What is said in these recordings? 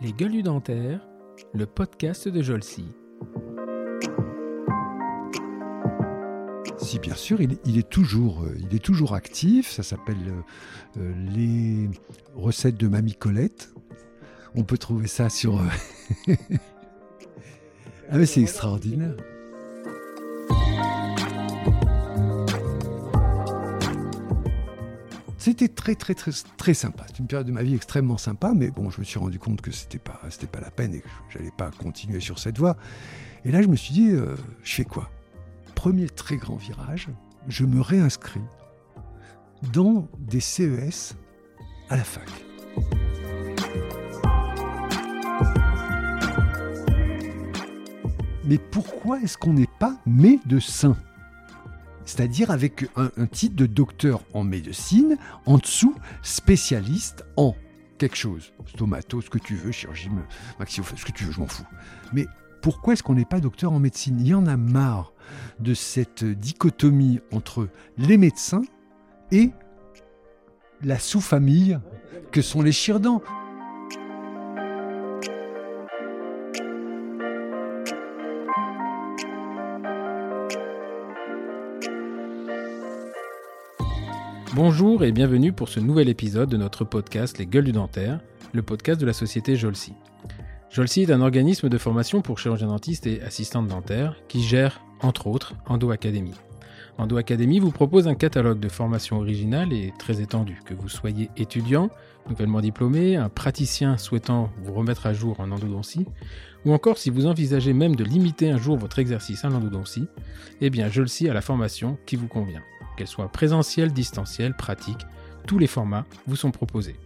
Les gueules du dentaire, le podcast de Jolcy. Si, bien sûr, il, il est, toujours, euh, est toujours actif. Ça s'appelle euh, euh, les recettes de Mamie Colette. On peut trouver ça sur. ah, mais c'est extraordinaire. C'était très très très très sympa. C'est une période de ma vie extrêmement sympa, mais bon, je me suis rendu compte que c'était pas pas la peine et que j'allais pas continuer sur cette voie. Et là, je me suis dit, euh, je fais quoi? Premier très grand virage, je me réinscris dans des CES à la fac. Mais pourquoi est-ce qu'on n'est pas médecin c'est-à-dire avec un, titre de docteur en médecine, en dessous, spécialiste en quelque chose. Stomato, ce que tu veux, chirurgie maxillofaciale, ce que tu veux, je m'en fous. Mais pourquoi est-ce qu'on n'est pas docteur en médecine? Il y en a marre de cette dichotomie entre les médecins et la sous-famille que sont les chirdans. Bonjour et bienvenue pour ce nouvel épisode de notre podcast Les Gueules du Dentaire, le podcast de la société Jolcy. Jolcy est un organisme de formation pour chirurgiens dentistes et assistantes dentaires qui gère, entre autres, Endo Academy. Endo Academy vous propose un catalogue de formations originales et très étendu, que vous soyez étudiant, nouvellement diplômé, un praticien souhaitant vous remettre à jour en endodontie, ou encore si vous envisagez même de limiter un jour votre exercice à l'endodontie, eh bien Jolcy a la formation qui vous convient qu'elle soit présentielle, distancielle, pratique, tous les formats vous sont proposés.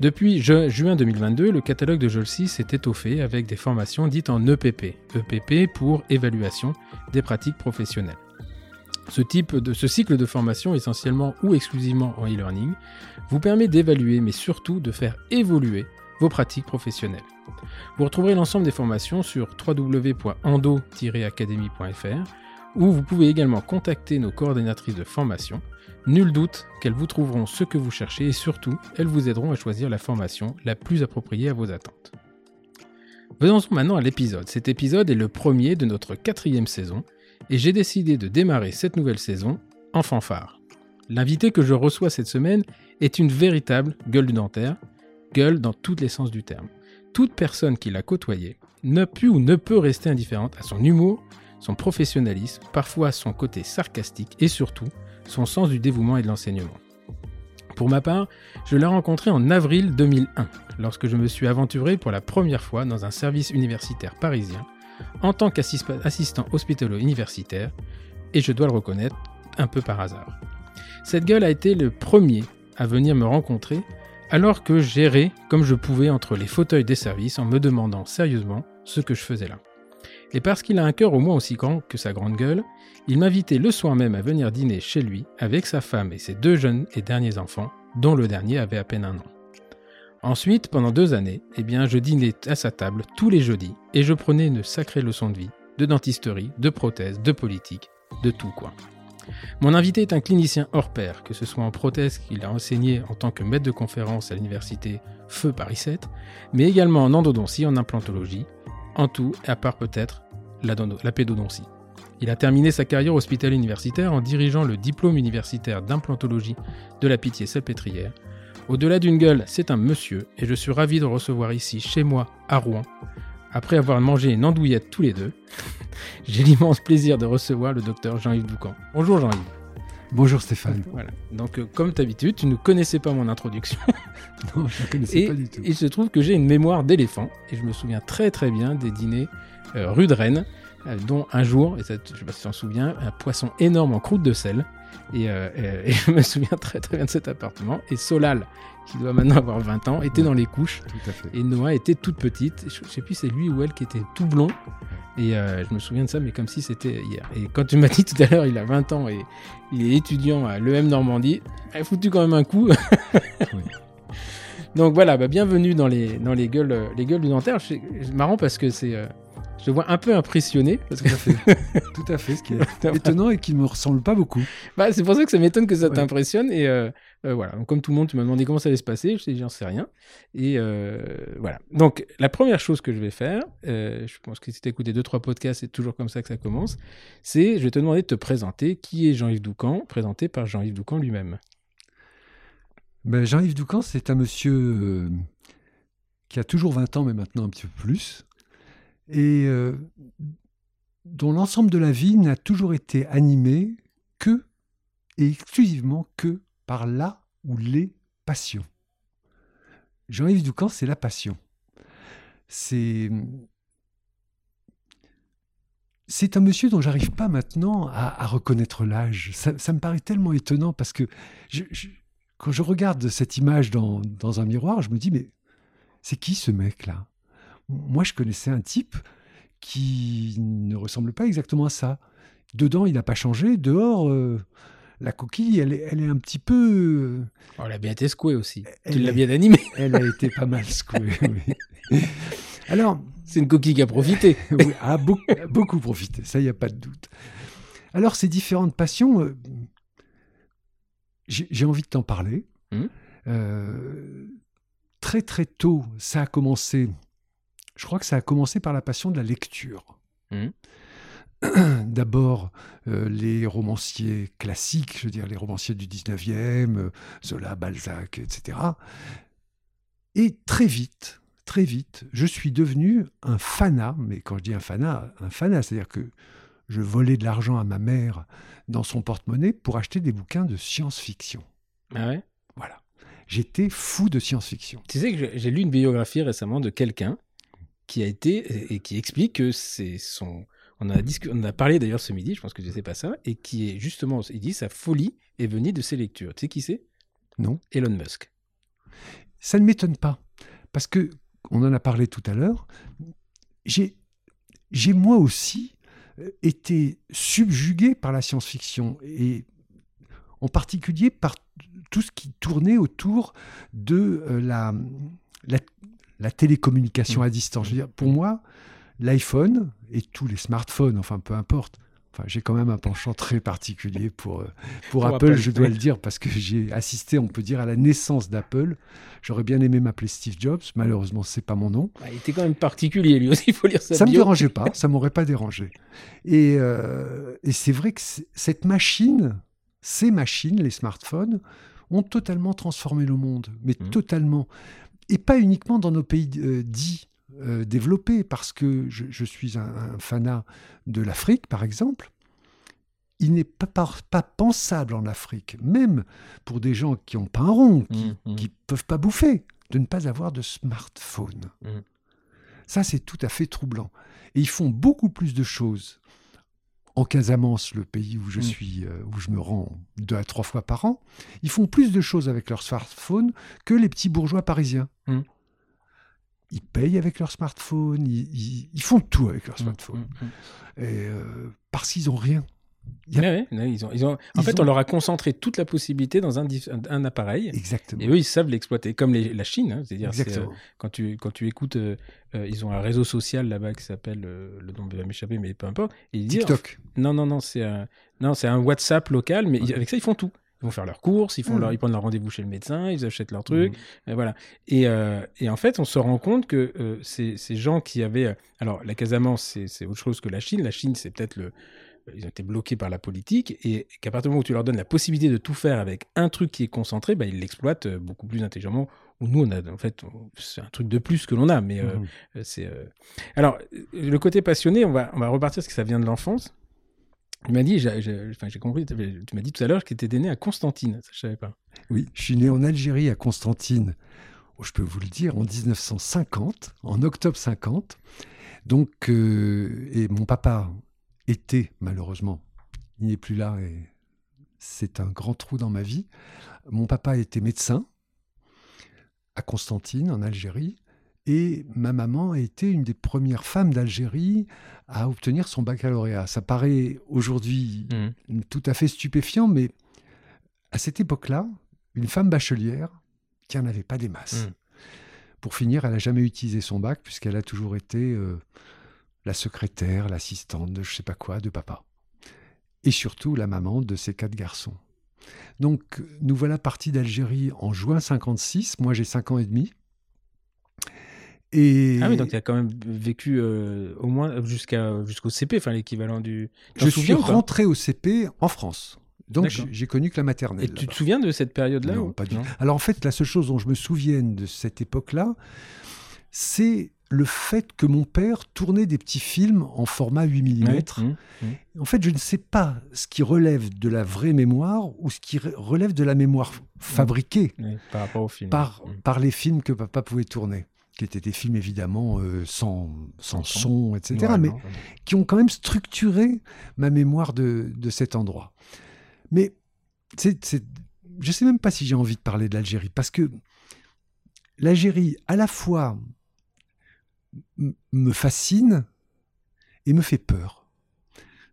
Depuis ju juin 2022, le catalogue de Jolcy s'est étoffé avec des formations dites en E EPP, EPP pour évaluation des pratiques professionnelles. Ce, type de, ce cycle de formation, essentiellement ou exclusivement en e-learning, vous permet d'évaluer, mais surtout de faire évoluer vos pratiques professionnelles. Vous retrouverez l'ensemble des formations sur www.endo-academy.fr où vous pouvez également contacter nos coordinatrices de formation. Nul doute qu'elles vous trouveront ce que vous cherchez et surtout, elles vous aideront à choisir la formation la plus appropriée à vos attentes. Venons maintenant à l'épisode. Cet épisode est le premier de notre quatrième saison et j'ai décidé de démarrer cette nouvelle saison en fanfare. L'invité que je reçois cette semaine est une véritable gueule du dentaire, gueule dans tous les sens du terme. Toute personne qui l'a côtoyé ne pu ou ne peut rester indifférente à son humour, son professionnalisme, parfois son côté sarcastique et surtout son sens du dévouement et de l'enseignement. Pour ma part, je l'ai rencontré en avril 2001, lorsque je me suis aventuré pour la première fois dans un service universitaire parisien en tant qu'assistant hospitalo-universitaire, et je dois le reconnaître, un peu par hasard. Cette gueule a été le premier à venir me rencontrer alors que j'errais comme je pouvais entre les fauteuils des services en me demandant sérieusement ce que je faisais là. Et parce qu'il a un cœur au moins aussi grand que sa grande gueule, il m'invitait le soir même à venir dîner chez lui avec sa femme et ses deux jeunes et derniers enfants, dont le dernier avait à peine un an. Ensuite, pendant deux années, eh bien, je dînais à sa table tous les jeudis et je prenais une sacrée leçon de vie, de dentisterie, de prothèse, de politique, de tout quoi. Mon invité est un clinicien hors pair, que ce soit en prothèse qu'il a enseigné en tant que maître de conférence à l'université Feu Paris 7, mais également en endodontie, en implantologie, en tout, à part peut-être la, la, pédodontie. Il a terminé sa carrière hospitalière universitaire en dirigeant le diplôme universitaire d'implantologie de la Pitié-Salpêtrière. Au-delà d'une gueule, c'est un monsieur, et je suis ravi de recevoir ici, chez moi, à Rouen, après avoir mangé une andouillette tous les deux, j'ai l'immense plaisir de recevoir le docteur Jean-Yves Doucan. Bonjour Jean-Yves. Bonjour Stéphane. Voilà. Donc, euh, comme d'habitude, tu ne connaissais pas mon introduction. non, je ne connaissais et, pas du tout. Il se trouve que j'ai une mémoire d'éléphant, et je me souviens très très bien des dîners euh, rue de Rennes, euh, dont un jour, et ça, je ne sais pas si tu t'en souviens, un poisson énorme en croûte de sel. Et, euh, et, je me souviens très très bien de cet appartement. Et Solal, qui doit maintenant avoir 20 ans, était dans les couches. Tout à fait. Et Noah était toute petite. Je sais plus c'est lui ou elle qui était tout blond. Et euh, je me souviens de ça, mais comme si c'était hier. Et quand tu m'as dit tout à l'heure, il a 20 ans et il est étudiant à l'EM Normandie, a foutu quand même un coup. oui. Donc voilà, bah, bienvenue dans les, dans les, gueules, les gueules du dentaire. C'est marrant parce que c'est... Je te vois un peu impressionné. Parce que... Tout à fait. Tout à fait. Ce qui est étonnant et qui ne me ressemble pas beaucoup. Bah, c'est pour ça que ça m'étonne que ça ouais. t'impressionne. Et euh, Euh, voilà. Donc, comme tout le monde, tu m'as demandé comment ça allait se passer. Je t'ai dit, j'en sais rien. Et euh, voilà. Donc, la première chose que je vais faire, je pense que si tu écouté deux, trois podcasts, c'est toujours comme ça que ça commence, c'est je vais te demander de te présenter qui est Jean-Yves Doucan, présenté par Jean-Yves Doucan lui-même? Ben, Jean-Yves Doucan, c'est un monsieur qui a toujours 20 ans, mais maintenant un petit peu plus, et euh, dont l'ensemble de la vie n'a toujours été animé que et exclusivement que par la ou les passions. Jean-Yves Doucan, c'est la passion. C'est un monsieur dont j'arrive pas maintenant à, reconnaître l'âge. Ça, me paraît tellement étonnant parce que quand je regarde cette image dans, dans un miroir, je me dis, mais c'est qui ce mec-là? Moi, je connaissais un type qui ne ressemble pas exactement à ça. Dedans, il n'a pas changé. Dehors, euh, la coquille, elle est, elle est un petit peu... Oh, elle a bien été secouée aussi. Elle tu l'as bien animée. Elle a été pas mal secouée. oui. Alors, C'est une coquille qui a profité. oui, a beaucoup, beaucoup profité, ça, il n'y a pas de doute. Alors, ces différentes passions, euh, j'ai envie de t'en parler. Euh, très, très tôt, ça a commencé, je crois que ça a commencé par la passion de la lecture. Mhm. D'abord, euh, les romanciers classiques, je veux dire, les romanciers du 19e, euh, Zola, Balzac, etc. Et très vite, très vite, je suis devenu un fanat, mais quand je dis un fanat, un fanat, c'est-à-dire que je volais de l'argent à ma mère dans son porte-monnaie pour acheter des bouquins de science-fiction. Ah ouais? Voilà. J'étais fou de science-fiction. Tu sais que j'ai lu une biographie récemment de quelqu'un qui a été et qui explique que c'est son. On a, on a parlé d'ailleurs ce midi, je pense que tu sais pas ça, et qui est justement, il dit sa folie est venue de ses lectures. Tu sais qui c'est? Non. Elon Musk. Ça ne m'étonne pas, parce que, on en a parlé tout à l'heure, j'ai j'ai moi aussi euh, été subjugué par la science-fiction, et en particulier par tout ce qui tournait autour de euh, la, la, la télécommunication Mm. à distance. Je veux dire, pour moi, l'iPhone et tous les smartphones, enfin peu importe, Enfin, j'ai quand même un penchant très particulier pour, euh, pour, Pour Apple, Apple, je dois le dire, parce que j'ai assisté, on peut dire, à la naissance d'Apple. J'aurais bien aimé m'appeler Steve Jobs, malheureusement, c'est pas mon nom. Ah, il était quand même particulier lui aussi, il faut lire sa Ça me bio. dérangeait pas, ça m'aurait pas dérangé. Et, euh, et c'est vrai que cette machine, ces machines, les smartphones, ont totalement transformé le monde, mais Mhm. totalement. Et pas uniquement dans nos pays euh, dits euh, développés, parce que je, je suis un, un fanat de l'Afrique, par exemple. Il n'est pas, pensable en Afrique, même pour des gens qui n'ont pas un rond, qui Mhm, mhm. qui peuvent pas bouffer, de ne pas avoir de smartphone. Mhm. Ça, c'est tout à fait troublant. Et ils font beaucoup plus de choses en Casamance, le pays où je Mhm. suis, euh, où je me rends deux à trois fois par an. Ils font plus de choses avec leur smartphone que les petits bourgeois parisiens. Mhm. Ils payent avec leur smartphone, ils, ils- ils font tout avec leur Mhm, smartphone. Et euh, parce qu'ils ont rien. A- Ouais, ouais, ils ont, ils ont... En Ils fait, ont- on leur a concentré toute la possibilité dans un, dif- un- un appareil. Exactement. Et eux, ils savent l'exploiter, comme les- la Chine. hein, C'est-à-dire, c'est, euh, quand, tu, quand tu écoutes, euh, euh, ils ont un réseau social là-bas qui s'appelle, le nom va m'échapper, mais peu importe. Et ils disent, TikTok. non, non, non, c'est un, non, c'est un WhatsApp local, mais ils- avec ça, ils font tout. Ils vont faire leurs courses, ils, font Mhm. leur, ils prennent leur rendez-vous chez le médecin, ils achètent leurs trucs. Mhm. Et voilà. Et, euh, et en fait, on se rend compte que euh, ces, ces gens qui avaient. alors, la Casamance, c'est autre chose que la Chine. La Chine, c'est peut-être le. Ils ont été bloqués par la politique et qu'à partir du moment où tu leur donnes la possibilité de tout faire avec un truc qui est concentré, bah, ils l'exploitent euh, beaucoup plus intelligemment. Où nous, on a, en fait, c'est un truc de plus que l'on a. Mais euh, Mhm. euh, c'est. euh, Alors, le côté passionné, on va, on va repartir parce que ça vient de l'enfance. Tu m'as dit, j'ai enfin, compris, tu m'as dit tout à l'heure que tu étais né à Constantine. Ça, je savais pas. Oui, je suis né en Algérie, à Constantine, oh, je peux vous le dire, en 1950, en octobre 50. Donc, euh, et mon papa était, malheureusement, il n'est plus là et c'est un grand trou dans ma vie. Mon papa était médecin à Constantine, en Algérie, et ma maman a été une des premières femmes d'Algérie à obtenir son baccalauréat. Ça paraît aujourd'hui tout à fait stupéfiant, mais à cette époque-là, une femme bachelière qui n'en avait pas des masses. Mm. Pour finir, elle n'a jamais utilisé son bac puisqu'elle a toujours été euh, la secrétaire, l'assistante de je sais pas quoi de papa. Et surtout la maman de ses quatre garçons. Donc, nous voilà partis d'Algérie en juin 56. Moi, j'ai 5 ans et demi. Et Ah oui, donc tu as quand même vécu euh, au moins jusqu'à jusqu'au CP, enfin l'équivalent du. Je suis souviens rentré au CP en France. Donc, j'ai connu que la maternelle. Et tu te souviens de cette période-là Non, ou- pas du non? Alors, en fait, la seule chose dont je me souvienne de cette époque-là, c'est le fait que mon père tournait des petits films en format 8 mm. Mmh, mmh. En fait, je ne sais pas ce qui relève de la vraie mémoire ou ce qui re- relève de la mémoire fabriquée Oui, par rapport au film. par, par les films que papa pouvait tourner, qui étaient des films évidemment euh, sans, sans Sans son, etc., Ouais, mais non, qui ont quand même structuré ma mémoire de, de cet endroit. Mais c'est, c'est- je ne sais même pas si j'ai envie de parler de l'Algérie, parce que l'Algérie, à la fois, me fascine et me fait peur.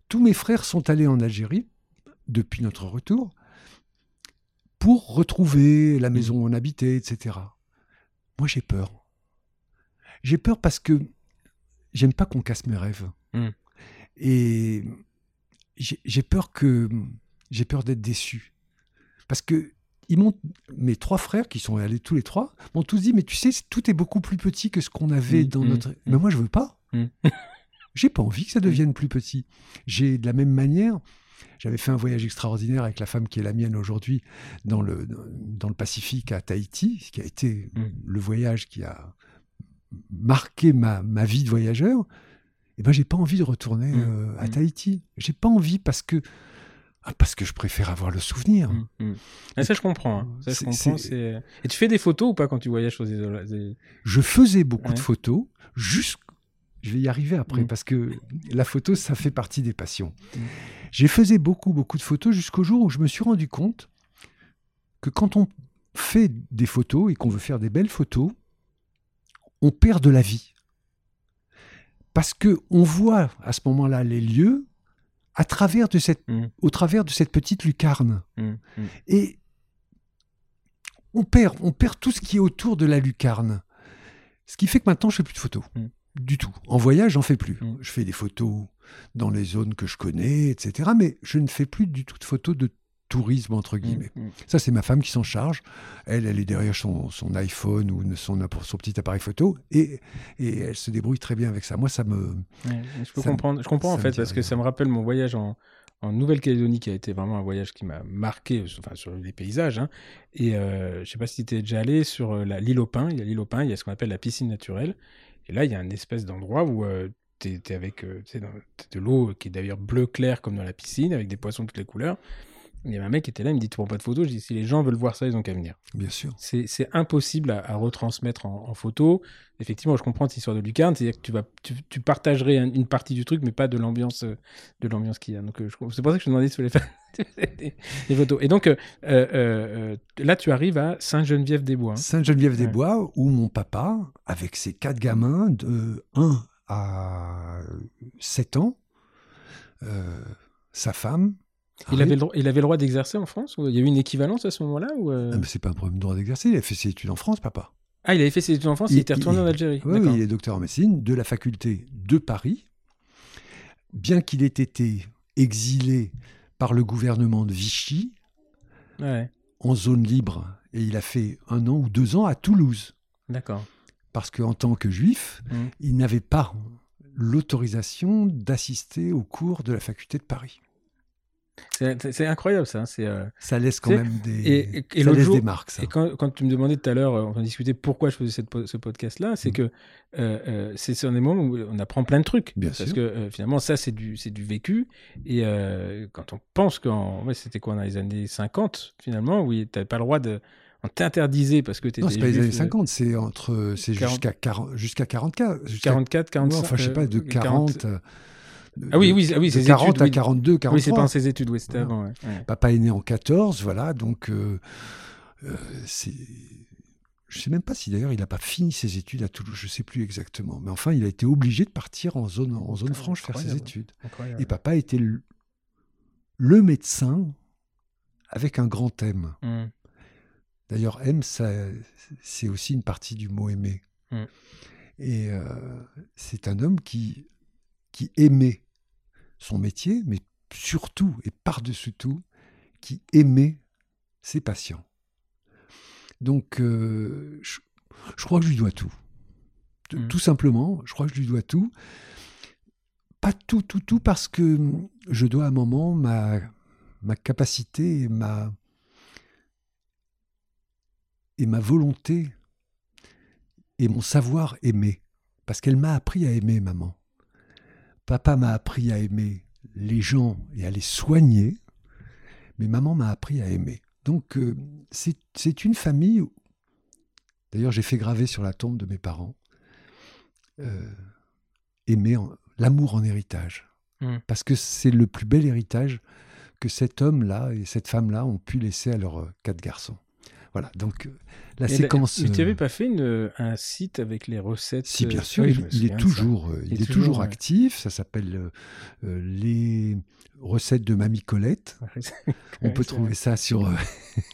Tous mes frères sont allés en Algérie depuis notre retour pour retrouver la maison où on habitait, etc. Moi, j'ai peur. J'ai peur parce que j'aime pas qu'on casse mes rêves. Mm. Et j'ai j'ai peur que j'ai peur d'être déçu. Parce que ils m'ont, mes trois frères qui sont allés tous les trois, m'ont tous dit mais tu sais tout est beaucoup plus petit que ce qu'on avait Mm, dans mm, notre. mm. Mais moi je veux pas. J'ai pas envie que ça devienne plus petit. J'ai de la même manière. J'avais fait un voyage extraordinaire avec la femme qui est la mienne aujourd'hui dans le, dans le Pacifique à Tahiti, ce qui a été le voyage qui a marqué ma, ma vie de voyageur. Et ben j'ai pas envie de retourner euh, à. Tahiti. J'ai pas envie parce que ah, parce que je préfère avoir le souvenir. Mmh, mmh. Ah, ça, je comprends. hein. Ça, je comprends. Et tu fais des photos ou pas quand tu voyages sur des Je faisais beaucoup Ouais. de photos, jusqu'- je vais y arriver après, Mm. parce que la photo, ça fait partie des passions. Mm. J'ai faisais beaucoup, beaucoup de photos jusqu'au jour où je me suis rendu compte que quand on fait des photos et qu'on veut faire des belles photos, on perd de la vie. Parce que on voit à ce moment-là les lieux à travers de cette, Mm. au travers de cette petite lucarne. Mmh, mmh. Et on perd, on perd tout ce qui est autour de la lucarne. Ce qui fait que maintenant, je fais plus de photos. Mm. Du tout. En voyage, j'en fais plus. Mm. Je fais des photos dans les zones que je connais, etc. Mais je ne fais plus du tout de photos de tourisme, entre guillemets. Mmh, mmh. Ça, c'est ma femme qui s'en charge. Elle, elle est derrière son, son iPhone ou son, son petit appareil photo et, et elle se débrouille très bien avec ça. Moi, ça me... Ouais, je peux Ça me- comprendre. Je comprends en fait parce que ça me rappelle mon voyage en, en Nouvelle-Calédonie qui a été vraiment un voyage qui m'a marqué, enfin sur les paysages. hein. Et euh, je sais pas si tu es déjà allé sur euh, l'île aux Pins. Il y a l'île aux Pins, il y a ce qu'on appelle la piscine naturelle. Et là, il y a une espèce d'endroit où tu es, avec euh, tu sais, dans- de l'eau qui est d'ailleurs bleu clair comme dans la piscine avec des poissons de toutes les couleurs. Il y a un mec qui était là, il me dit Tu prends pas de photos Je dis Si les gens veulent voir ça, ils ont qu'à venir. Bien sûr. C'est impossible à, à retransmettre en, en photo. Effectivement, je comprends cette histoire de lucarne, c'est-à-dire que tu, vas, tu, tu partagerais un- une partie du truc, mais pas de l'ambiance euh, de l'ambiance qu'il y a. Donc, euh, c'est pour ça que je te demandais si tu voulais faire des, des photos. Et donc, euh, là, tu arrives à Sainte-Geneviève-des-Bois. hein. Sainte-Geneviève-des-Bois, où mon papa, avec ses quatre gamins, de 1 à 7 ans, euh, sa femme. Il avait, le droit, il avait le droit d'exercer en France ou Il y a eu une équivalence à ce moment-là ou euh Ah, c'est pas un problème de droit d'exercer, il a fait ses études en France, papa. Ah, il avait fait ses études en France, il, Il- était retourné il- en Algérie. Oui, il est docteur en médecine de la faculté de Paris. Bien qu'il ait été exilé par le gouvernement de Vichy Ouais, en zone libre, et il a fait un an ou deux ans à Toulouse, d'accord. parce qu'en tant que juif, Mm. il n'avait pas l'autorisation d'assister aux cours de la faculté de Paris. C'est incroyable ça. hein, euh, Ça laisse quand même des, et- et- et ça l'autre laisse jour- des marques, ça. Et quand, quand tu me demandais tout à l'heure, euh, on discutait pourquoi je faisais cette ce podcast-là, c'est Mm. que euh, c'est sur des moments où on apprend plein de trucs. Bien parce sûr. que euh, finalement, ça, c'est du, du vécu. Et quand on pense. Ouais, c'était quoi dans les années 50, finalement, où tu n'avais pas le droit de. On t'interdisait parce que tu étais. Non, c'est pas les années 50, c'est entre, c'est 40. jusqu'à 40, jusqu'à 44, jusqu'à 44, 45. enfin, je sais pas, de euh, 40. Ah oui, oui, ah oui, de ses 40 études, à oui. 42, 43. Oui, c'est pas en ses études, Voilà. ouais, ouais. Papa est né en 14, voilà, donc euh, euh, c'est. Je sais même pas si d'ailleurs il n'a pas fini ses études à Toulouse, je sais plus exactement. Mais enfin, il a été obligé de partir en zone, en zone Putain, franche faire ses études. Incroyable. Et papa était le, le médecin avec un grand M. Mm. D'ailleurs, M, ça, c'est aussi une partie du mot aimer. Mm. Et euh, c'est un homme qui, qui aimait son métier, mais surtout et par-dessus tout, qui aimait ses patients. Donc, euh, je, je crois que je lui dois tout. T- Mm. Tout simplement, je crois que je lui dois tout. Pas tout, tout, tout, parce que je dois à un moment ma, ma capacité et ma, et ma volonté et mon savoir aimer. Parce qu'elle m'a appris à aimer, maman. Papa m'a appris à aimer les gens et à les soigner, mais maman m'a appris à aimer. Donc, euh, c'est une famille. où- D'ailleurs, j'ai fait graver sur la tombe de mes parents euh, aimer l'amour en héritage. Mm. Parce que c'est le plus bel héritage que cet homme-là et cette femme-là ont pu laisser à leurs euh, quatre garçons. Voilà, donc euh, la Mais séquence. Mais tu euh, n'avais pas fait une- un site avec les recettes si, bien euh, sûr, oui, il, est toujours, euh, il est toujours, ouais. actif. Ça s'appelle euh, euh, les recettes de Mamie Colette. On peut trouver vrai. ça sur. euh,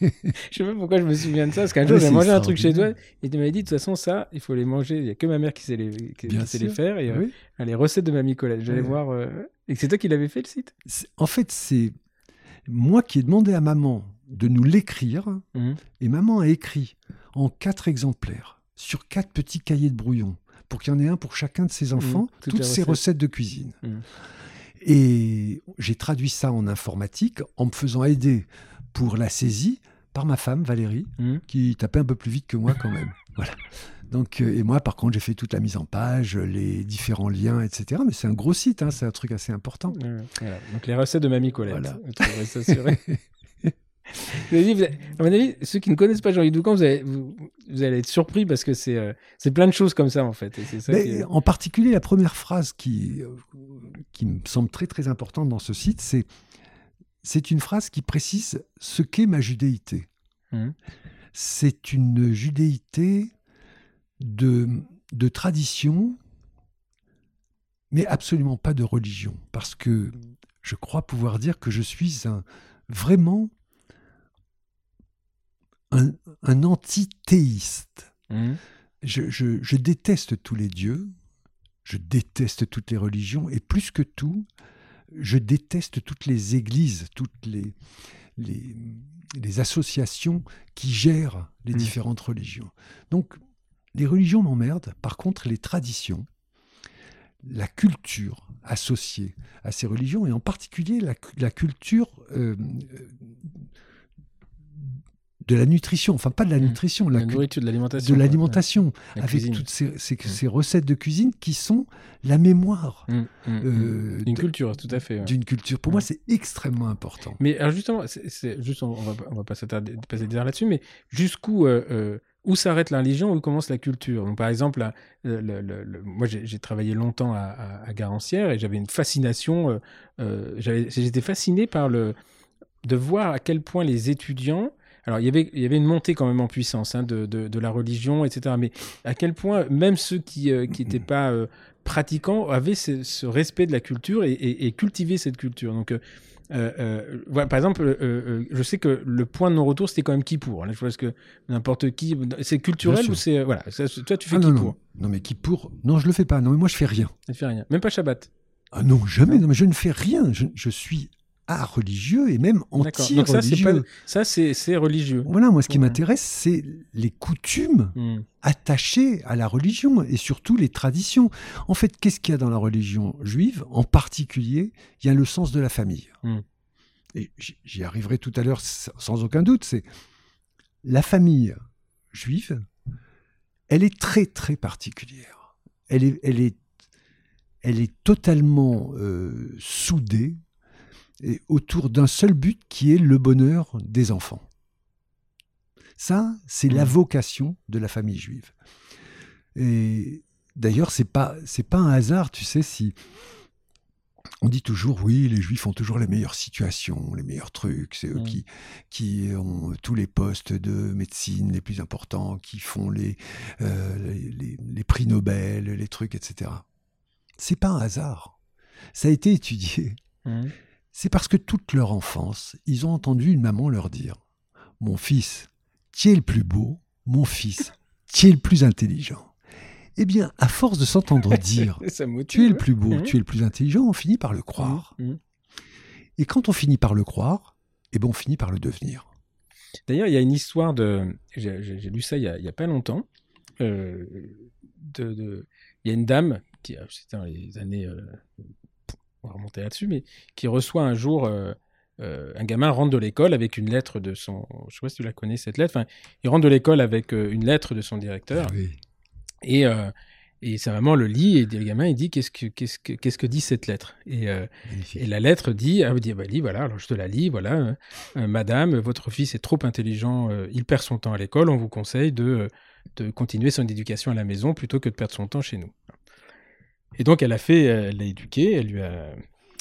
Je sais pas pourquoi je me souviens de ça, parce qu'un jour j'ai mangé un truc chez toi et tu m'avais dit de toute façon ça, il faut les manger, il n'y a que ma mère qui sait les, qui, Bien qui sait les sûr. faire, et euh, oui. les recettes de Mamie Colette, j'allais Ouais. voir... euh, Et c'est toi qui l'avais fait le site? En fait, c'est moi qui ai demandé à maman de nous l'écrire, Mhm. et maman a écrit en quatre exemplaires sur quatre petits cahiers de brouillon pour qu'il y en ait un pour chacun de ses enfants, Mmh, toutes toutes, les ces recettes. recettes de cuisine. Mhm. Et j'ai traduit ça en informatique en me faisant aider pour la saisie par ma femme Valérie, qui tapait un peu plus vite que moi quand même. voilà. Donc, euh, et moi, par contre, j'ai fait toute la mise en page, les différents liens, etc. Mais c'est un gros site, hein, c'est un truc assez important. Voilà. Donc les recettes de Mamie Colette, Voilà. à mon avis, ceux qui ne connaissent pas Jean-Yves Doucan, vous allez, vous, vous allez être surpris parce que c'est euh, c'est plein de choses comme ça en fait. Et c'est ça Mais qui est- en particulier, la première phrase qui, euh, qui me semble très très importante dans ce site, c'est c'est une phrase qui précise ce qu'est ma judéité. Mhm. C'est une judéité de, de tradition, mais absolument pas de religion, parce que je crois pouvoir dire que je suis un, vraiment un, un antithéiste. Mhm. Je, je- je déteste tous les dieux, je déteste toutes les religions, et plus que tout, je déteste toutes les églises, toutes les, les, les associations qui gèrent les Mm. différentes religions. Donc, les religions m'emmerdent, par contre, les traditions, la culture associée à ces religions, et en particulier la, cu- la culture euh, de la nutrition, enfin pas de la Mm. nutrition, la La nourriture, de l'alimentation. de l'alimentation, La avec cuisine. toutes ces, ces- ces recettes de cuisine qui sont la mémoire mhm, euh. Une de- culture, tout à fait. ouais. d'une culture. Pour moi, c'est extrêmement important. Mais alors justement, juste, on, va, on va pas s'attarder, passer des heures là-dessus, mais jusqu'où euh, euh, où s'arrête la religion, où commence la culture? Donc, Par exemple, là, le- le- le- le- moi j'ai travaillé longtemps à, à, à Garancière et j'avais une fascination. J'étais fasciné par le de voir à quel point les étudiants alors, il y avait, il y avait une montée quand même en puissance hein, de, de, de la religion, etc. Mais à quel point, même ceux qui n'étaient pas euh, pratiquants avaient ce, ce respect de la culture et, et, et cultivaient cette culture. Donc, euh, euh, euh, voilà, par exemple, euh, euh, je sais que le point de non-retour, c'était quand même Kippour. Là, je pense que n'importe qui. C'est culturel ou c'est. Voilà, ça, toi, tu fais Ah non, Kippour. non, non, mais qui pour Non, je le fais pas. Non, mais moi, je fais rien. Tu fais rien. Même pas Shabbat. Ah non, jamais. Non, mais je ne fais rien. Je, je suis à religieux et même anti-religieux. pas- ça, c'est religieux. Voilà, moi, ce qui Ouais. m'intéresse, c'est les coutumes Hmm. attachées à la religion et surtout les traditions. En fait, qu'est-ce qu'il y a dans la religion juive? En particulier, il y a le sens de la famille. Mm. Et j'y arriverai tout à l'heure sans aucun doute. C'est la famille juive, elle est très très particulière. Elle est, elle est, elle est totalement euh, soudée et autour d'un seul but qui est le bonheur des enfants. Ça, c'est la Mm. vocation de la famille juive. Et d'ailleurs, c'est pas c'est pas un hasard, tu sais, si on dit toujours oui, les juifs ont toujours les meilleures situations, les meilleurs trucs, c'est eux Mm. qui qui ont tous les postes de médecine les plus importants, qui font les euh, les, les- les prix Nobel, les trucs, etc. C'est pas un hasard. Ça a été étudié. Hmm. C'est parce que toute leur enfance, ils ont entendu une maman leur dire Mon fils, tu es le plus beau, mon fils, tu es le plus intelligent. Eh bien, à force de s'entendre dire Tu es le plus beau, Mhm. tu es le plus intelligent, on finit par le croire. Mhm. Et quand on finit par le croire, et ben on finit par le devenir. D'ailleurs, il y a une histoire de. J'ai lu ça il y a, pas longtemps. Euh, de, de- Il y a une dame, qui, euh, c'était dans les années. euh, remonter là-dessus, mais qui reçoit un jour. euh, euh, un gamin rentre de l'école avec une lettre de son. Je sais pas si tu la connais, cette lettre. Enfin, il rentre de l'école avec euh, une lettre de son directeur. Ah oui. Et, euh, et sa maman le lit et le gamin il dit qu'est-ce que qu'est-ce que qu'est-ce que dit cette lettre? Et, et la lettre dit ah, dit bah, lis, voilà alors je te la lis voilà euh, Madame votre fils est trop intelligent il perd son temps à l'école on vous conseille de de continuer son éducation à la maison plutôt que de perdre son temps chez nous et donc elle a fait elle l'a éduqué elle lui a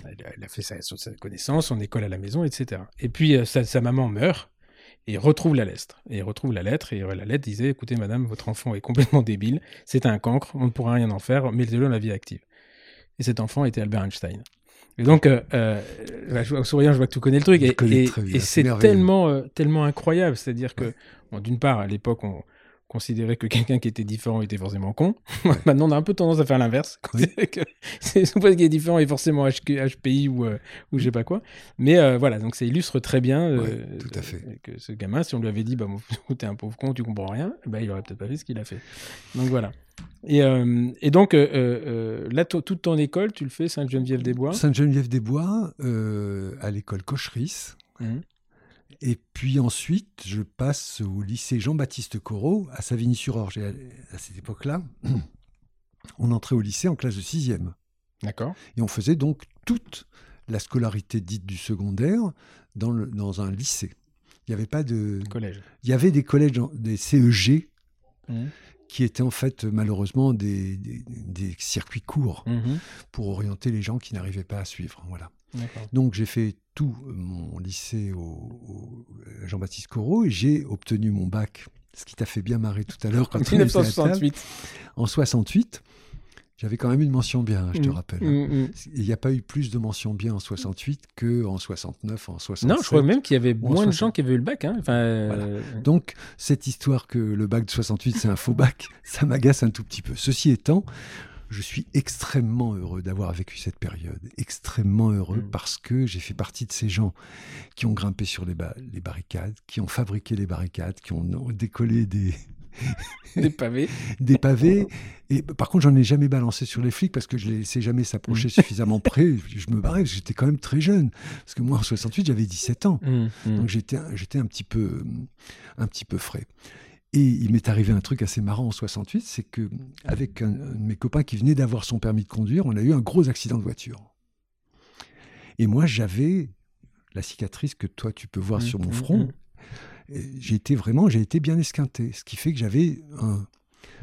elle a, elle a fait sa, sa connaissance son école à la maison etc et puis euh, sa, sa maman meurt et retrouve la lettre. Et retrouve la lettre, et euh, la lettre disait Écoutez, madame, votre enfant est complètement débile, c'est un cancre, on ne pourra rien en faire, mettez-le dans la vie active. Et cet enfant était Albert Einstein. Et donc, euh, euh, je vois- en souriant, je vois que tu connais le truc. Je Et, c'est tellement, euh, tellement incroyable. C'est-à-dire que, bon, d'une part, à l'époque, on considérait que quelqu'un qui était différent était forcément con. Maintenant, on a un peu tendance à faire l'inverse. Oui. Considérer que C'est ce qui est différent est forcément HPI ou, euh, ou je sais pas quoi. Mais euh, voilà, donc ça illustre très bien euh, Ouais, tout à fait. euh, que ce gamin, si on lui avait dit, bah, t'es un pauvre con, tu comprends rien, bah, il aurait peut-être pas fait ce qu'il a fait. Donc voilà. Et, et donc, là, to- toute ton école, tu le fais Sainte-Geneviève-des-Bois? Sainte-Geneviève-des-Bois, à l'école Cocheris. Mhm. Et puis ensuite, je passe au lycée Jean-Baptiste Corot à Savigny-sur-Orge. Et à, cette époque-là, on entrait au lycée en classe de sixième. D'accord. Et on faisait donc toute la scolarité dite du secondaire dans, le- dans un lycée. Il n'y avait pas de. Collège. Il y avait des collèges, des CEG, Mhm. qui étaient en fait malheureusement des, des- des circuits courts Mhm. pour orienter les gens qui n'arrivaient pas à suivre. Voilà. Donc j'ai fait tout mon lycée au, au Jean-Baptiste Corot et j'ai obtenu mon bac, ce qui t'a fait bien marrer tout à l'heure quand on était à table. 1968. En 68, j'avais quand même une mention bien, je te Mhm. rappelle. Mhm. Il n'y a pas eu plus de mentions bien en 68 que en 69, en 67. Non, je crois même qu'il y avait moins de 60. gens qui avaient eu le bac. Hein. Enfin, euh, Donc, cette histoire que le bac de 68, c'est un faux bac, ça m'agace un tout petit peu. Ceci étant, je suis extrêmement heureux d'avoir vécu cette période. Extrêmement heureux Mm. parce que j'ai fait partie de ces gens qui ont grimpé sur les, ba- les barricades, qui ont fabriqué les barricades, qui ont décollé des, des pavés. des pavés. Et par contre, j'en ai jamais balancé sur les flics parce que je les laissais jamais s'approcher suffisamment près. Je me barrais, j'étais quand même très jeune. Parce que moi, en 68, j'avais 17 ans. Mhm. Donc j'étais j'étais un petit peu un petit peu frais. Et il m'est arrivé un truc assez marrant en 68, c'est que avec un, un de mes copains qui venait d'avoir son permis de conduire, on a eu un gros accident de voiture. Et moi j'avais la cicatrice que toi tu peux voir sur mon mhm, front. mhm. Et J'ai été vraiment j'ai été bien esquinté, ce qui fait que j'avais un,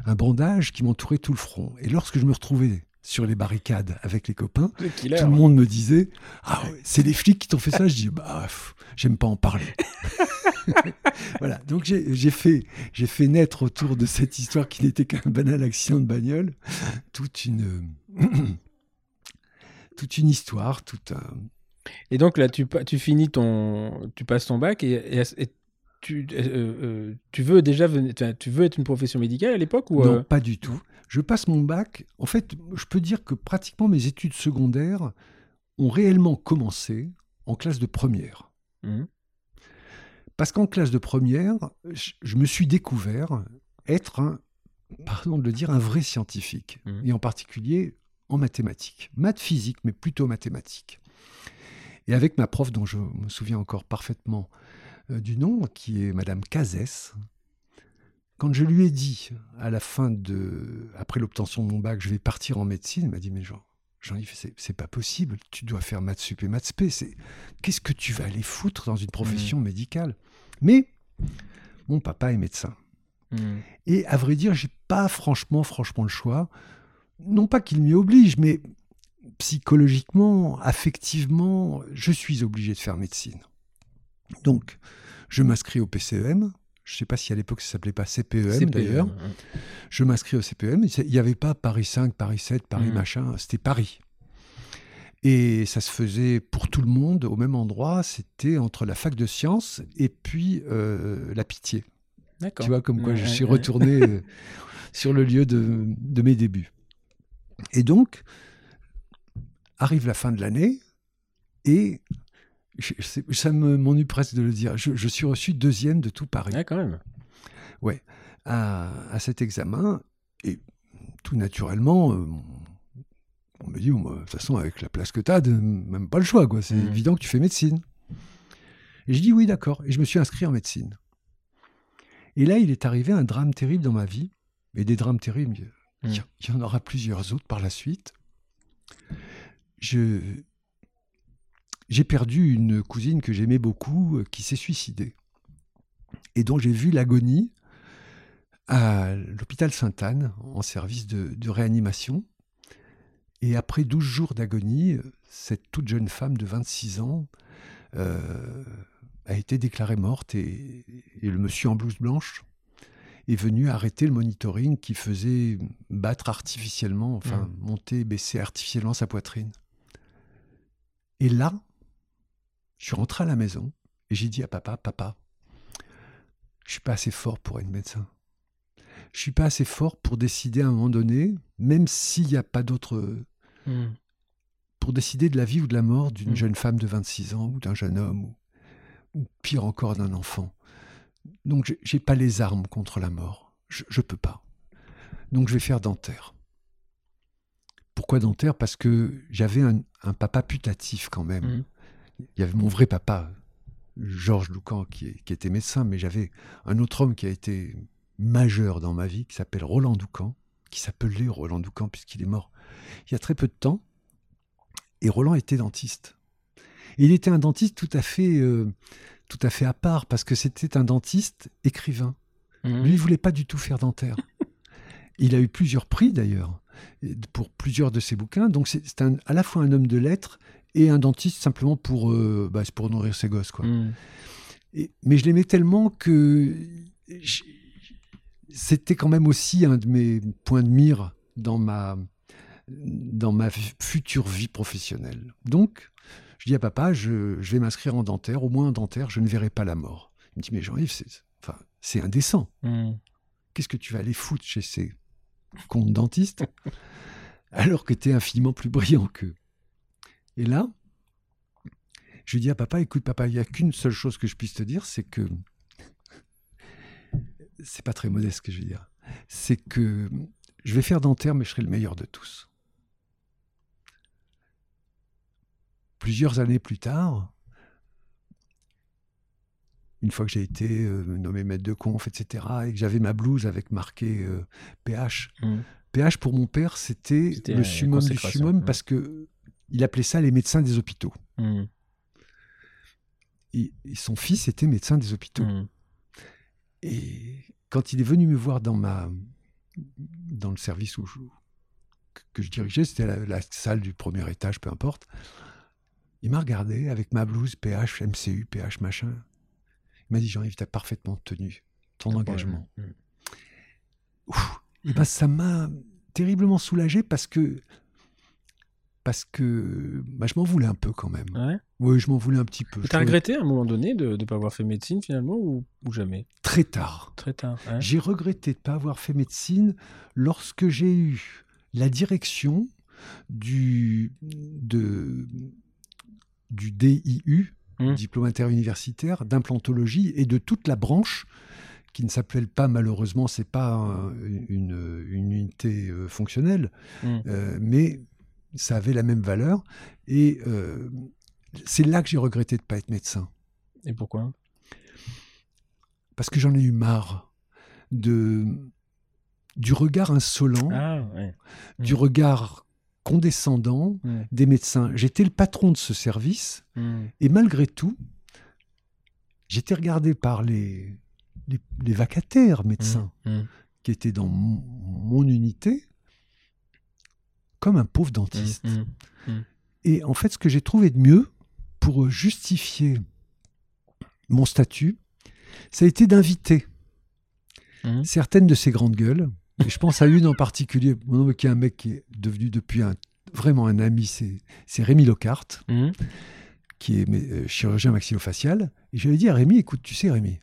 un bandage qui m'entourait tout le front. Et lorsque je me retrouvais sur les barricades avec les copains, Le killer. tout le monde me disait Ah ouais, c'est les flics qui t'ont fait ça Je dis Bah, j'aime pas en parler. voilà, donc j'ai fait, fait naître autour de cette histoire qui n'était qu'un banal accident de bagnole toute une, toute une histoire, tout un. Et donc là, tu, finis ton, tu passes ton bac et, et- et tu, euh, euh, tu veux déjà venir, tu veux être une profession médicale à l'époque ou Non, euh, pas du tout. Je passe mon bac. En fait, je peux dire que pratiquement mes études secondaires ont réellement commencé en classe de première. Mhm. Parce qu'en classe de première, je, je me suis découvert être un, pardon de le dire, un vrai scientifique. Mhm. Et en particulier en mathématiques. Maths physique, mais plutôt mathématiques. Et avec ma prof, dont je me souviens encore parfaitement euh, du nom, qui est Madame Cazès, quand je lui ai dit, à la fin de. après l'obtention de mon bac, je vais partir en médecine, elle m'a dit Mais Jean, Jean-Yves, c'est, c'est pas possible, tu dois faire maths sup et maths qu'est-ce que tu vas aller foutre dans une profession médicale? Mais mon papa est médecin. Mhm. Et à vrai dire, j'ai pas franchement, franchement le choix. Non pas qu'il m'y oblige, mais psychologiquement, affectivement, je suis obligé de faire médecine. Donc, je m'inscris au PCEM. Je ne sais pas si à l'époque ça s'appelait pas CPEM CPE, d'ailleurs. Je m'inscris au CPEM. Il n'y avait pas Paris 5, Paris 7, Paris Mhm. machin, c'était Paris. Et ça se faisait pour tout le monde au même endroit. C'était entre la fac de sciences et puis euh, la pitié. D'accord. Tu vois, comme quoi je suis retourné euh, sur le lieu de, de mes débuts. Et donc, arrive la fin de l'année et je- ça me- m'ennuie presque de le dire. Je, je suis reçu deuxième de tout Paris Ouais, quand même. à, à cet examen. Et tout naturellement, euh, on me dit, Bon, de toute façon, avec la place que tu as, même pas le choix. quoi. C'est Mhm. évident que tu fais médecine. Et je dis oui, d'accord. Et je me suis inscrit en médecine. Et là, il est arrivé un drame terrible dans ma vie. Et des drames terribles, Mhm. il y en aura plusieurs autres par la suite. Je, j'ai perdu une cousine que j'aimais beaucoup euh, qui s'est suicidée et dont j'ai vu l'agonie à l'hôpital Sainte-Anne en service de, de réanimation. Et après 12 jours d'agonie, cette toute jeune femme de 26 ans euh, a été déclarée morte et, et le monsieur en blouse blanche est venu arrêter le monitoring qui faisait battre artificiellement, enfin monter, baisser artificiellement sa poitrine. Et là, je suis rentré à la maison et j'ai dit à papa, papa, je suis pas assez fort pour être médecin. Je suis pas assez fort pour décider à un moment donné, même s'il n'y a pas d'autre, Mm. pour décider de la vie ou de la mort d'une Mm. jeune femme de 26 ans ou d'un jeune homme ou, ou pire encore d'un enfant. Donc j'ai- j'ai pas les armes contre la mort. Je, je peux pas. Donc je vais faire dentaire. Pourquoi dentaire? Parce que j'avais un, un papa putatif quand même. Mm. Il y avait mon vrai papa, Georges Loucan, qui, était médecin, mais j'avais un autre homme qui a été majeur dans ma vie, qui s'appelle Roland Doucan, qui s'appelait Roland Doucan puisqu'il est mort il y a très peu de temps. Et Roland était dentiste. Et il était un dentiste tout à fait, euh, tout à fait à part parce que c'était un dentiste écrivain. Lui, il voulait pas du tout faire dentaire. il a eu plusieurs prix d'ailleurs pour plusieurs de ses bouquins. Donc c'est à la fois un homme de lettres et un dentiste simplement pour, euh, bah, pour nourrir ses gosses. Quoi. Mm. Et- mais je l'aimais tellement que c'était quand même aussi un de mes points de mire dans ma, dans ma future vie professionnelle. Donc, je dis à papa, je, je vais m'inscrire en dentaire, au moins en dentaire, je ne verrai pas la mort. Il me dit, mais Jean-Yves, c'est enfin, indécent. Mm. Qu'est-ce que tu vas aller foutre chez ces de dentistes alors que tu es infiniment plus brillant qu'eux? Et là, je dis à papa, écoute papa, il n'y a qu'une seule chose que je puisse te dire, c'est que... C'est pas très modeste ce que je veux dire. C'est que je vais faire dentaire, mais je serai le meilleur de tous. Plusieurs années plus tard, une fois que j'ai été euh, nommé maître de conf, etc., et que j'avais ma blouse avec marqué euh, PH, Mm. PH pour mon père, c'était le summum du summum ouais. parce que il appelait ça les médecins des hôpitaux. Mm. Et, et son fils était médecin des hôpitaux. Mm. Et quand il est venu me voir dans ma dans le service où je- que- je dirigeais, c'était la, la salle du premier étage, peu importe. Il m'a regardé avec ma blouse PH, MCU, PH machin. Il m'a dit Jean-Yves, tu as parfaitement tenu ton engagement. Mm. Ouf. Et ben, ça m'a terriblement soulagé parce que parce que bah, je m'en voulais un peu quand même. Ouais. Oui, je m'en voulais un petit peu. T'as trouvais regretté à un moment donné de ne pas avoir fait médecine finalement ou, ou jamais? Très tard. Très tard. J'ai regretté de ne pas avoir fait médecine lorsque j'ai eu la direction du, de, du DIU, Mm. diplôme interuniversitaire, d'implantologie et de toute la branche qui ne s'appelle pas malheureusement, c'est pas un- une, une unité euh, fonctionnelle, Mm. euh, mais ça avait la même valeur. Et euh, c'est là que j'ai regretté de ne pas être médecin. Et pourquoi? Parce que j'en ai eu marre de du regard insolent, Ah, ouais. du regard condescendant Mm. des médecins. J'étais le patron de ce service Mm. et malgré tout, j'étais regardé par les, les, les vacataires médecins qui étaient dans mon, mon unité comme un pauvre dentiste. Mm. Et en fait, ce que j'ai trouvé de mieux pour justifier mon statut, ça a été d'inviter Mm. certaines de ces grandes gueules. Et je pense à une en particulier, qui est un mec qui est devenu depuis un, vraiment un ami, c'est c'est Rémi Lockhart, Mm. qui est euh, chirurgien maxillofacial. Et ai dit à Rémi, écoute, tu sais Rémi,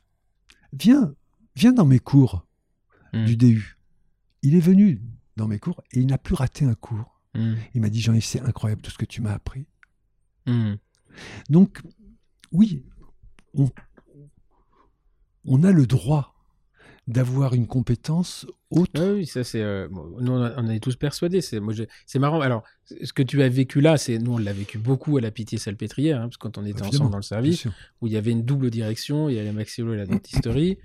viens, viens dans mes cours Mm. du DU. Il est venu dans mes cours et il n'a plus raté un cours. Mm. Il m'a dit, Jean-Yves, c'est incroyable tout ce que tu m'as appris. Mm. Donc, oui, on, on a le droit d'avoir une compétence autre. Ah oui, ça c'est. euh, bon, nous, on, en est tous persuadés. C'est moi, je- c'est marrant. Alors, ce que tu as vécu là, c'est nous, on l'a vécu beaucoup à la Pitié-Salpêtrière, hein, parce que quand on était Évidemment, ensemble dans le service, où il y avait une double direction, il y a la maxillo et la dentisterie.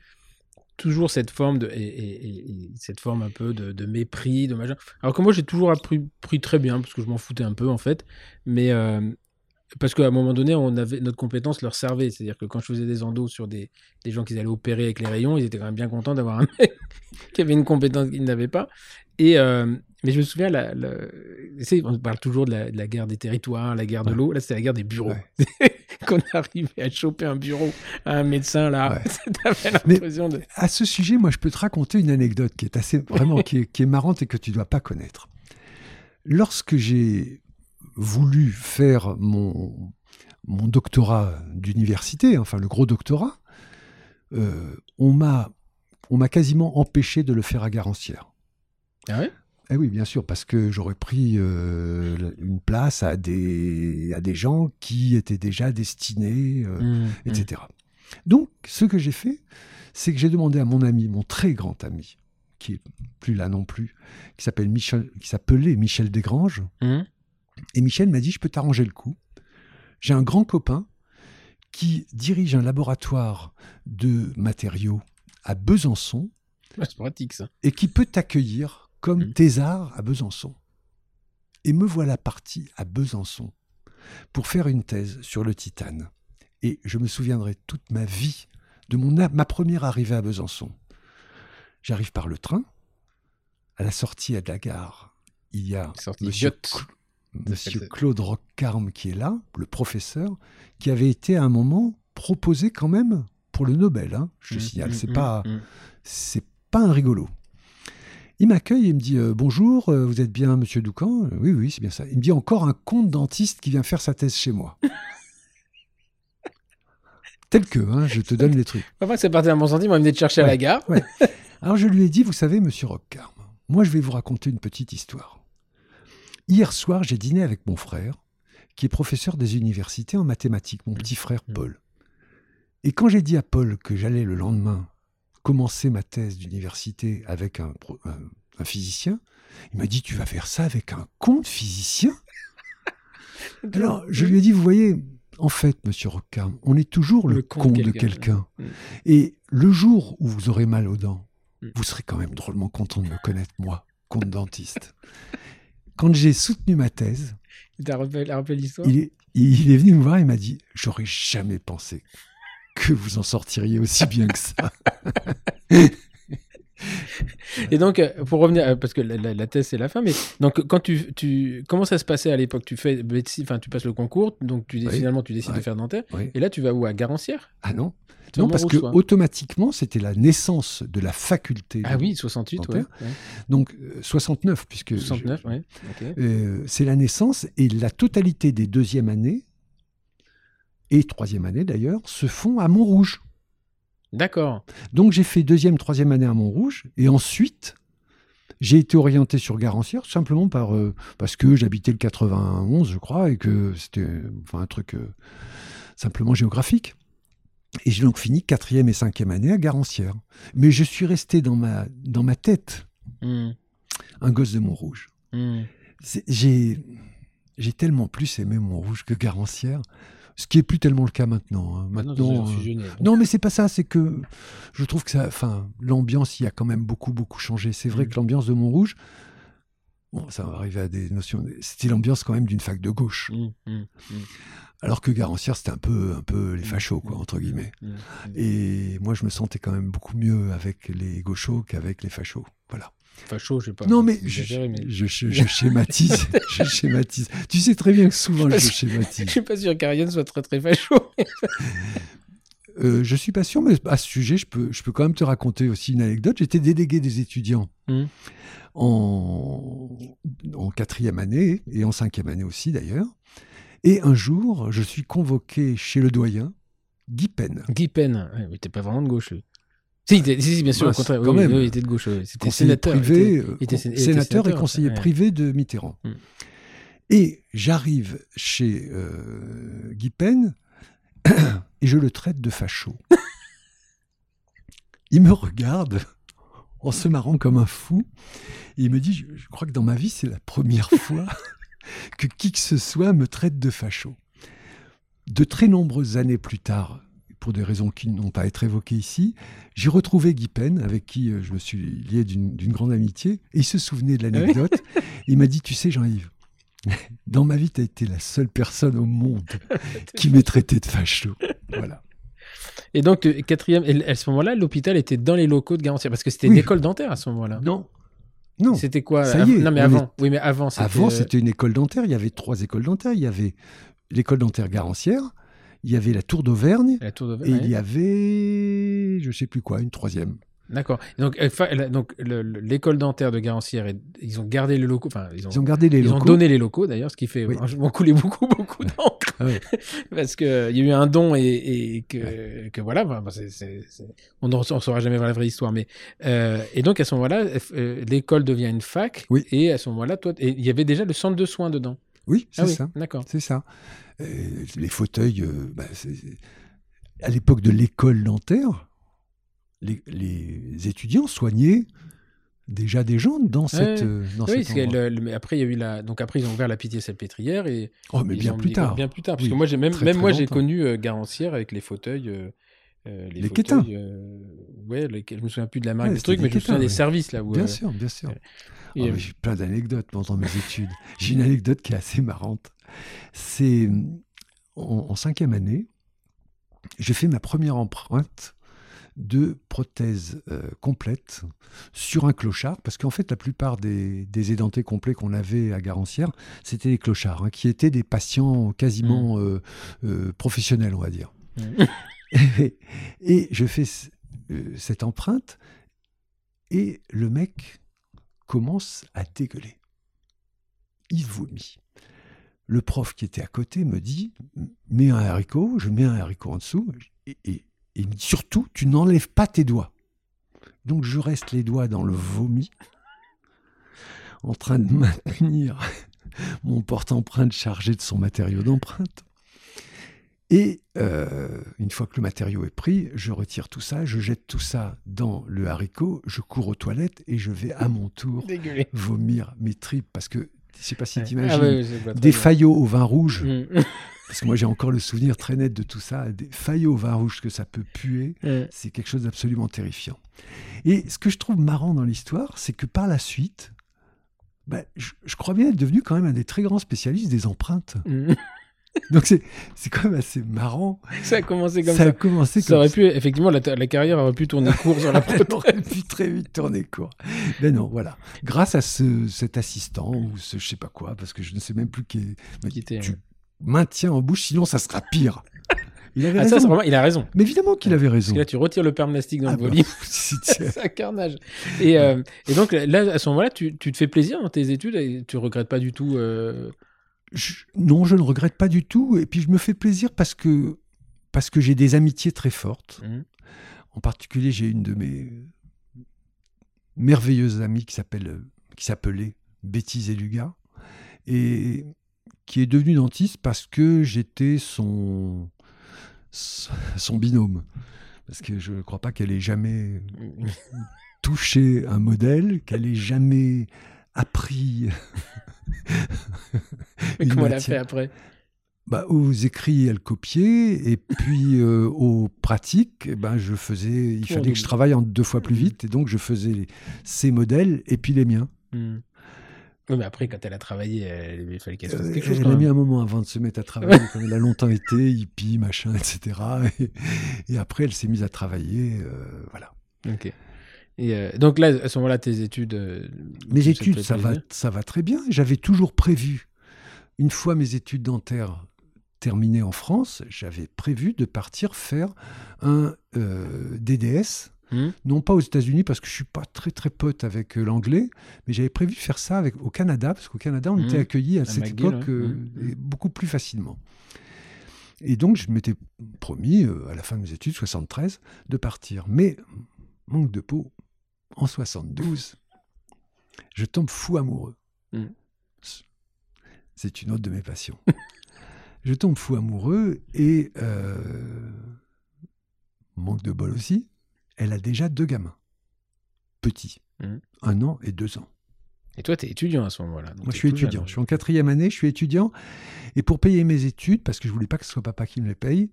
Toujours cette forme de et, et- et- et cette forme un peu de, de mépris, de machin. Alors que moi, j'ai toujours appris pris très bien parce que je m'en foutais un peu en fait, mais euh, parce qu'à un moment donné, on avait notre compétence leur servait. C'est-à-dire que quand je faisais des endos sur des, des gens qui allaient opérer avec les rayons, ils étaient quand même bien contents d'avoir un mec qui avait une compétence qu'ils n'avaient pas. Et euh, mais je me souviens, la, la- on parle toujours de la, de la guerre des territoires, la guerre de l'eau. Là, c'était la guerre des bureaux. Ouais. Qu'on arrivait à choper un bureau à un médecin là, Ouais. l'impression de. À ce sujet, moi, je peux te raconter une anecdote qui est assez vraiment qui est, qui est marrante et que tu dois pas connaître. Lorsque j'ai voulu faire mon mon doctorat d'université, enfin le gros doctorat, euh, on m'a on m'a quasiment empêché de le faire à Garancière. Ah ouais? Eh oui, bien sûr, parce que j'aurais pris euh, une place à des, à des gens qui étaient déjà destinés, euh, Mmh, mmh. etc. Donc, ce que j'ai fait, c'est que j'ai demandé à mon ami, mon très grand ami, qui est plus là non plus, qui s'appelle Michel, qui s'appelait Michel Desgranges, Mmh. et Michel m'a dit, je peux t'arranger le coup. J'ai un grand copain qui dirige un laboratoire de matériaux à Besançon Ah, c'est pratique ça. et qui peut t'accueillir comme thésard à Besançon. Et me voilà parti à Besançon pour faire une thèse sur le titane. Et je me souviendrai toute ma vie de mon ma première arrivée à Besançon. J'arrive par le train. À la sortie de la gare, il y a Monsieur. Cl- Claude Rockcarme qui est là, le professeur, qui avait été à un moment proposé quand même pour le Nobel. hein, je te Mmh, signale, mmh, c'est mmh, pas mmh. c'est pas un rigolo. Il m'accueille et me dit euh, Bonjour, euh, vous êtes bien Monsieur Doucan? Euh, Oui, oui, c'est bien ça. Il me dit Encore un compte dentiste qui vient faire sa thèse chez moi. Tel que, hein, je te donne les trucs. Enfin, c'est parti à mon sentiment, il venait de chercher à la Ouais. gare. Alors je lui ai dit Vous savez, Monsieur Rockcarm, moi je vais vous raconter une petite histoire. Hier soir, j'ai dîné avec mon frère, qui est professeur des universités en mathématiques, mon petit frère Mmh. Paul. Et quand j'ai dit à Paul que j'allais le lendemain commencer ma thèse d'université avec un, pro- un- un physicien, il m'a dit Tu vas faire ça avec un compte physicien? Alors je lui ai dit Vous voyez, en fait, monsieur Rockcarm, on est toujours le, Le con con de de quelqu'un. Mm. Et le jour où vous aurez mal aux dents, Mm. vous serez quand même drôlement content de me connaître, moi, compte dentiste. Quand j'ai soutenu ma thèse, rappelé il est, il est venu me voir et m'a dit J'aurais jamais pensé que vous en sortiriez aussi bien que ça. Et donc, euh, pour revenir, euh, parce que la, la- la thèse c'est la fin, mais donc quand tu, tu, comment ça se passait à l'époque? Tu fais enfin tu passes le concours, donc tu, Oui. finalement tu décides de faire dentaire, Oui. et là tu vas où? À Garancière? Ah non Non, parce que ouais. automatiquement, c'était la naissance de la faculté. Ah oui, 68, ouais. Donc euh, 69, puisque 69, je- ouais. euh, c'est la naissance et la totalité des deuxième années et troisième année d'ailleurs se font à Montrouge. D'accord. Donc j'ai fait deuxième, troisième année à Montrouge et ensuite j'ai été orienté sur Garancière simplement par euh, parce que j'habitais le 91 je crois et que c'était enfin un truc euh, simplement géographique. Et j'ai donc fini quatrième et cinquième année à Garancière. Mais je suis resté dans ma dans ma tête Hmm, un gosse de Montrouge. hmm. J'ai j'ai tellement plus aimé Montrouge que Garancière, ce qui est plus tellement le cas maintenant. hein. Ah Maintenant, euh, non, mais c'est pas ça, c'est que je trouve que ça, enfin, l'ambiance y a quand même beaucoup, beaucoup changé. C'est vrai Mm. que l'ambiance de Montrouge, bon, ça va arriver à des notions, c'était l'ambiance quand même d'une fac de gauche. Hmm, hmm, Alors que Garancière, c'était un peu, un peu les fachos, quoi, Mm. entre guillemets. Et moi, je me sentais quand même beaucoup mieux avec les gauchos qu'avec les fachos. Voilà. Chaud, je sais pas. non, mais je, exagéré, mais je, je- je schématise. je schématise. Tu sais très bien que souvent, je Je schématise. suis pas sûr qu'Ariane soit très très facho. Euh, je suis pas sûr, mais à ce sujet, je peux, je peux quand même te raconter aussi une anecdote. J'étais délégué des étudiants Mhm. en, en quatrième année et en cinquième année aussi d'ailleurs. Et un jour, je suis convoqué chez le doyen, Guy Pen, Guy Pen, ouais, mais t'es pas vraiment de gauche, lui. Si, bien sûr, Bah, au contraire. quand oui, même. oui, il était de gauche. oui. C'était sénateur. il privé, était- euh, il était il sénateur et conseiller ouais. privé de Mitterrand. Mhm. Et j'arrive chez euh, Guy Pen et je le traite de facho. il me regarde en se marrant comme un fou. Et il me dit, je, je crois que dans ma vie, c'est la première fois que qui que ce soit me traite de facho. De très nombreuses années plus tard, pour des raisons qui n'ont pas à être évoquées ici, j'ai retrouvé Guy Pen, avec qui euh, je me suis lié d'une grande amitié, et il se souvenait de l'anecdote. il m'a dit, tu sais Jean-Yves, dans ma vie, tu as été la seule personne au monde qui m'ait traité de facho. Voilà. Et donc, euh, quatrième, à ce moment-là, l'hôpital était dans les locaux de Garantière, parce que c'était Oui. une école dentaire à ce moment-là. Non. Non. C'était quoi? Ça y est, Non, mais avant. Oui, mais avant. Avant, euh, c'était une école dentaire. Il y avait trois écoles dentaires. Il y avait l'école dentaire Garancière, il y avait la Tour d'Auvergne, et il y avait, je sais plus quoi, une troisième. D'accord. Donc, euh, donc le- le- l'école dentaire de Garancière, ils ont gardé les locaux. Enfin, ils ont, Ils ont gardé les ils ont donné les locaux d'ailleurs, ce qui fait Oui. franchement couler beaucoup, beaucoup d'encre. Ah ouais. Parce qu'il y a eu un don et, et que, que voilà, enfin, on ne saura jamais voir la vraie histoire. Mais, euh, et donc à ce moment-là, euh, l'école devient une fac. Oui. Et à ce moment-là, toi, il y avait déjà le centre de soins dedans. Oui, c'est Ah oui, ça. d'accord. C'est ça. Euh, les fauteuils, euh, bah, c'est- à l'époque de l'école dentaire, les, les étudiants soignaient déjà des gens dans cette. Ouais. euh, dans Oui, cet le- le- mais après il y a eu la, donc après ils ont ouvert la pitié salpêtrière et Oh, mais bien plus tard. Bien plus tard, parce Oui, que moi j'ai même, très, même très moi j'ai connu euh, Garancière avec les fauteuils. euh, les, Les fauteuils, Quétins. euh, ouais, je me souviens plus de la marque Ouais, des trucs, mais je me souviens des services là où. Bien euh, sûr, bien sûr. Mais J'ai plein d'anecdotes pendant mes études. J'ai une anecdote qui est assez marrante. C'est en, en cinquième année, j'ai fait ma première empreinte de prothèse euh, complète sur un clochard, parce qu'en fait, la plupart des, des édentés complets qu'on avait à Garancière, c'était des clochards, hein, qui étaient des patients quasiment euh, euh, professionnels, on va dire. Mm. et, et je fais cette empreinte, et le mec commence à dégueuler. Il vomit. Le prof qui était à côté me dit Mets un haricot, je mets un haricot en dessous, et, Surtout, tu n'enlèves pas tes doigts. Donc je reste les doigts dans le vomi, en train de maintenir mon porte-empreinte chargé de son matériau d'empreinte. Et euh, une fois que le matériau est pris, je retire tout ça, je jette tout ça dans le haricot, je cours aux toilettes et je vais à mon tour vomir mes tripes parce que je sais pas si Ouais. tu imagines Ah ouais, des faillots au vin rouge, Mm. parce que moi j'ai encore le souvenir très net de tout ça, des faillots au vin rouge que ça peut puer, Mm. c'est quelque chose d'absolument terrifiant. Et ce que je trouve marrant dans l'histoire, c'est que par la suite, bah, je, je crois bien être devenu quand même un des très grands spécialistes des empreintes. Mm. Donc c'est c'est quand même assez marrant. Ça a commencé comme ça ça. a commencé Ça comme aurait pu, effectivement, la, la carrière aurait pu tourner court sur la aurait pu très vite tourner court. Mais non, voilà. Grâce à ce, cet assistant ou ce je sais pas quoi, parce que je ne sais même plus qui est. Qui était, tu ouais. maintiens en bouche, sinon ça sera pire. Il avait Ah, ça, raison. vraiment- il a raison. Mais évidemment qu'il avait Parce raison. que là, tu retires le permastic dans Ah le bah, volume. c'est un carnage. Et, euh, et donc là, à ce moment-là, tu, tu te fais plaisir dans tes études et tu regrettes pas du tout. euh, Je- non, je ne regrette pas du tout. Et puis je me fais plaisir parce que, parce que j'ai des amitiés très fortes. Mhm. En particulier, j'ai une de mes merveilleuses amies qui s'appelle, qui s'appelait Betty Zeluga et qui est devenue dentiste parce que j'étais son, son binôme. Parce que je ne crois pas qu'elle ait jamais touché un modèle, qu'elle ait jamais appris. Mais une comment elle a fait après? Bah, aux écrits, elle copiait, et puis euh, aux pratiques, eh ben, je faisais. Il fallait que je travaille en deux fois plus Mhm. vite, et donc je faisais ses modèles et puis les miens. Oui, mais après, quand elle a travaillé, elle- il fallait qu'elle se fasse Euh, quelque chose. elle a mis un moment avant de se mettre à travailler, elle a longtemps été hippie, machin, etc. Et, et après, elle s'est mise à travailler, euh, voilà. Ok. Et euh, donc là, à ce moment-là, tes études. euh, Mes études, ça va, ça va très bien. J'avais toujours prévu, une fois mes études dentaires terminées en France, j'avais prévu de partir faire un euh, DDS, Hmm. non pas aux États-Unis parce que je suis pas très très pote avec l'anglais, mais j'avais prévu de faire ça avec, au Canada parce qu'au Canada on Mhm. était accueillis à, À cette McGill, époque ouais. et beaucoup plus facilement. Et donc je m'étais promis à la fin de mes études 73 de partir, mais manque de peau en 72, je tombe fou amoureux. Mhm. C'est une autre de mes passions. Je tombe fou amoureux et euh, manque de bol aussi. Elle a déjà deux gamins, petits, Mhm. un an et deux ans. Et toi, tu es étudiant à ce moment-là. Moi, je suis jeune. étudiant. Je suis en quatrième année, je suis étudiant. Et pour payer mes études, parce que je voulais pas que ce soit papa qui me les paye,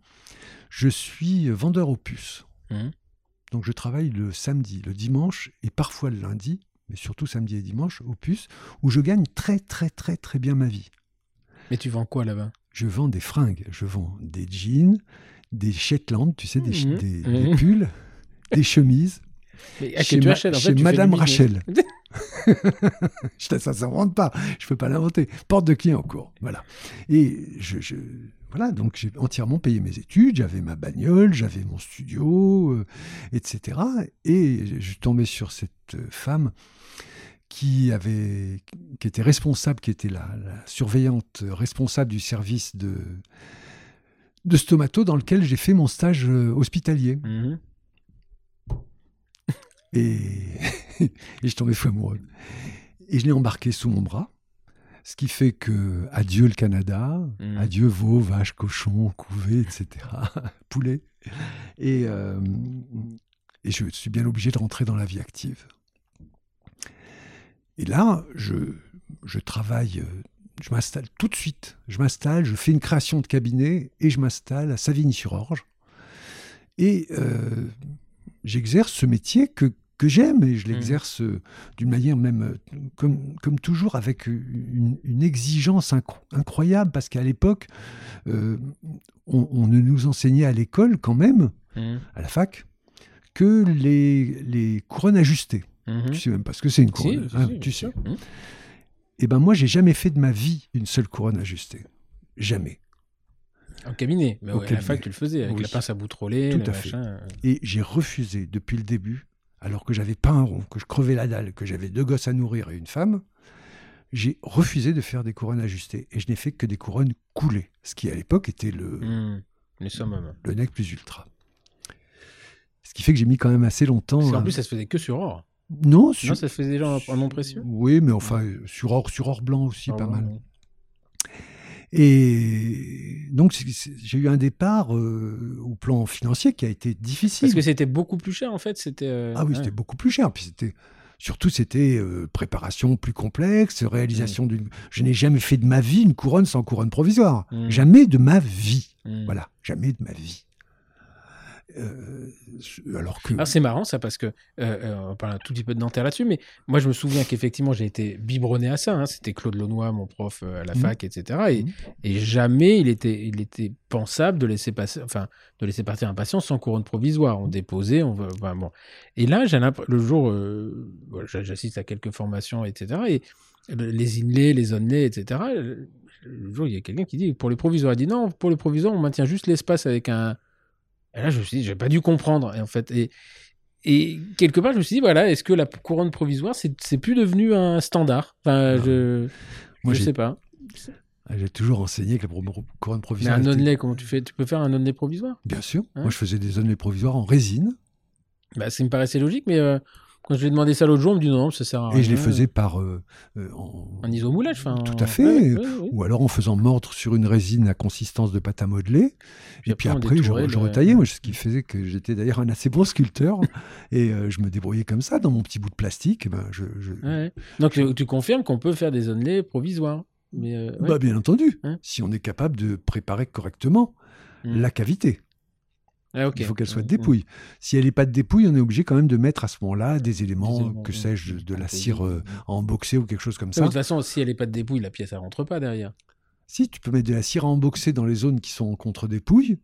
je suis vendeur aux puces. Mhm. Donc, je travaille le samedi, le dimanche et parfois le lundi, mais surtout samedi et dimanche aux puces, où je gagne très, très, très, très bien ma vie. Mais tu vends quoi là-bas? Je vends des fringues. Je vends des jeans, des Shetland, tu sais, des, Mhm. des- Mhm. des pulls, des chemises. Mais, que Chez ma- achètes, en chez fait, tu fais Madame. Rachel. Je- ça ne s'invente pas. Je ne peux pas l'inventer. Porte de client en cours. Voilà. Et je, je- voilà, donc j'ai entièrement payé mes études. J'avais ma bagnole, j'avais mon studio, euh, etc. Et je suis tombé sur cette euh, femme qui avait, qui était responsable, qui était la, la surveillante responsable du service de, de stomato dans lequel j'ai fait mon stage euh, hospitalier. Mhm. Et, et je tombé fou amoureux. Et je l'ai embarqué sous mon bras. Ce qui fait que adieu le Canada, Mhm. adieu veaux, vaches, cochons, couvées, etc., poulets. Et, euh, et je suis bien obligé de rentrer dans la vie active. Et là, je, je travaille, euh, je m'installe tout de suite. Je m'installe, je fais une création de cabinet et je m'installe à Savigny-sur-Orge. Et euh, j'exerce ce métier que, que j'aime et je Mhm. l'exerce euh, d'une manière même, euh, comme, comme toujours, avec une, une exigence incro- incroyable parce qu'à l'époque, euh, on, on ne nous enseignait à l'école quand même, Mhm. à la fac, que les, les couronnes ajustées. Mhm. Tu sais même pas ce que c'est une couronne. si, hein, si, tu sais. sûr. Mhm. Eh ben moi, j'ai jamais fait de ma vie une seule couronne ajustée. Jamais. Au cabinet. Mais ouais, à la fac, tu le faisais avec Oui. la pince à bout trollée, Tout à fait. machin. Et j'ai refusé depuis le début, alors que j'avais pas un rond, que je crevais la dalle, que j'avais deux gosses à nourrir et une femme, j'ai refusé de faire des couronnes ajustées. Et je n'ai fait que des couronnes coulées, ce qui à l'époque était le, Mhm. Le le nec plus ultra. Ce qui fait que j'ai mis quand même assez longtemps. Qu'en à- plus, ça se faisait que sur or. Non, sur- Non, ça se faisait déjà en, en non précieux? Oui, mais enfin, sur or, sur or blanc aussi, Ah, pas mal. ouais. Et donc, j'ai eu un départ euh, au plan financier qui a été difficile. Parce que c'était beaucoup plus cher, en fait. C'était. euh, Ah oui, ouais. c'était beaucoup plus cher. Puis c'était surtout c'était euh, préparation plus complexe, réalisation d'une. Je n'ai jamais fait de ma vie une couronne sans couronne provisoire. Mm. Jamais de ma vie. Mhm. Voilà, jamais de ma vie. Euh, alors que c'est marrant ça parce que euh, euh, on parle un tout petit peu de Nanterre là-dessus, mais moi je me souviens qu'effectivement j'ai été biberonné à ça. hein. C'était Claude Launois, mon prof euh, à la Mhm. fac, etc. Et, Mhm. et jamais il était, il était pensable de laisser passer, enfin de laisser partir un patient sans couronne provisoire. On déposait, on enfin, bon. Et là j'ai le jour, j'assiste à quelques formations, etc. Et le- les inlays, les onlays, etc. Le le jour il y a quelqu'un qui dit pour les provisoires, il dit non pour les provisoires on maintient juste l'espace avec un et là, je me suis dit, j'ai pas dû comprendre. Et en fait, et, et quelque part, je me suis dit, voilà, est-ce que la couronne provisoire, c'est plus devenu un standard? Enfin, Non. je, Moi, je sais pas. j'ai toujours enseigné que la couronne Mais provisoire. un était- onlay, comment tu fais? Tu peux faire un onlay provisoire? Bien sûr. Hein? Moi, je faisais des onlets provisoires en résine bah, Ça me paraissait logique, mais euh, quand je lui ai demandé ça l'autre jour, on me dit non, ça sert à rien. et je les faisais par euh, euh, en, En isomoulage, enfin. Tout à fait. ouais, ouais, ouais. ou alors en faisant mordre sur une résine à consistance de pâte à modeler. Puis Et puis après, je, retaillais, moi, ce qui faisait que j'étais d'ailleurs un assez bon sculpteur. et euh, je me débrouillais comme ça, dans mon petit bout de plastique. eh Ben, je. Donc, tu, tu confirmes qu'on peut faire des onlays provisoires. Mais, euh. Bah, bien entendu, Hein si on est capable de préparer correctement Mm. la cavité. Ah. Il faut qu'elle soit Mm, de dépouille. Si elle n'est pas de dépouille, on est obligé quand même de mettre à ce moment-là des Des éléments, que sais-je, de, de la cire euh, mm. emboxée ou quelque chose comme ça. De toute façon, si elle n'est pas de dépouille, la pièce, elle rentre pas derrière. Si, tu peux mettre de la cire emboxée dans les zones qui sont en contre-dépouille.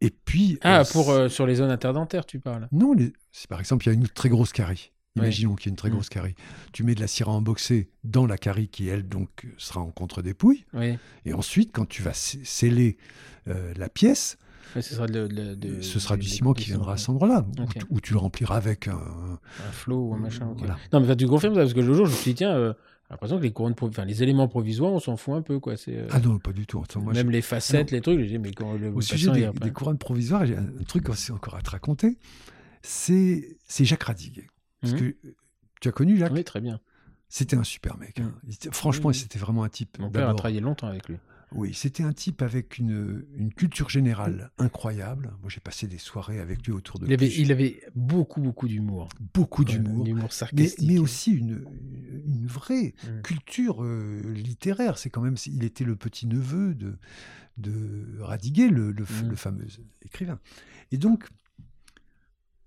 Et puis. Ah, euh, pour, euh, sur les zones interdentaires, tu parles. Non, les- si par exemple il y a une très grosse carie, Ouais. imaginons qu'il y a une très grosse carie, tu mets de la cire à emboxer dans la carie qui, elle, donc, sera en contre-dépouille, Oui. et ensuite, quand tu vas sc- sceller euh, la pièce, Ce sera, de, de- de- ce sera du ciment qui viendra à cet endroit-là, où Ok. tu- le rempliras avec un... Un flot ou un machin. Voilà. Non, mais tu confirmes ça parce que le jour, je me suis dit, tiens, euh, j'ai l'impression que les couronnes, enfin, les éléments provisoires, on s'en fout un peu, quoi. Euh, Ah non, pas du tout. Attends, moi, même je- les facettes, les trucs. J'ai mais quand le Au sujet des, couronnes provisoires, j'ai un, truc aussi encore à te raconter, c'est Jacques Radiguet. Parce Mhm. que tu as connu Jacques? Oui, très bien. C'était un super mec. hein. Mhm. Franchement, Mhm. c'était vraiment un type. Mon père a travaillé longtemps avec lui. Oui, c'était un type avec une, une culture générale incroyable. Moi, j'ai passé des soirées avec lui autour de Il avait, il avait beaucoup, beaucoup d'humour. beaucoup d'humour. Un humour mais, sarcastique. mais aussi une, une vraie Mm. culture euh, littéraire. C'est quand même, il était le petit neveu de, de Radiguet, le, Mm. le fameux écrivain. Et donc,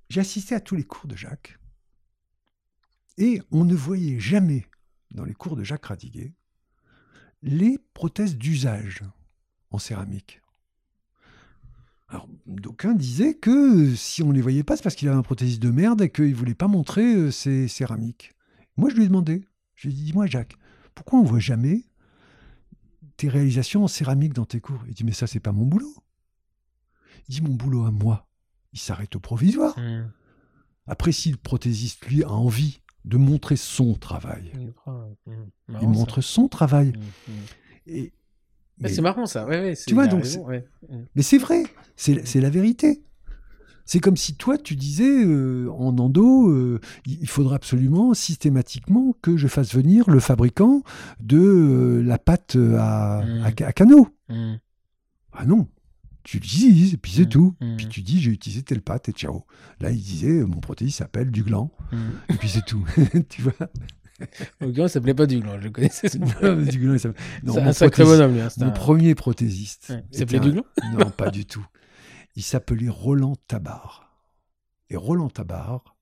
j'ai assisté à tous les cours de Jacques, et on ne voyait jamais dans les cours de Jacques Radiguet les prothèses d'usage en céramique. Alors, d'aucuns disaient que si on ne les voyait pas, c'est parce qu'il avait un prothésiste de merde et qu'il ne voulait pas montrer euh, ses céramiques. Moi, je lui ai demandé, je lui ai dit, dis-moi Jacques, pourquoi on ne voit jamais tes réalisations en céramique dans tes cours? Il dit, mais ça, c'est pas mon boulot. Il dit, mon boulot à moi, il s'arrête au provisoire. Mm. Après, si le prothésiste, lui, a envie de montrer son travail, Il, prend- mm. Marrant, il ça. montre son travail. Mm, mm. Et, mais- C'est marrant ça. Ouais, ouais, c'est- Tu vois, donc, raison, ouais. Mais c'est vrai, c'est c'est la vérité. C'est comme si toi, tu disais euh, en endo, euh, il faudra absolument, systématiquement, que je fasse venir le fabricant de euh, la pâte à, Mm. à, à canot. Ah non, tu l'utilises et puis c'est Mm. tout. Mm. Puis tu dis, j'ai utilisé telle pâte et ciao. Là, il disait, mon protéiste s'appelle du gland Mm. et puis c'est tout. tu vois? L'occurrence, ça s'appelait pas du gland, je le connaissais. Non, du gland, s'appelle- non, C'est mon un sacré prothésiste- bonhomme, lui. hein, c'est Mon un- premier prothésiste. Ouais. Il s'appelait un- du gland? Non, pas du tout. Il s'appelait Roland Tabar. Et Roland Tabar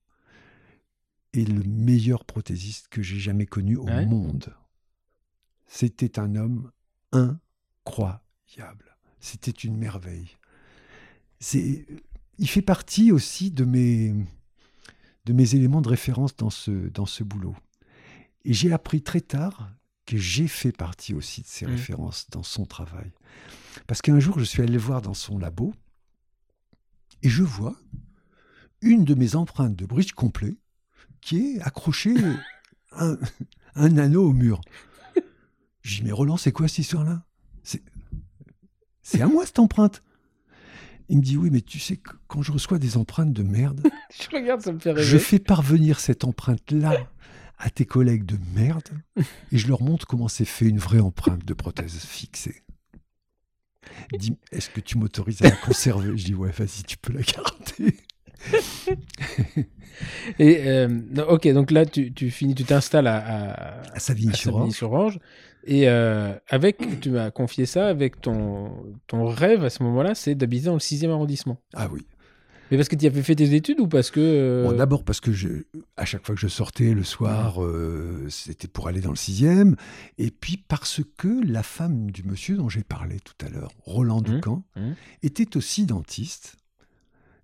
est le meilleur prothésiste que j'ai jamais connu au Ouais. monde. C'était un homme incroyable. C'était une merveille. C'est, il fait partie aussi de mes, de mes éléments de référence dans ce, dans ce boulot. Et j'ai appris très tard que j'ai fait partie aussi de ses Mm. références dans son travail. Parce qu'un jour, je suis allé le voir dans son labo et je vois une de mes empreintes de bridge complet qui est accrochée un, un anneau au mur. Je dis, mais Roland, c'est quoi cette histoire-là? C'est à moi cette empreinte. Il me dit, oui, mais tu sais, quand je reçois des empreintes de merde, Je regarde, ça me fait rêver. je fais parvenir cette empreinte-là à tes collègues de merde et je leur montre comment c'est fait une vraie empreinte de prothèse fixée. Il dit, est-ce que tu m'autorises à la conserver? Je dis, ouais, vas-y, tu peux la garder. Et, euh, ok, donc là, tu, tu finis, tu t'installes à, à, À. Savigny-sur-Orge. Et euh, avec, tu m'as confié ça avec ton, ton rêve à ce moment-là, c'est d'habiter dans le 6e arrondissement. Ah oui. Mais parce que tu avais fait tes études ou parce que. euh, Bon, D'abord parce que je, à chaque fois que je sortais le soir, euh, c'était pour aller dans le sixième. Et puis parce que la femme du monsieur dont j'ai parlé tout à l'heure, Roland Mmh, Doucan, mmh. était aussi dentiste.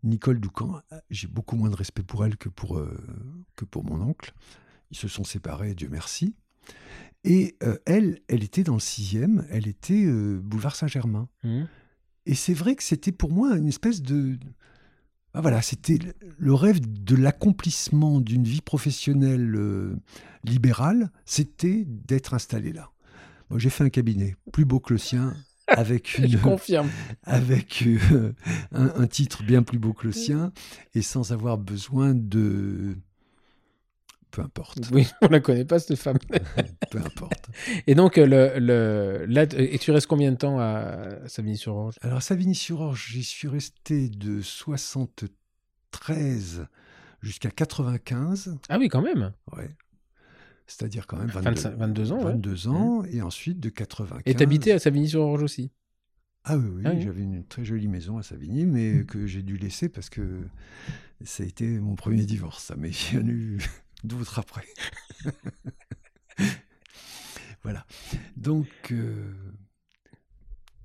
Nicole Doucan, j'ai beaucoup moins de respect pour elle que pour, que pour mon oncle. Ils se sont séparés, Dieu merci. Et euh, elle, elle était dans le sixième, elle était euh, boulevard Saint-Germain. Mhm. Et c'est vrai que c'était pour moi une espèce de... Ah, voilà, c'était le- rêve de l'accomplissement d'une vie professionnelle euh, libérale, c'était d'être installé là. Moi, j'ai fait un cabinet plus beau que le sien, avec Je une, confirme. avec euh, un, un titre bien plus beau que le sien, et sans avoir besoin de... Peu importe, Oui, on la connaît pas, cette femme. peu importe. Et donc, euh, le, le, là, et tu restes combien de temps à Savigny-sur-Orge? Alors, à Savigny-sur-Orge, j'y suis resté de 73 jusqu'à 95. Ah oui, quand même. Ouais. C'est-à-dire quand même 22, 25 22 ans, ouais. 22 ans, et ensuite de 95. Et t'habitais à Savigny-sur-Orge aussi? Ah oui, oui, Ah oui. j'avais une très jolie maison à Savigny, mais que j'ai dû laisser parce que ça a été mon premier divorce. Ça m'est venu d'autres après. voilà. Donc, euh,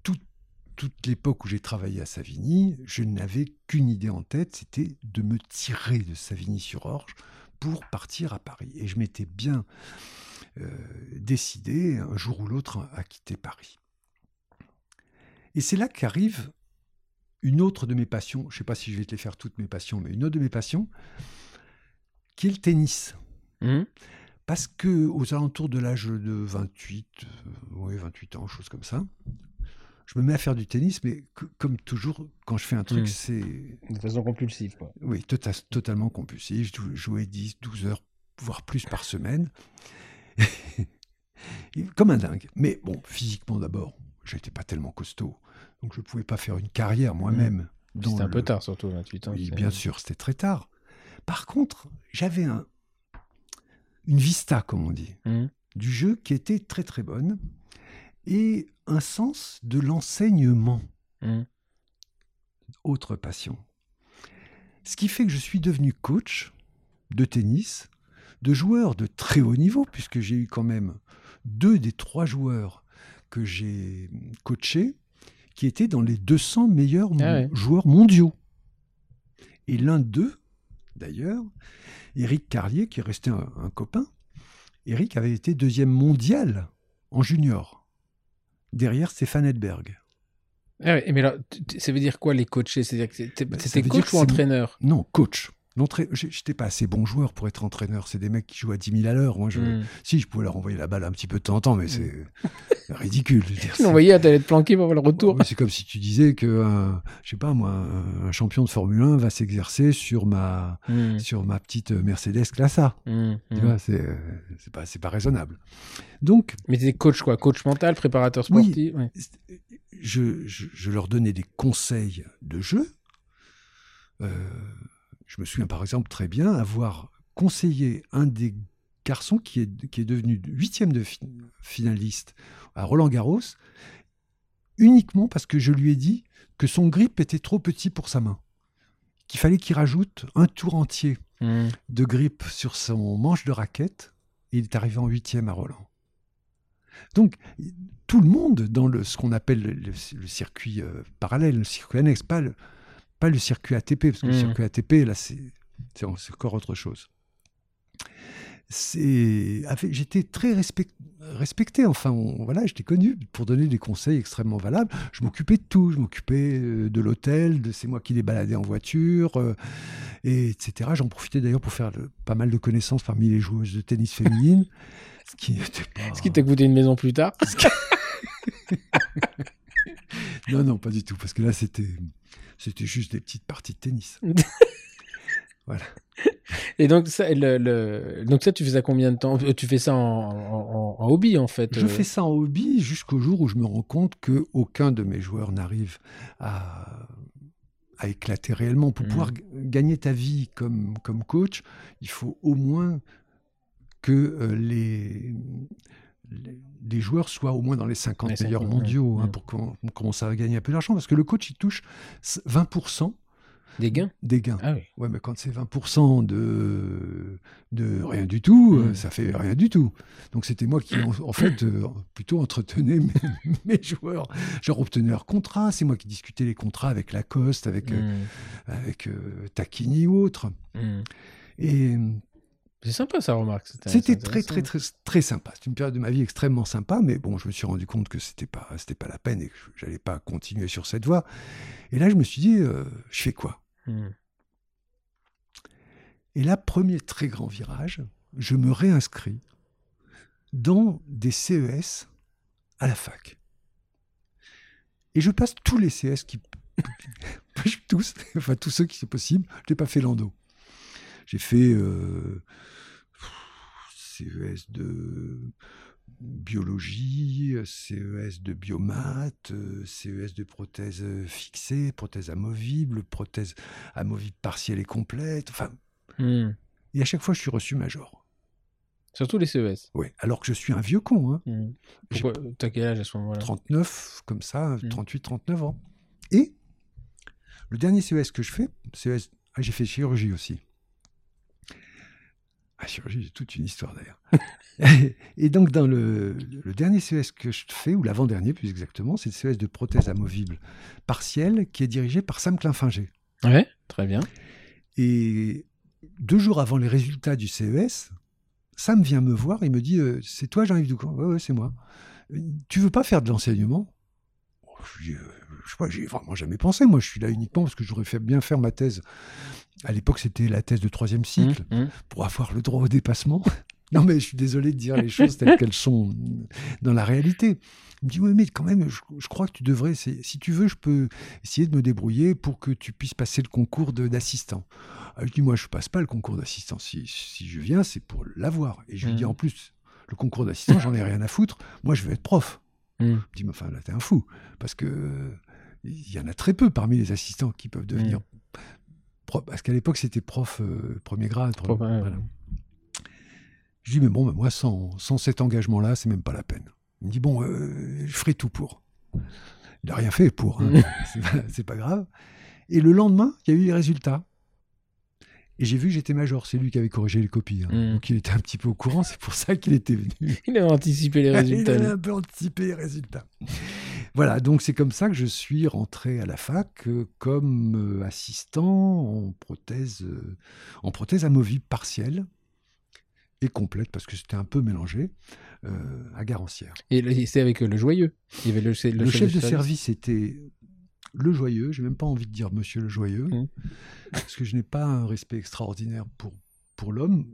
tout- toute l'époque où j'ai travaillé à Savigny, je n'avais qu'une idée en tête, c'était de me tirer de Savigny-sur-Orge pour partir à Paris. Et je m'étais bien euh, décidé, un jour ou l'autre, à quitter Paris. Et c'est là qu'arrive une autre de mes passions. Je ne sais pas si je vais te les faire toutes mes passions, mais une autre de mes passions, qui est le tennis. Mhm. Parce que aux alentours de l'âge de 28, euh, ouais, 28 ans, chose comme ça, je me mets à faire du tennis, mais que- comme toujours, quand je fais un truc, Mm. c'est De façon compulsive, quoi. oui, tota- totalement compulsif. Je jou- jouais 10, 12 heures, voire plus par semaine. Comme un dingue. Mais bon, physiquement d'abord, j'étais pas tellement costaud. Donc je ne pouvais pas faire une carrière moi-même. dans C'était un le- peu tard, surtout, 28 ans. Oui, bien sûr, c'était très tard. Par contre, j'avais un, une vista, comme on dit, Mhm. du jeu qui était très très bonne et un sens de l'enseignement, Mhm. autre passion. Ce qui fait que je suis devenu coach de tennis, de joueurs de très haut niveau, puisque j'ai eu quand même deux des trois joueurs que j'ai coachés qui étaient dans les 200 meilleurs Ah ouais. joueurs mondiaux. Et l'un d'eux, d'ailleurs, Eric Carlier, qui est resté un, un copain, Eric avait été deuxième mondial en junior, derrière Stéphane Edberg. Ah mais alors, ça veut dire quoi les coachés? C'est-à-dire que c'était Bah, c'était coach ou entraîneur? Non, coach. J'étais pas assez bon joueur pour être entraîneur. C'est des mecs qui jouent à 10 000 à l'heure. Moi, je... Mhm. Si, je pouvais leur envoyer la balle un petit peu de temps en temps, mais c'est ridicule. Dire, Tu l'envoyais à t'allais te planquer pour le retour. Ouais, C'est comme si tu disais que, un- je sais pas moi, un un champion de Formule 1 va s'exercer sur ma, Mhm. sur ma petite Mercedes Classe A. Mhm. Tu vois, c'est c'est pas, c'est pas raisonnable. Donc, Mais t'étais coach quoi? Coach mental, préparateur Oui. sportif ouais. je, je- je leur donnais des conseils de jeu. Euh, je me souviens par exemple très bien avoir conseillé un des garçons qui est, qui est devenu huitième de fi- finaliste à Roland Garros, uniquement parce que je lui ai dit que son grip était trop petit pour sa main, qu'il fallait qu'il rajoute un tour entier Mhm. de grip sur son manche de raquette et il est arrivé en huitième à Roland. Donc, tout le monde dans le, ce qu'on appelle le, le- le circuit euh, parallèle, le circuit annexe, pas le, pas le circuit ATP, parce que le Mhm. circuit ATP, là, c'est encore autre chose. J'étais très respect- respecté, enfin, on- voilà, j'étais connu pour donner des conseils extrêmement valables. Je m'occupais de tout, je m'occupais euh, de l'hôtel, de c'est moi qui les baladais en voiture, euh, et etc. J'en profitais d'ailleurs pour faire de- pas mal de connaissances parmi les joueuses de tennis féminines. ce qui pas... Ce qui t'a coûté une maison plus tard. Non, non, pas du tout, parce que là, c'était, c'était juste des petites parties de tennis. Et donc ça, le, le- donc ça, tu fais ça combien de temps? Euh, Tu fais ça en, en- en hobby en fait. Je euh? fais ça en hobby jusqu'au jour où je me rends compte que aucun de mes joueurs n'arrive à, à éclater réellement. Pour Mhm. pouvoir gagner ta vie comme, comme coach, il faut au moins que euh, les, les, les joueurs soient au moins dans les 50 Les meilleurs 50, mondiaux ouais. hein, Mhm. pour qu'on on commence à gagner un peu d'argent. Parce que le coach, il touche 20% Des gains? Des gains. Ah oui. Ouais, mais quand c'est 20% de, de rien du tout, euh, Mm. ça fait rien du tout. Donc c'était moi qui, en, en fait, euh, plutôt entretenais mes, mes joueurs. Leur obtenais leur contrat, c'est moi qui discutais les contrats avec Lacoste, avec, euh, Mhm. avec euh, ou autre. Et C'est sympa ça, remarque. c'était très, très, très, très sympa. C'est une période de ma vie extrêmement sympa, mais bon, je me suis rendu compte que c'était pas, c'était pas la peine et que je n'allais pas continuer sur cette voie. Et là, je me suis dit, euh, je fais quoi? Mhm. Et là, premier très grand virage, je me réinscris dans des CES à la fac. Et je passe tous les CES qui. tous, enfin tous ceux qui c'est possible. Je n'ai pas fait l'endo. J'ai fait euh, CES de biologie, CES de biomaths, euh, CES de prothèses fixées, prothèses amovibles, prothèses amovibles partielles et complètes. Enfin, Mhm. et à chaque fois, je suis reçu major. Surtout les CES. Oui, alors que je suis un vieux con, hein. J'ai Pourquoi T'as quel âge à ce moment-là? 39, comme ça, Mm. 38, 39 ans. Et le dernier CES que je fais, CES, ah, j'ai fait chirurgie aussi. Ah, chirurgie, j'ai toute une histoire d'ailleurs. et donc, dans le, le dernier CES que je fais, ou l'avant-dernier plus exactement, c'est le CES de prothèse amovible partielle qui est dirigé par Sam Klinfinger. Ouais, très bien. Et deux jours avant les résultats du CES, Sam vient me voir et me dit euh, C'est toi, Jean-Yves Doucan? Ouais, ouais, c'est moi. Euh, Tu veux pas faire de l'enseignement? Oh, Je dis, euh, je sais pas, j'y ai vraiment jamais pensé. Moi, je suis là uniquement parce que j'aurais fait bien faire ma thèse. À l'époque, c'était la thèse de troisième cycle Mhm. Mhm. pour avoir le droit au dépassement. Non, mais je suis désolé de dire les choses telles qu'elles sont dans la réalité. Il me dit, oui, mais quand même, je, je crois que tu devrais, si tu veux, je peux essayer de me débrouiller pour que tu puisses passer le concours d'assistant. Ah, Je dis, moi, je passe pas le concours d'assistant. Si, si je viens, c'est pour l'avoir. Et je lui dis, Mhm. en plus, le concours d'assistant, j'en ai rien à foutre. Moi, je veux être prof. Mm. Je me dis, mais enfin, là, t'es un fou. Parce que il y en a très peu parmi les assistants qui peuvent devenir. prof- Parce qu'à l'époque, c'était prof euh, premier grade. Ouais, voilà. ouais. Je dis, mais bon, mais moi, sans, sans cet engagement-là, c'est même pas la peine. Il me dit, bon, euh, je ferai tout pour. Il n'a rien fait pour. hein. c'est pas, c'est pas grave. Et le lendemain, il y a eu les résultats. Et j'ai vu que j'étais major. C'est lui qui avait corrigé les copies. hein. Mm. Donc il était un petit peu au courant. C'est pour ça qu'il était venu. Il avait anticipé les résultats. il avait un peu anticipé les résultats. Voilà, donc c'est comme ça que je suis rentré à la fac euh, comme euh, assistant en prothèse, euh, en prothèse amovible partielle et complète parce que c'était un peu mélangé euh, à Garancière. Et c'est avec le joyeux. Il y avait le, chef, de service était le joyeux. J'ai même pas envie de dire Monsieur le joyeux Mm. parce que je n'ai pas un respect extraordinaire pour pour l'homme,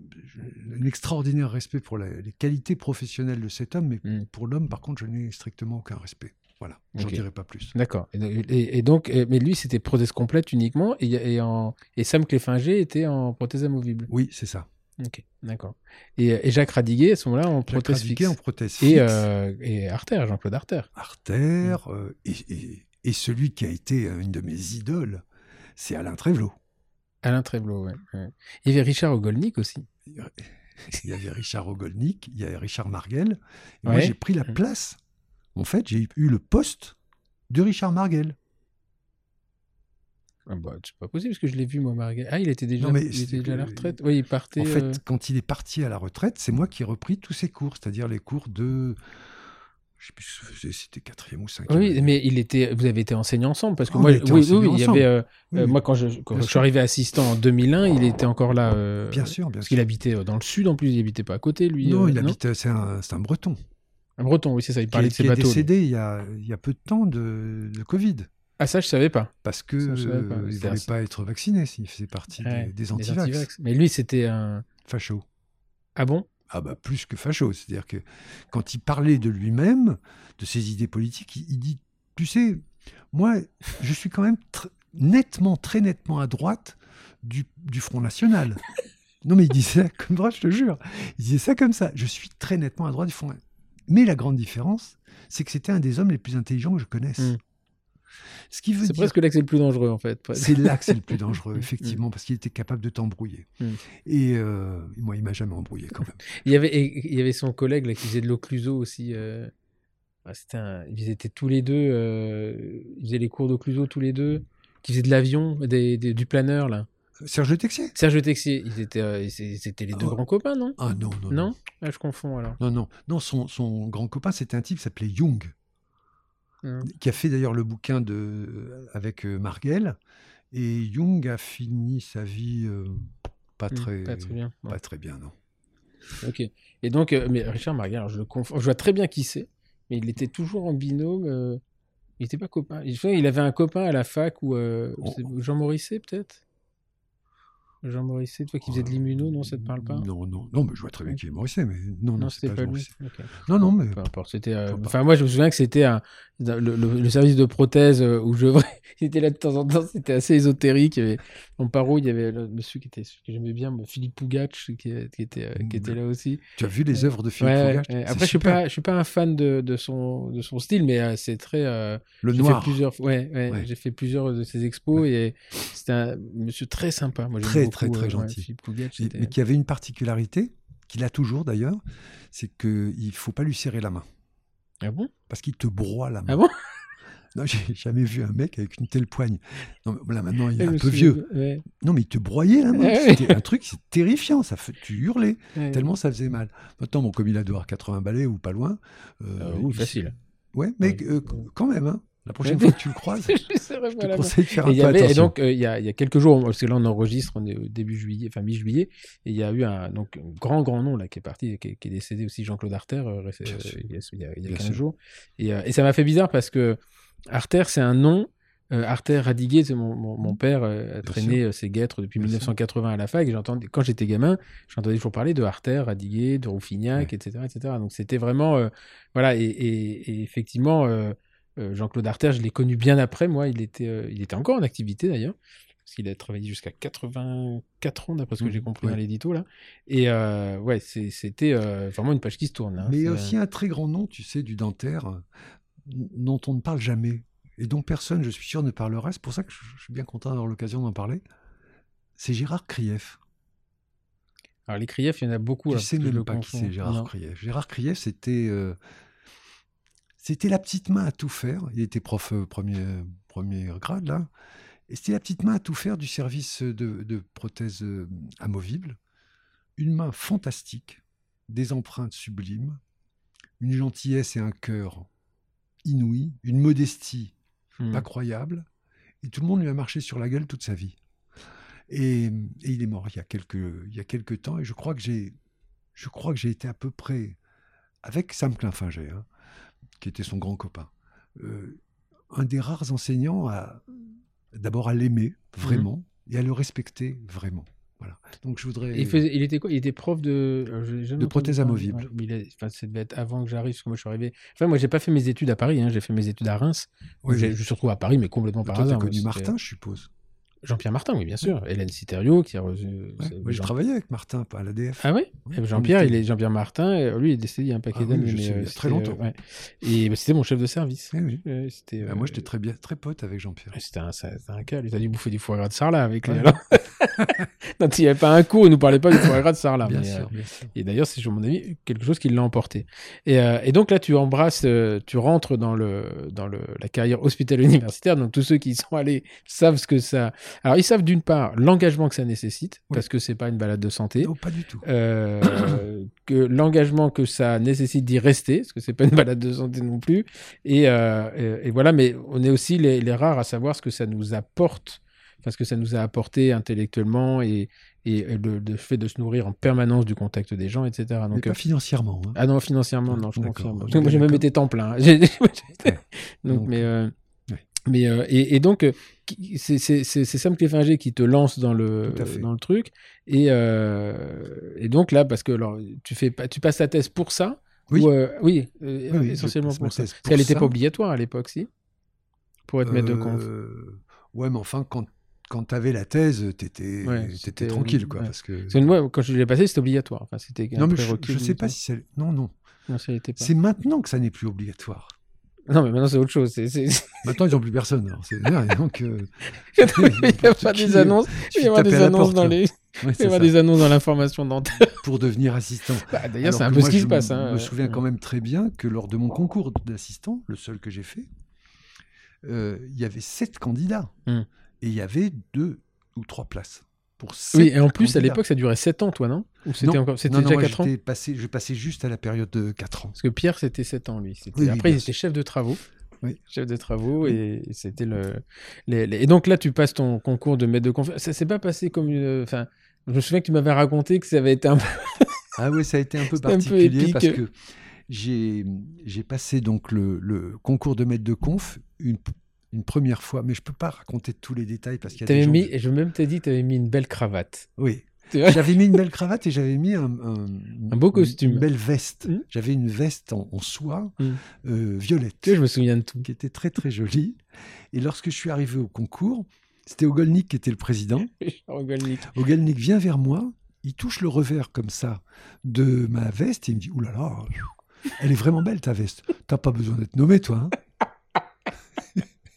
un extraordinaire respect pour la- les qualités professionnelles de cet homme, mais Mm. pour l'homme, par contre, je n'ai strictement aucun respect. Voilà, j'en Ok. dirai pas plus. D'accord. Et, et- et donc, mais lui, c'était prothèse complète uniquement. Et, et, en, et Sam Cléfinger était en prothèse amovible. Oui, c'est ça. Ok, d'accord. Et, et Jacques Radiguet, à ce moment-là, en Jacques prothèse Radiguet fixe. en prothèse Et, fixe, euh, et Artère, Jean-Claude Artère. artère, euh, et, et- et celui qui a été euh, une de mes idoles, c'est Alain Trévelot. Alain Trévelot, ouais. Il y avait Richard Ogolnik aussi. Il y avait Richard Ogolnik, il y avait Richard Marguel. Et moi, j'ai pris la Mm. place. En fait, j'ai eu le poste de Richard Marguel. Ah bah, c'est pas possible parce que je l'ai vu, moi, Marguerite. Ah, il était déjà, Non, mais il était c'est déjà à la retraite. Oui, il partait. En fait, euh, quand il est parti à la retraite, c'est moi qui ai repris tous ses cours, c'est-à-dire les cours de. Je sais plus faisais, c'était quatrième ou cinquième. Oui, année. mais il était, vous avez été enseignants ensemble parce que Ah, moi, oui, oui, enseignants oui, il y ensemble. avait. euh, Oui, oui. moi, quand je, quand Bien je suis arrivé assistant en 2001, il était encore là. euh, Bien sûr, bien Parce sûr. qu'il habitait euh, dans le sud en plus, il habitait pas à côté, lui. Non, il c'est un, c'est un breton. Un breton, oui, c'est ça, il parlait de ses qui est bateaux. décédé il y, a, il y a peu de temps de, de Covid. Ah, ça, je savais pas. Parce que euh, ne voulait assez- pas être vacciné s'il faisait partie des- Ouais, des, antivax. antivax. Mais lui, c'était un. Facho. Ah bon? Ah bah plus que facho. C'est-à-dire que quand il parlait de lui-même, de ses idées politiques, il, il dit, tu sais, moi, je suis quand même tr- nettement, très nettement à droite du, du Front National. non mais il disait ça comme droit, je te jure. Il disait ça comme ça. Je suis très nettement à droite du Front Mais la grande différence, c'est que c'était un des hommes les plus intelligents que je connaisse. Mm. Ce qui veut C'est dire presque là que c'est le plus dangereux, en fait. c'est là que c'est le plus dangereux, Mm. effectivement, parce qu'il était capable de t'embrouiller. Mm. Et euh, moi, il m'a jamais embrouillé quand même. Il y avait, et- il y avait son collègue là, qui faisait de l'occluso aussi. euh, ah, c'était un- ils étaient tous les deux. euh, ils faisaient les cours d'occluso tous les deux. Qui faisaient de l'avion, des, des- du planeur, là. Serge Le Texier Serge Texier, ils étaient, euh, c'était les deux Oh. grands copains, non? Ah non, non, non. Non Ah, Je confonds alors. Non, non, non son, son grand copain, c'était un type qui s'appelait Jung, Hum. qui a fait d'ailleurs le bouquin de, avec euh, Margel. Et Jung a fini sa vie euh, pas, Hum, très, Pas très bien. pas très bien, non. Ok. Et donc, euh, mais Richard alors je le confonds. Je vois très bien qui c'est, mais il était toujours en binôme. euh, il n'était pas copain. Il, avait un copain à la fac ou. Jean Morisset peut-être? Jean Morisset, toi qui faisais de l'immuno, non, ça te parle pas? Non, non, non, mais je vois très bien qui est Morisset, mais non, non, c'était pas, lui. Non, non, mais Peu importe. C'était. euh. Enfin, moi, je me souviens que c'était un le, le- le service de prothèse euh, où je il était là de temps en temps. C'était assez ésotérique. En paro, il y avait le monsieur qui était que j'aimais bien, Philippe Pougatch, qui, qui était euh, qui était là aussi. tu as vu les œuvres de Philippe Ouais. C'est Après, je suis super. pas, je suis pas un fan de, de son de son style, mais euh, c'est très. euh, Le noir. fait plusieurs. Ouais, ouais, Ouais. j'ai fait plusieurs de ses expos et c'était un monsieur très sympa. Moi, Très, beaucoup, très, très gentil. Philippe Pougatch, Et- mais qui avait une particularité, qu'il a toujours d'ailleurs, c'est qu'il ne faut pas lui serrer la main, Ah bon? Parce qu'il te broie la main. Ah bon? Non, j'ai jamais vu un mec avec une telle poigne. Non, mais là maintenant, il est un peu vieux. Ouais, Non, mais il te broyait la main. Ah. C'était un truc, c'est terrifiant. Ça fait, tu hurlais ouais. tellement ça faisait mal. Maintenant, bon, comme il a dû avoir 80 balais ou pas loin. euh, Euh, oui, il- facile. Ouais, mais euh, quand même, hein, la prochaine fois que tu le croises, Je te conseille de faire Et, un il y peu avait- et donc, euh, il y, a, il y a quelques jours, parce que là, on enregistre, on est au début juillet, enfin mi-juillet, et il y a eu un, donc, un grand, grand nom là, qui est parti, qui est, qui est décédé aussi, Jean-Claude euh, euh, sûr. il y a, il y a- il y a Bien 15 sûr. jours. Et, euh, et ça m'a fait bizarre parce que Artère, c'est un nom. Euh, Artère Radiguet, c'est mon, mon, mon père euh, a traîné euh, ses guêtres depuis Bien sûr. 1980 à la fac. Et quand j'étais gamin, j'entendais toujours parler de Artère, Radiguet, de Rouffignac, Ouais. etc., etc. Donc c'était vraiment, euh, voilà, et, et- et effectivement, euh, Jean-Claude Artère, je l'ai connu bien après. Moi, il était, il était encore en activité d'ailleurs. parce qu'il a travaillé jusqu'à 84 ans, d'après ce que j'ai compris dans l'édito là. Et euh, ouais, c'était euh, vraiment une page qui se tourne. hein. Mais il y a C'est, aussi un très grand nom, tu sais, du dentaire, dont on ne parle jamais, et dont personne, je suis sûr, ne parlera. C'est pour ça que je je suis bien content d'avoir l'occasion d'en parler. C'est Gérard Krief. Alors les Krief, il y en a beaucoup. Tu là, sais je même pas qui c'est Gérard. Krief. Gérard Krief, c'était euh, c'était la petite main à tout faire. Il était prof euh, premier, premier grade, là. Et c'était la petite main à tout faire du service de, de prothèses euh, amovibles. Une main fantastique, des empreintes sublimes, une gentillesse et un cœur inouï, une modestie Hmm. incroyable. Et tout le monde lui a marché sur la gueule toute sa vie. Et, et il est mort il y a quelques, il y a quelques temps. Et je crois que j'ai, je crois que j'ai été à peu près avec Sam Clin-Finger, hein, qui était son grand copain, euh, un des rares enseignants à d'abord à l'aimer vraiment et à le respecter vraiment. Voilà. Donc je voudrais. Il, faisait- il était quoi? Il était prof de De. Ouais, mais il a- enfin, ça devait être avant que j'arrive, parce que moi je suis arrivé. Enfin, moi j'ai pas fait mes études à Paris, hein, j'ai fait mes études à Reims. Oui, mais je me suis retrouvé à Paris, mais complètement par toi, hasard. moi, connu Martin, je suppose. Jean-Pierre Martin, oui, bien sûr. Hélène Citerio qui a reçu. Ouais. Jean- travaillé avec Martin à l'ADF. Ah oui Jean-Pierre, il est Jean-Pierre Martin, euh, lui il est décédé il y a un paquet Ah d'années. je euh, très c'était, longtemps. ouais. Et bah, c'était mon chef de service. Eh oui. C'était, Bah, euh, moi, j'étais très bien, très pote avec Jean-Pierre. C'était un, cas. Il a dû bouffer du foie gras de Sarlat avec lui. Alors. Donc, il n'y avait pas un cours, il nous parlait pas du foie gras de Sarlat. bien sûr, euh, bien sûr. et d'ailleurs, c'est, à mon avis, quelque chose qui l'a emporté. Et, euh, et donc là, tu embrasses, euh, tu rentres dans, le, dans le, la carrière hospitalo-universitaire. Donc tous ceux qui y sont allés savent ce que ça. Alors, ils savent d'une part l'engagement que ça nécessite, Oui. parce que c'est pas une balade de santé. Non, pas du tout. Euh, que l'engagement que ça nécessite d'y rester, parce que c'est pas une balade de santé non plus. Et, euh, et, et voilà, mais on est aussi les, les rares à savoir ce que ça nous apporte, enfin ce que ça nous a apporté intellectuellement et, et le, le fait de se nourrir en permanence du contact des gens, etc. Mais Donc, pas euh, financièrement. hein. ah non, financièrement, non, je confirme. Moi, j'ai même été temps plein. hein. Donc, Donc, mais, euh. Mais euh, et, et donc, euh, c'est Sam Cléfinger qui te lance dans le, dans le truc. Et, euh, et donc là, parce que alors, tu, fais, tu passes ta thèse pour ça Oui. ou, euh, oui, Oui, oui, essentiellement pour ça. thèse Parce pour qu'elle n'était pas obligatoire à l'époque, si? Pour être maître de. Euh, Ouais, mais enfin, quand, quand tu avais la thèse, tu étais, Ouais, tranquille, quoi. ouais. Parce que... Parce que moi, quand je l'ai passé, c'était obligatoire. Enfin, Non, mais je, je sais pas si c'est. Non, non. C'est maintenant que ça n'est plus obligatoire. Non, mais maintenant, c'est autre chose. C'est- c'est- Maintenant, ils n'ont plus personne. alors c'est donc, euh, Il y a pas Qui- des annonces. Il y avoir des annonces porte, dans là. les. Ouais, Il y c'est avoir ça, des annonces dans l'information dentaire. pour devenir assistant. Bah, D'ailleurs, Alors c'est un peu ce qui je se passe. hein. me souviens quand même très bien que lors de mon concours d'assistant, le seul que j'ai fait, euh, il y avait sept candidats. Hmm. Et il y avait deux ou trois places. Pour Oui, et en plus, à l'époque, ça durait 7 ans, toi, non Ou c'était encore... c'était déjà moi, 4 ans passé, je passais juste à la période de 4 ans. Parce que Pierre, c'était 7 ans, lui. Oui, Après, il était chef de travaux. Oui. Chef de travaux, et et c'était le. les- les- Et donc là, tu passes ton concours de maître de conférence. Ça s'est pas passé comme une. Enfin, je me souviens que tu m'avais raconté que ça avait été un peu. Ah oui, ça a été un peu C'était un peu particulier parce que j'ai j'ai passé donc le, le concours de maître de conf une, une première fois, mais je peux pas raconter tous les détails parce qu'il y a des T'avais gens mis, je même t'ai dit, tu avais mis une belle cravate. Oui, j'avais mis une belle cravate et j'avais mis un, un, Un beau une- costume. une belle veste. Mhm. J'avais une veste en, en soie Mhm. euh, violette je me souviens de tout. qui était très très jolie. Et lorsque je suis arrivé au concours, c'était Ogolnik qui était le président. Ogolnik vient vers moi, il touche le revers comme ça de ma veste et il me dit Ouh là là, elle est vraiment belle ta veste. T'as pas besoin d'être nommé, toi. hein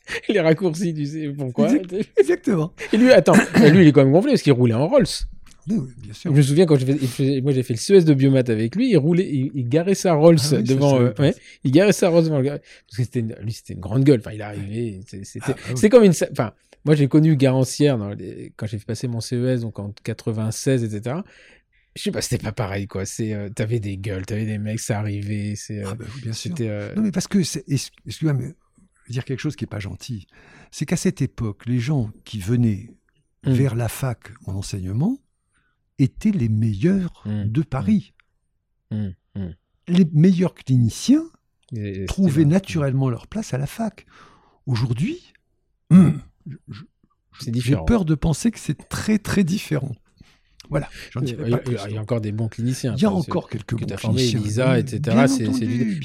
Les raccourcis, tu sais pourquoi. Exact- Exactement. Et lui, attends, lui, il est quand même gonflé parce qu'il roulait en Rolls. Oui, bien sûr. Je me souviens quand je fais- moi j'ai fait le CES de biomat avec lui, il roulait, il, il garait sa Rolls Ah oui, devant, euh, ouais, il garait sa Rolls devant le gar- parce que c'était lui c'était une grande gueule. Enfin, il arrivait, c'était, Ah, bah oui. c'est comme une, enfin, moi j'ai connu Garancière dans les- quand j'ai passé mon CES donc en 96 etc. Je sais pas, c'était pas pareil quoi. C'est, euh, t'avais des gueules, t'avais des mecs, ça arrivait, c'est, euh, Ah, bah bien sûr. euh, Non, mais parce que, excuse-moi, mais dire quelque chose qui n'est pas gentil. C'est qu'à cette époque, les gens qui venaient Mm. vers la fac en enseignement étaient les meilleurs Mm. de Paris. hum. Les meilleurs cliniciens Et- et trouvaient naturellement leur place à la fac. Aujourd'hui, j'ai peur de penser que c'est très très différent. Voilà, Il y, a, encore des bons cliniciens. Il y a encore quelques que bons cliniciens. Elisa, Oui, etc.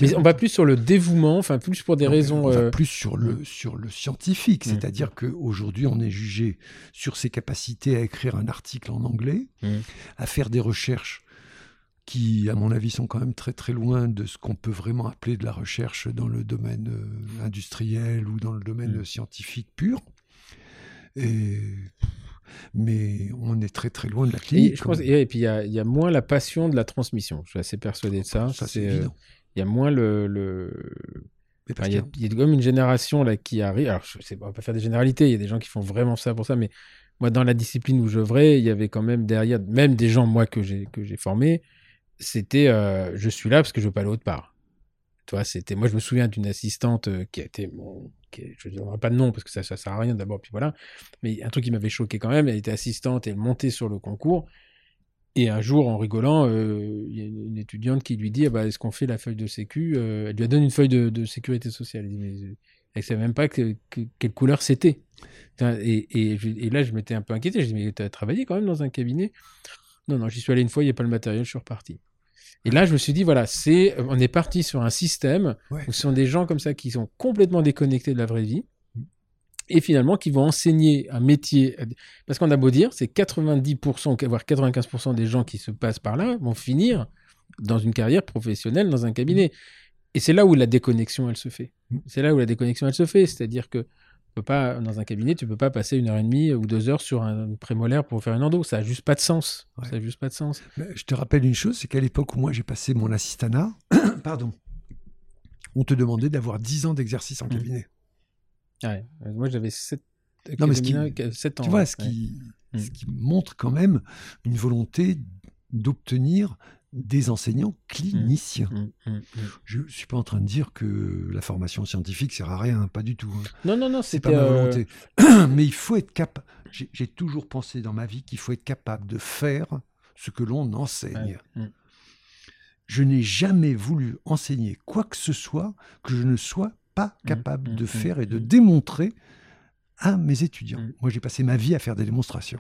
Mais on va plus sur le dévouement, enfin plus pour des raisons. on va euh, plus sur le, sur le scientifique, Mm. c'est-à-dire qu'aujourd'hui, on est jugé sur ses capacités à écrire un article en anglais, Mm. à faire des recherches qui, à mon avis, sont quand même très très loin de ce qu'on peut vraiment appeler de la recherche dans le domaine euh, industriel ou dans le domaine Mm. scientifique pur. Et... Mais on est très très loin de la Et, clinique. je pense, et, puis il y a, il y a moins la passion de la transmission. Je suis assez persuadé de ça. ça, c'est euh. Il y a moins le. enfin, il, y a, y a comme une génération là qui arrive. Alors, je sais pas, on va pas faire des généralités. Il y a des gens qui font vraiment ça pour ça. Mais moi, dans la discipline où j'œuvrais, il y avait quand même derrière, même des gens, moi, que j'ai, que j'ai formés, c'était euh, je suis là parce que je veux pas aller autre part. Tu vois, c'était. Moi, je me souviens d'une assistante euh, qui a été. Est- je ne donnerai pas de nom parce que ça, ça sert à rien d'abord. Puis voilà. Mais un truc qui m'avait choqué quand même, elle était assistante elle montait sur le concours. Et un jour, en rigolant, euh, il y a une, étudiante qui lui dit bah, Est-ce qu'on fait la feuille de sécu Euh, Elle lui donne une feuille de, sécurité sociale. Elle ne savait même pas que, que- quelle couleur c'était. Et là, je m'étais un peu inquiété. Je dis Mais tu as travaillé quand même dans un cabinet? Non, non, j'y suis allé une fois, il n'y a pas le matériel, je suis reparti. Et là, je me suis dit Voilà, c'est, on est parti sur un système Ouais. où ce sont des gens comme ça qui sont complètement déconnectés de la vraie vie et finalement qui vont enseigner un métier. Parce qu'on a beau dire, c'est 90%, voire 95% des gens qui se passent par là vont finir dans une carrière professionnelle dans un cabinet. Et c'est là où la déconnexion, elle se fait. Mm. C'est là où la déconnexion, elle se fait. C'est-à-dire que peux pas, dans un cabinet, tu peux pas passer une heure et demie ou deux heures sur un prémolaire pour faire une endo. Ça n'a juste pas de sens. Ouais. Ça n'a juste pas de sens. Mais je te rappelle une chose, c'est qu'à l'époque où moi j'ai passé mon assistanat, pardon, on te demandait d'avoir 10 ans d'exercice en Mm. cabinet. Ouais. Euh, Moi, j'avais 7, Non, mais ce qui- ans. Tu vois, ouais. ce qui, Mm. ce qui montre quand même une volonté d'obtenir des enseignants cliniciens. Mm, mm, mm. Je ne suis pas en train de dire que la formation scientifique sert à rien, pas du tout. hein. Non, non, non, C'est pas ma euh, volonté. Mais il faut être capable. J'ai toujours pensé dans ma vie qu'il faut être capable de faire ce que l'on enseigne. Je n'ai jamais voulu enseigner quoi que ce soit que je ne sois pas capable de faire et de démontrer à mes étudiants. Moi, j'ai passé ma vie à faire des démonstrations.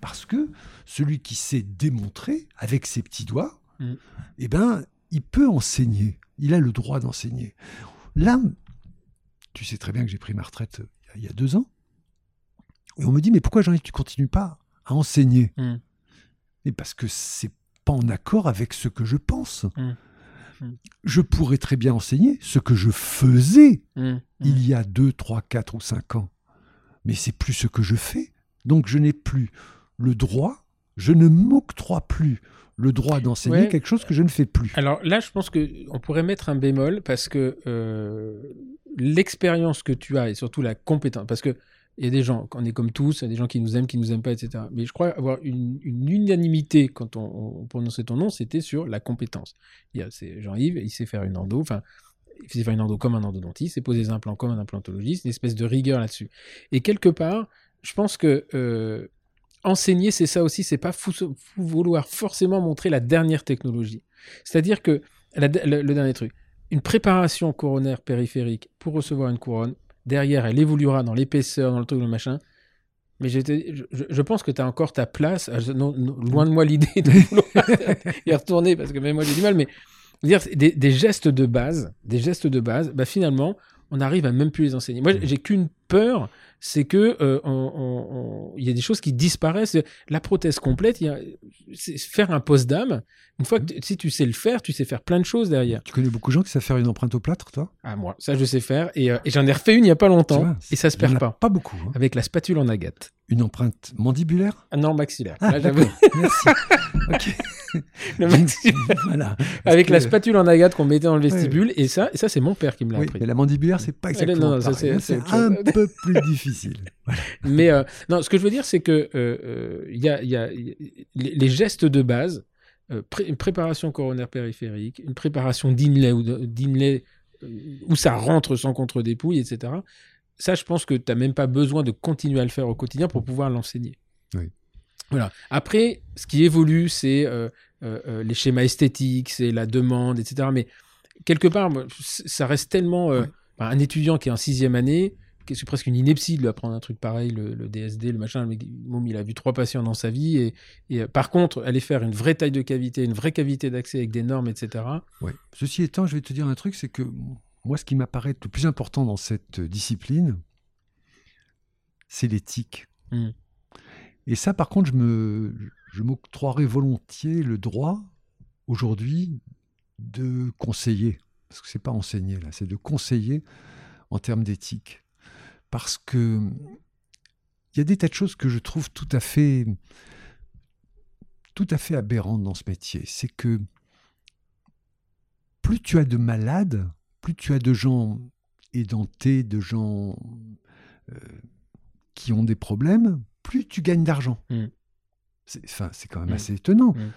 Parce que celui qui sait démontrer avec ses petits doigts, Mm. eh ben, il peut enseigner. Il a le droit d'enseigner. Là, tu sais très bien que j'ai pris ma retraite euh, il y a deux ans. Et on me dit, mais pourquoi Jean-Yves, tu continues pas à enseigner Mm. Et parce que c'est pas en accord avec ce que je pense. Mm. Mm. Je pourrais très bien enseigner ce que je faisais Mm, il mm. y a 2, 3, 4 ou 5 ans. Mais c'est plus ce que je fais. Donc je n'ai plus le droit, je ne m'octroie plus le droit d'enseigner Ouais. quelque chose que je ne fais plus. Alors là, je pense que on pourrait mettre un bémol parce que euh, l'expérience que tu as et surtout la compétence, parce que il y a des gens, on est comme tous, il y a des gens qui nous aiment, qui nous aiment pas, etc. Mais je crois avoir une, une unanimité quand on, on prononçait ton nom, c'était sur la compétence. C'est Jean-Yves, il sait faire une endo, enfin, il sait faire une endo comme un endodontiste, il sait poser des implants comme un implantologiste, une espèce de rigueur là-dessus. Et quelque part, je pense que euh, enseigner, c'est ça aussi, c'est pas fou- fou- vouloir forcément montrer la dernière technologie. C'est-à-dire que la- le, le dernier truc, une préparation coronaire périphérique pour recevoir une couronne, derrière, elle évoluera dans l'épaisseur, dans le truc, dans le machin. Mais je, je- je pense que tu as encore ta place. Je- non, non, loin de moi l'idée de vouloir y retourner, parce que même moi j'ai du mal, mais dire, des, des gestes de base, des gestes de base, bah, finalement, on arrive à même plus les enseigner. Moi, j'ai qu'une peur, c'est que euh, il y a des choses qui disparaissent. La prothèse complète, y a, faire un poste d'âme. Une fois que tu- si tu sais le faire, tu sais faire plein de choses derrière. Tu connais beaucoup de gens qui savent faire une empreinte au plâtre, toi? Ah moi, ça je sais faire et, euh, et j'en ai refait une il y a pas longtemps vois, et ça se perd pas Pas beaucoup. hein. avec la spatule en agate. Une empreinte mandibulaire? Ah non maxillaire. Ah, Là. Merci. Ok. le maxillaire voilà. avec la spatule en agate qu'on mettait dans le vestibule et ça, et ça c'est mon père qui me l'a Oui, appris. mais la mandibulaire, c'est pas exactement non, non, ça, pareil, c'est- hein, un chose. Peu plus difficile. Mais euh, non, ce que je veux dire, c'est que euh, euh, y a, il y a- il y a- les, les gestes de base, euh, pré- une préparation coronaire périphérique, une préparation d'inlay ou de- d'inlay où ça rentre sans contre-dépouille, etc. Ça, je pense que tu n'as même pas besoin de continuer à le faire au quotidien pour pouvoir l'enseigner. Oui. Voilà. Après, ce qui évolue, c'est les schémas esthétiques, c'est la demande, etc. Mais quelque part, moi, ça reste tellement. Ouais. un étudiant qui est en sixième année, c'est presque une ineptie de lui apprendre un truc pareil, le, le DSD, le machin. Le mec, Moum, il a vu trois patients dans sa vie. Et, et, euh, par contre, aller faire une vraie taille de cavité, une vraie cavité d'accès avec des normes, etc. Ouais. Ceci étant, je vais te dire un truc, c'est que moi, ce qui m'apparaît le plus important dans cette discipline, c'est l'éthique. Mm. Et ça, par contre, je me, je m'octroierais volontiers le droit aujourd'hui de conseiller, parce que c'est pas enseigner là, c'est de conseiller en termes d'éthique, parce que il y a des tas de choses que je trouve tout à fait, tout à fait aberrantes dans ce métier. C'est que plus tu as de malades, plus tu as de gens édentés, de gens euh, qui ont des problèmes, plus tu gagnes d'argent. Mm. C'est, enfin, c'est quand même Mm. assez étonnant. Mm.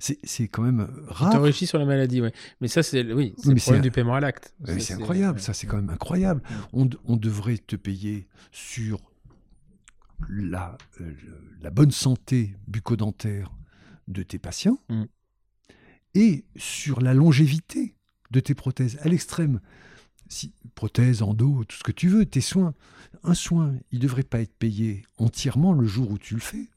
C'est, c'est quand même rare. T'enrichis sur la maladie, ouais. Mais ça, c'est oui, c'est mais le problème c'est- du paiement à l'acte. Ça, c'est incroyable, ça c'est quand même incroyable. Mm. On, on devrait te payer sur la, euh, la bonne santé bucco-dentaire de tes patients et sur la longévité de tes prothèses à l'extrême. Si, prothèse, endo, tout ce que tu veux, tes soins. Un soin, il ne devrait pas être payé entièrement le jour où tu le fais.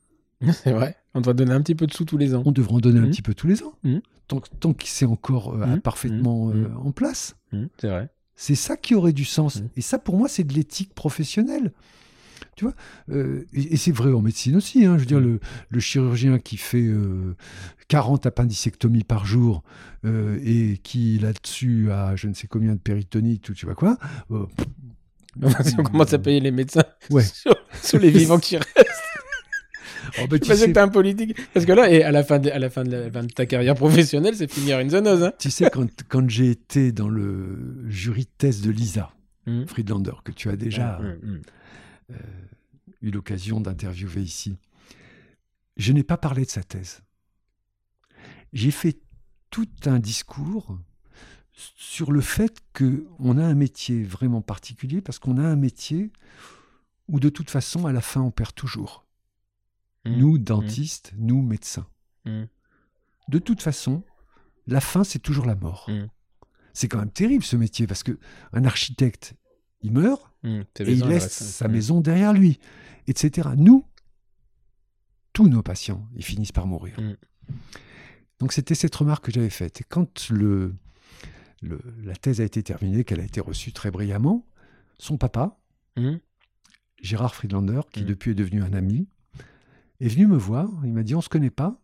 C'est vrai. On doit donner un petit peu de sous tous les ans. On devrait en donner un Mm. petit peu tous les ans. Tant, tant que c'est encore euh, Mm. parfaitement euh, en place. C'est vrai. C'est ça qui aurait du sens. Et ça, pour moi, c'est de l'éthique professionnelle. Tu vois Euh, Et, et c'est vrai en médecine aussi. hein. Je veux dire, le, le chirurgien qui fait euh, 40 appendicectomies par jour et qui, là-dessus, a je ne sais combien de péritonite ou tu vois quoi. si on commence à payer les médecins Ouais. sur, sur les vivants qui restent. Oh, bah, Tu sais, que t'es un politique. Parce que là, et à la fin de, à la fin de, la- fin de ta carrière professionnelle, c'est finir une zoneuse. Hein. tu sais, quand, quand j'ai été dans le jury de thèse de Lisa Mm. Friedlander, que tu as déjà Mm, mm. eu l'occasion d'interviewer ici. Je n'ai pas parlé de sa thèse. J'ai fait tout un discours sur le fait qu'on a un métier vraiment particulier, parce qu'on a un métier où de toute façon, à la fin, on perd toujours. Mm. Nous, dentistes, nous, médecins. Mm. De toute façon, la fin, c'est toujours la mort. C'est quand même terrible ce métier, parce que un architecte, il meurt, et il laisse sa maison derrière lui, etc. Nous, tous nos patients, ils finissent par mourir. Donc c'était cette remarque que j'avais faite. Et quand le, le- la thèse a été terminée, qu'elle a été reçue très brillamment, son papa. Gérard Friedlander, qui depuis est devenu un ami, est venu me voir. Il m'a dit, on se connaît pas,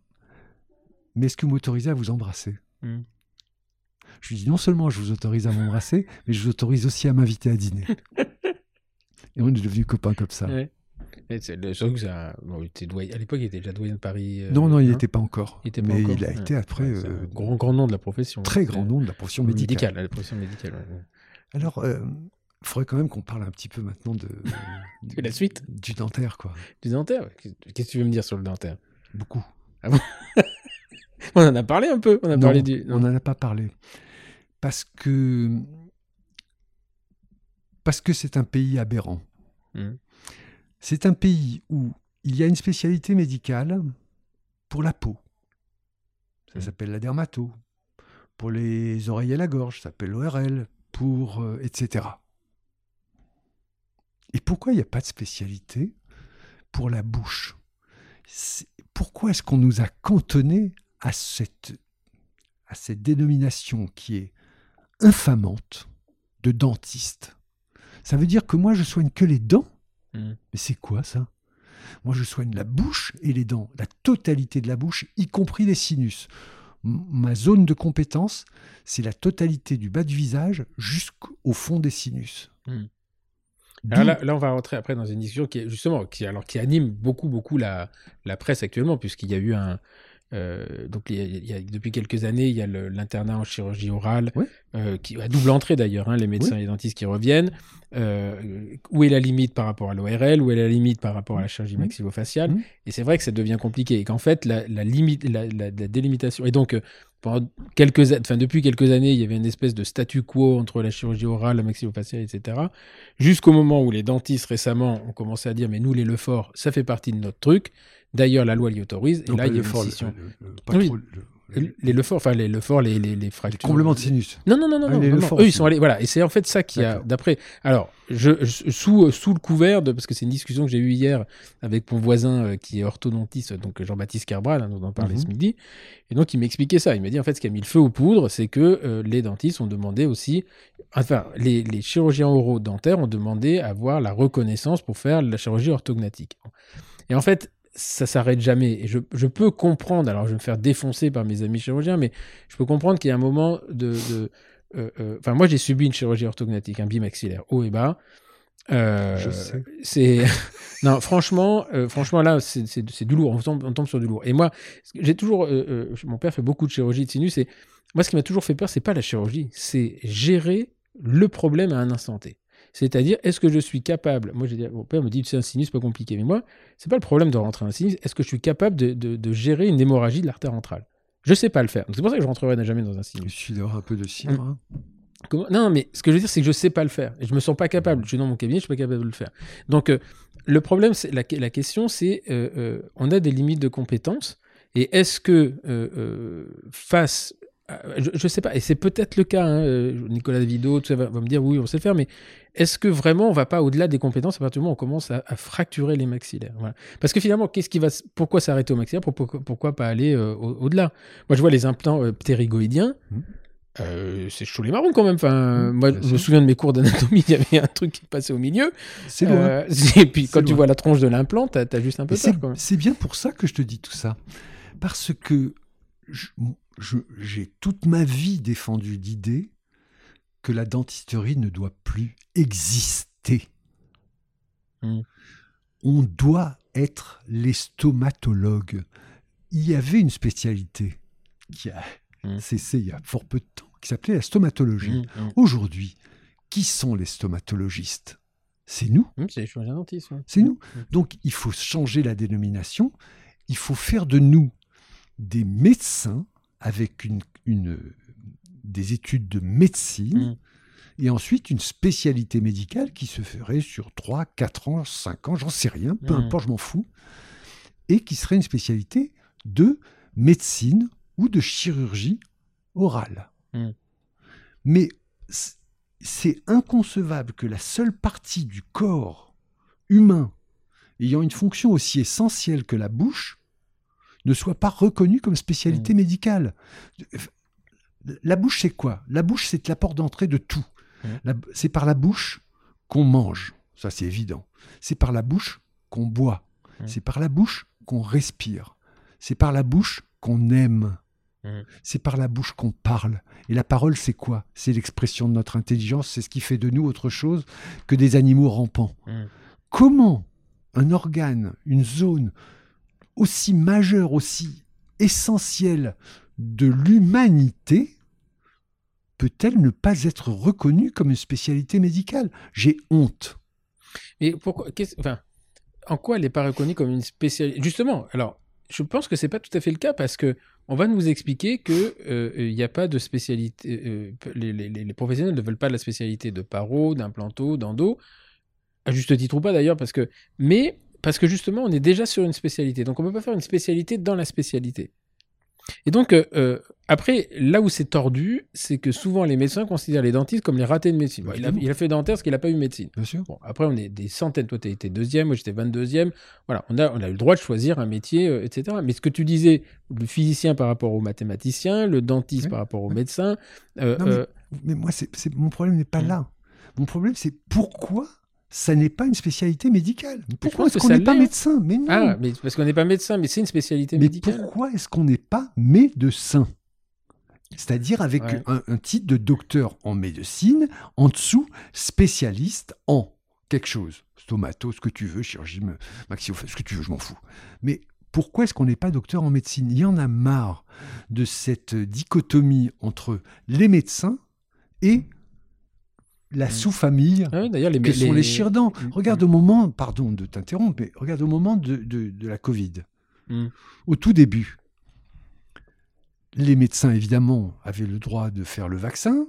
mais est-ce que vous m'autorisez à vous embrasser Mm. Je lui ai dit, non seulement je vous autorise à m'embrasser, mais je vous autorise aussi à m'inviter à dîner. Et on est devenus copains comme ça. Ouais. Et c'est le- surtout que ça- bon, il était doyen- à l'époque, il était déjà doyen de Paris. euh, Non, non, il hein. n'était pas encore. Il était pas mais encore. il a Ouais. été après euh, un grand, grand nom de la profession. très grand nom de la profession médicale. médicale. La profession médicale. ouais. Alors, il faudrait quand même qu'on parle un petit peu maintenant de, De la suite. du dentaire, quoi. Du dentaire. Qu'est-ce que tu veux me dire sur le dentaire? Beaucoup. On en a parlé un peu. On a Non, parlé du. on n'en a pas parlé. Parce que parce que c'est un pays aberrant. Mm. C'est un pays où il y a une spécialité médicale pour la peau. Ça Mm. s'appelle la dermato. Pour les oreilles et la gorge, ça s'appelle l'ORL. Pour euh, etc. Et pourquoi il n'y a pas de spécialité pour la bouche? Pourquoi est-ce qu'on nous a cantonnés à cette, à cette dénomination qui est infamante de dentiste? Ça veut dire que moi, je soigne que les dents? Mm. Mais c'est quoi ça? Moi, je soigne la bouche et les dents, la totalité de la bouche, y compris les sinus. Ma zone de compétence, c'est la totalité du bas du visage jusqu'au fond des sinus. Mm. Alors là, là, on va rentrer après dans une discussion qui est justement qui, alors, qui anime beaucoup, beaucoup la, la presse actuellement, puisqu'il y a eu un. euh, donc, il y a- il y a- depuis quelques années, il y a l'internat en chirurgie orale, euh, qui à double entrée d'ailleurs, hein, les médecins et les dentistes qui reviennent. Euh, où est la limite par rapport à l'ORL Où est la limite par rapport à la chirurgie Mhm. maxillofaciale? Mhm. Et c'est vrai que ça devient compliqué et qu'en fait, la, la limite, la, la- la délimitation. Et donc, pendant quelques, a- enfin, depuis quelques années, il y avait une espèce de statu quo entre la chirurgie orale, la maxillofaciale, etc. Jusqu'au moment où les dentistes récemment ont commencé à dire mais nous les Lefort, ça fait partie de notre truc. D'ailleurs, la loi l'y autorise. Et Non, là, il y a une le- scission. le- le- pas Oui. Les Lefort, enfin les Lefort, les, les, les fractures. Comblement de sinus. Non, non, non, non, Ah, non, les non, Lefort Eux, ils sont allés. Voilà, et c'est en fait ça qui a. D'après. Alors, je, je- sous, sous le couvert de. Parce que c'est une discussion que j'ai eue hier avec mon voisin euh, qui est orthodontiste, donc Jean-Baptiste Carbral, hein, dont on parlait Mhm. ce midi. Et donc, il m'expliquait ça. Il m'a dit, en fait, ce qui a mis le feu aux poudres, c'est que euh, les dentistes ont demandé aussi. Enfin, les, les chirurgiens oraux dentaires ont demandé à avoir la reconnaissance pour faire la chirurgie orthognatique. Et en fait, ça s'arrête jamais. Et je, je peux comprendre, alors je vais me faire défoncer par mes amis chirurgiens, mais je peux comprendre qu'il y a un moment de. de- euh, euh, Enfin, moi, j'ai subi une chirurgie orthognatique, un bimaxillaire, haut et bas. Euh, Je sais. C'est non, franchement, euh, franchement là, c'est c'est- c'est du lourd. On tombe, on tombe sur du lourd. Et moi, j'ai toujours, euh, mon père fait beaucoup de chirurgie de sinus. Et moi, ce qui m'a toujours fait peur, c'est pas la chirurgie, c'est gérer le problème à un instant T. C'est-à-dire, est-ce que je suis capable Moi, j'ai dit, mon père me dit, c'est un sinus, pas compliqué. Mais moi, c'est pas le problème de rentrer un sinus. Est-ce que je suis capable de, de- de gérer une hémorragie de l'artère ventrale? Je sais pas le faire. C'est pour ça que je rentrerai jamais dans un sinus. suffit d'avoir un peu de cidre. hein. Comment- Non, mais ce que je veux dire, c'est que je sais pas le faire. Et je me sens pas capable. Je suis dans mon cabinet, je suis pas capable de le faire. Donc, euh, le problème, c'est la, la question, c'est euh, euh, on a des limites de compétences. Et est-ce que face, je, je sais pas, et c'est peut-être le cas. hein, Nicolas Davido, tout ça va, va me dire oui, on sait le faire, mais est-ce que vraiment on va pas au-delà des compétences à partir du moment où on commence à, à fracturer les maxillaires Voilà. Parce que finalement, qu'est-ce qui va, pourquoi s'arrêter au maxillaire? Pourquoi, pourquoi pas aller euh, au- au-delà? Moi, je vois les implants euh, ptérygoïdiens. Mhm. Euh, c'est chaud les marrons quand même. Enfin, Mhm, moi, je me souviens de mes cours d'anatomie, il y avait un truc qui passait au milieu. C'est loin. Euh, et puis quand tu vois la tronche de l'implant, t'as as juste un peu peur c'est bien pour ça que je te dis tout ça. Parce que j'ai toute ma vie défendu l'idée que la dentisterie ne doit plus exister. Mm. On doit être les stomatologues. Il y avait une spécialité qui a Mm. cessé il y a fort peu de temps, qui s'appelait la stomatologie. Mmh, mmh. Aujourd'hui, qui sont les stomatologistes? C'est nous. C'est les chirurgiens dentistes. ouais. C'est nous. Donc il faut changer la dénomination, il faut faire de nous des médecins avec une, une- des études de médecine Mm. et ensuite une spécialité médicale qui se ferait sur 3, 4 ans, 5 ans, j'en sais rien, peu Mm. importe, je m'en fous, et qui serait une spécialité de médecine ou de chirurgie orale. Mm. Mais c'est inconcevable que la seule partie du corps humain ayant une fonction aussi essentielle que la bouche ne soit pas reconnue comme spécialité médicale. La bouche, c'est quoi? La bouche, c'est la porte d'entrée de tout. Mm. La- C'est par la bouche qu'on mange, ça c'est évident. C'est par la bouche qu'on boit. Mm. C'est par la bouche qu'on respire. C'est par la bouche qu'on aime. Mm. C'est par la bouche qu'on parle. Et la parole, c'est quoi? C'est l'expression de notre intelligence, c'est ce qui fait de nous autre chose que des animaux rampants. Mm. Comment un organe, une zone aussi majeure, aussi essentielle de l'humanité peut-elle ne pas être reconnue comme une spécialité médicale? J'ai honte. Et pourquoi enfin, En quoi elle n'est pas reconnue comme une spécialité Justement, alors, je pense que c'est pas tout à fait le cas parce que on va nous expliquer que euh, n'y a pas de spécialité. euh, les, professionnels ne veulent pas de la spécialité de paro, d'implanto, d'endo, à juste titre ou pas d'ailleurs, parce que mais parce que justement on est déjà sur une spécialité, donc on peut pas faire une spécialité dans la spécialité. Et donc euh, euh, après, là où c'est tordu, c'est que souvent les médecins considèrent les dentistes comme les ratés de médecine. Bon, il, a, Évidemment. il a fait dentaire parce qu'il n'a pas eu médecine. Bien sûr. Bon, après, on est des centaines. Toi, tu été deuxième, moi, j'étais 22e. Voilà, on a, on a eu le droit de choisir un métier, euh, etc. Mais ce que tu disais, le physicien par rapport au mathématicien, le dentiste Oui, par rapport au médecin. euh, Non, mais- Mais moi, c'est, mon problème n'est pas Mm. là. Mon problème, c'est pourquoi ça n'est pas une spécialité médicale Pourquoi est-ce qu'on n'est pas médecin? Mais non. Ah, mais parce qu'on n'est pas médecin, mais c'est une spécialité Mais médicale. pourquoi est-ce qu'on n'est pas médecin? C'est-à-dire avec Ouais. un, un titre de docteur en médecine, en dessous, spécialiste en quelque chose. Stomato, ce que tu veux, chirurgie maxillofaciale, ce que tu veux, je m'en fous. Mais pourquoi est-ce qu'on n'est pas docteur en médecine? Il y en a marre de cette dichotomie entre les médecins et la Mm. sous-famille Ah oui, D'ailleurs, les, que sont les. Mm. Regarde au moment, pardon de t'interrompre, mais regarde au moment de, de- de la Covid. Mm. Au tout début, les médecins, évidemment, avaient le droit de faire le vaccin.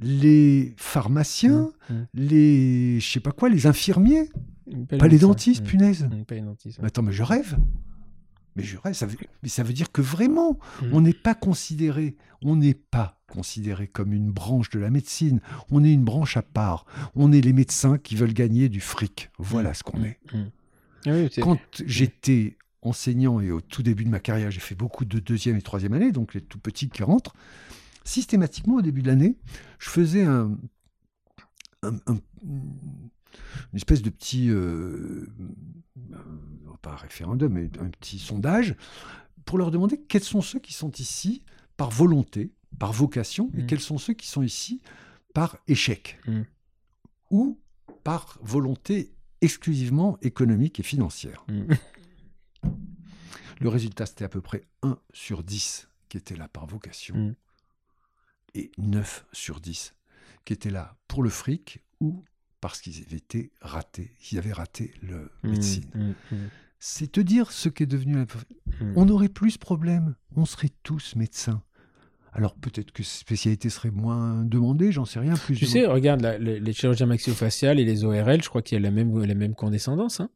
Les pharmaciens, Mm. Mm. les, je sais pas quoi, les infirmiers, Mm. pas les dentistes, Mm. punaise. Mm, Pas les dentistes. ouais. Mais attends, mais je rêve. Mais je ça veut, mais ça veut dire que vraiment, Mm. on n'est pas considéré, on n'est pas considéré comme une branche de la médecine. On est une branche à part. On est les médecins qui veulent gagner du fric. Voilà ce qu'on est. Mm. Ah oui, Quand j'étais enseignant et au tout début de ma carrière, j'ai fait beaucoup de deuxième et troisième année, donc les tout petits qui rentrent. Systématiquement, au début de l'année, je faisais un, un- un- une espèce de petit, euh, euh, pas un référendum, mais un petit sondage pour leur demander quels sont ceux qui sont ici par volonté, par vocation, et Mm. quels sont ceux qui sont ici par échec Mm. ou par volonté exclusivement économique et financière. Mm. Le résultat, c'était à peu près 1 sur 10 qui était là par vocation et 9 sur 10 qui étaient là pour le fric ou parce qu'ils avaient été ratés, qu'ils avaient raté le médecine. C'est te dire ce qu'est devenu la... On n'aurait plus ce problème. On serait tous médecins. Alors peut-être que ces spécialités seraient moins demandées, j'en sais rien. Plus Tu sais, regarde, la- les, chirurgiens maxillofaciales et les ORL, je crois qu'il y a la même, la même condescendance. Hein.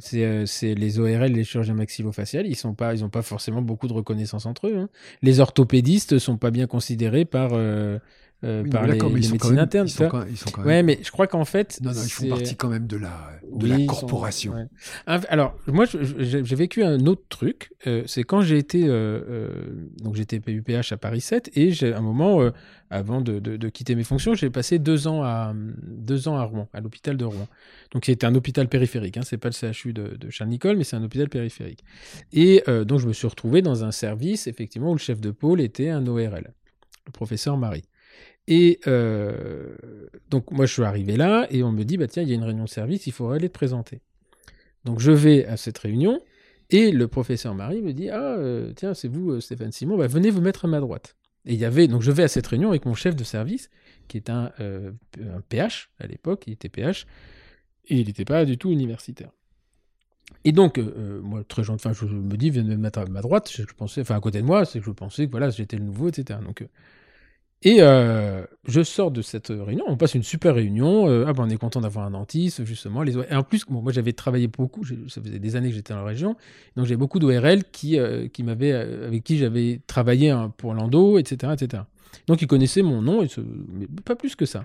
C'est euh, c'est les ORL et les chirurgiens maxillofaciales, ils sont pas, ils ont pas forcément beaucoup de reconnaissance entre eux. hein. Les orthopédistes sont pas bien considérés par, euh, euh, Oui, par les, les quand médecines même- internes. Ils sont quand, ils sont quand Ouais, même... mais je crois qu'en fait, Non, non, ils font partie quand même de la, de Oui, la sont- corporation. ouais. Alors, moi, j'ai vécu un autre truc. euh, c'est quand j'ai été. euh, donc, j'étais PUPH à Paris 7 et j'ai un moment, avant de, de- de quitter mes fonctions, j'ai passé deux ans à, deux ans à Rouen, à l'hôpital de Rouen. Donc, c'était un hôpital périphérique. Hein, c'est pas le CHU de, de Charles-Nicolle, mais c'est un hôpital périphérique. Et donc, je me suis retrouvé dans un service, effectivement, où le chef de pôle était un ORL, le professeur Marie. Et euh, donc, moi, je suis arrivé là et on me dit, bah, tiens, il y a une réunion de service, il faudrait aller te présenter. Donc, je vais à cette réunion et le professeur Marie me dit, ah, euh, tiens, c'est vous, euh, Stéphane Simon, bah, venez vous mettre à ma droite. Et il y avait, donc je vais à cette réunion avec mon chef de service, qui est un, PH à l'époque, il était PH, et il n'était pas du tout universitaire. Et donc, moi, très gentil, enfin, je me dis, viens me mettre à ma droite, je, je pensais, enfin, à côté de moi, c'est que je pensais que voilà, j'étais le nouveau, etc. Donc, et euh, je sors de cette réunion, on passe une super réunion. euh, ah ben on est content d'avoir un dentiste, justement. Les, et en plus, moi j'avais travaillé beaucoup, ça faisait des années que j'étais dans la région, donc j'ai beaucoup d'ORL qui, euh, qui avec qui j'avais travaillé hein, pour l'endo, etc., etc. Donc ils connaissaient mon nom, mais pas plus que ça.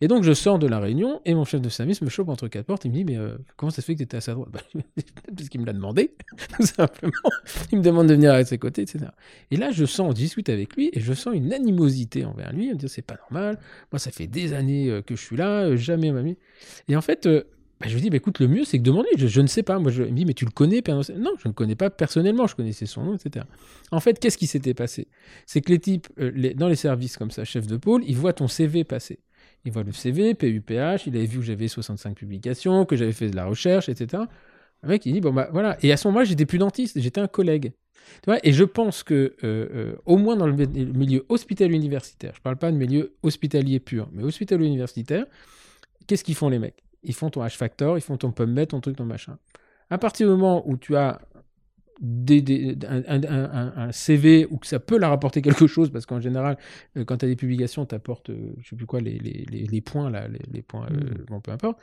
Et donc je sors de la réunion et mon chef de service me chope entre quatre portes. Il me dit mais euh, comment ça se fait que tu étais à sa droite? Bah, Parce qu'il me l'a demandé, tout simplement. Il me demande de venir à ses côtés, etc. Et là, je sens, on discute avec lui, et je sens une animosité envers lui. Il me dit, c'est pas normal. Moi, ça fait des années euh, que je suis là, euh, jamais m'a mis. Et en fait, bah, je lui dis, bah, écoute, le mieux, c'est que demande-lui. Je, ne sais pas. Moi, je, il me dit, mais tu le connais Non, je ne connais pas personnellement. Je connaissais son nom, etc. En fait, qu'est-ce qui s'était passé? C'est que les types, dans les services comme ça, chef de pôle, ils voient ton CV passer. Ils voient le CV, PUPH, il avait vu que j'avais 65 publications, que j'avais fait de la recherche, etc. Le mec, il dit, bon, bah voilà. Et à ce moment-là, j'étais plus dentiste, j'étais un collègue. Tu vois, et je pense que, euh, euh, au moins dans le mi- le milieu hospitalier universitaire, je parle pas de milieu hospitalier pur, mais hospitalier universitaire, qu'est-ce qu'ils font les mecs? Ils font ton H-Factor, ils font ton PubMed, ton truc, ton machin. À partir du moment où tu as des, des- un, un- un- un CV ou que ça peut leur rapporter quelque chose, parce qu'en général, euh, quand tu as des publications, tu apportes, je sais plus quoi, les, les, les, les points, là, les, points, euh, bon, peu importe.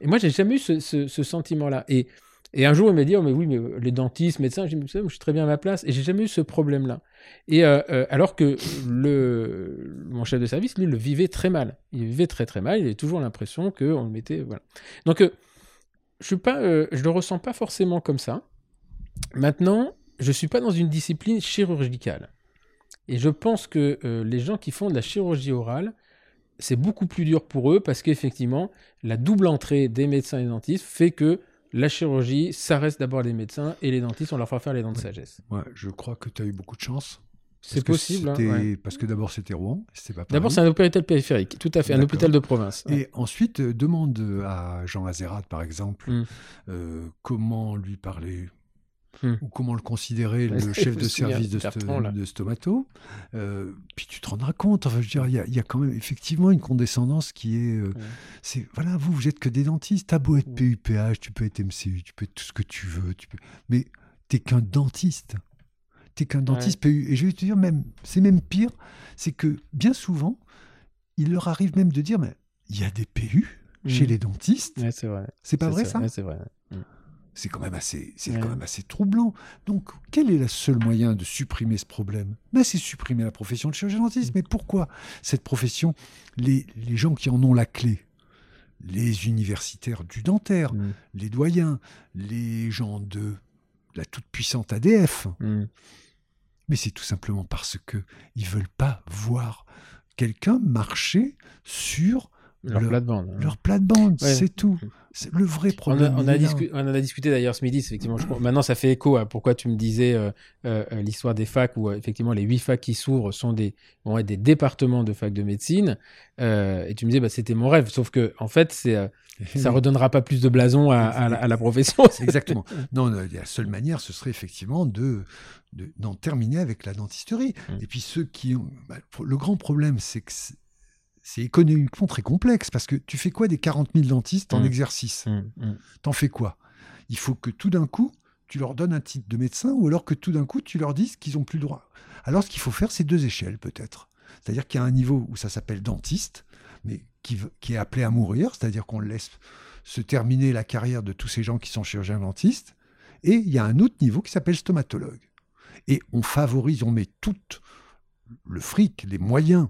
Et moi, j'ai jamais eu ce, ce- ce sentiment-là. Et, et un jour, il m'a dit, oh, mais oui, mais euh, les dentistes, médecins, je suis très bien à ma place. Et j'ai jamais eu ce problème-là. Et euh, euh, alors que le, mon chef de service, lui, le vivait très mal. Il vivait très très mal. Il avait toujours l'impression qu'on le mettait, voilà. Donc, euh, je suis pas, euh, je le ressens pas forcément comme ça. Maintenant, je suis pas dans une discipline chirurgicale. Et je pense que euh, les gens qui font de la chirurgie orale, c'est beaucoup plus dur pour eux parce qu'effectivement, la double entrée des médecins et des dentistes fait que la chirurgie, ça reste d'abord les médecins et les dentistes, on leur fera faire les dents de sagesse. Ouais, je crois que tu as eu beaucoup de chance. C'est possible. hein, ouais. Parce que d'abord, c'était Rouen. D'abord, c'est un hôpital périphérique, tout à fait, un hôpital de province. ouais. Et ensuite, euh, demande à Jean Azérat, par exemple, Mm. euh, comment lui parler Mm. ou comment le considérer le chef de service de, sto- de Stomato. Euh, puis tu te rendras compte, enfin, je veux dire, il y, y a quand même effectivement une condescendance qui est... euh, c'est Voilà, vous, vous êtes que des dentistes. T'as beau être. PUPH, tu peux être MCU, tu peux être tout ce que tu veux. Tu peux... Mais t'es qu'un dentiste. T'es qu'un dentiste PU. Et je vais te dire, même, c'est même pire, c'est que bien souvent, il leur arrive même de dire, mais il y a des PU chez Mm. les dentistes. Ouais, c'est pas vrai ça ouais, C'est vrai. C'est quand même assez, c'est quand même assez troublant. Donc, quel est le seul moyen de supprimer ce problème? Ben, C'est supprimer la profession de chirurgien dentiste. Mais pourquoi cette profession? Les, les gens qui en ont la clé, les universitaires du dentaire, Mm. les doyens, les gens de la toute-puissante ADF. Mm. Mais c'est tout simplement parce que ils veulent pas voir quelqu'un marcher sur Leur Le- plate-bande. hein. leur plate-bande. Ouais. C'est tout. C'est le vrai On, problème. a, on, a discu- on en a discuté d'ailleurs ce midi, effectivement. Je maintenant, ça fait écho à pourquoi tu me disais euh, euh, euh, l'histoire des facs, où effectivement les huit facs qui s'ouvrent sont des, vont être des départements de facs de médecine. Euh, et tu me disais, bah, c'était mon rêve. Sauf que, en fait, c'est, ça redonnera pas plus de blason à, à la, à la profession. Exactement. Non, la seule manière, ce serait effectivement de de- d'en terminer avec la dentisterie. Mm. Et puis ceux qui ont... bah, le grand problème, c'est que c'est- économiquement très complexe, parce que tu fais quoi des 40 000 dentistes en Mm. exercice? Mm, mm. T'en fais quoi? Il faut que tout d'un coup, tu leur donnes un titre de médecin, ou alors que tout d'un coup, tu leur dises qu'ils n'ont plus le droit. Alors ce qu'il faut faire, c'est deux échelles peut-être. C'est-à-dire qu'il y a un niveau où ça s'appelle dentiste, mais qui, qui est appelé à mourir, c'est-à-dire qu'on laisse se terminer la carrière de tous ces gens qui sont chirurgiens dentistes. Et il y a un autre niveau qui s'appelle stomatologue. Et on favorise, on met tout le fric, les moyens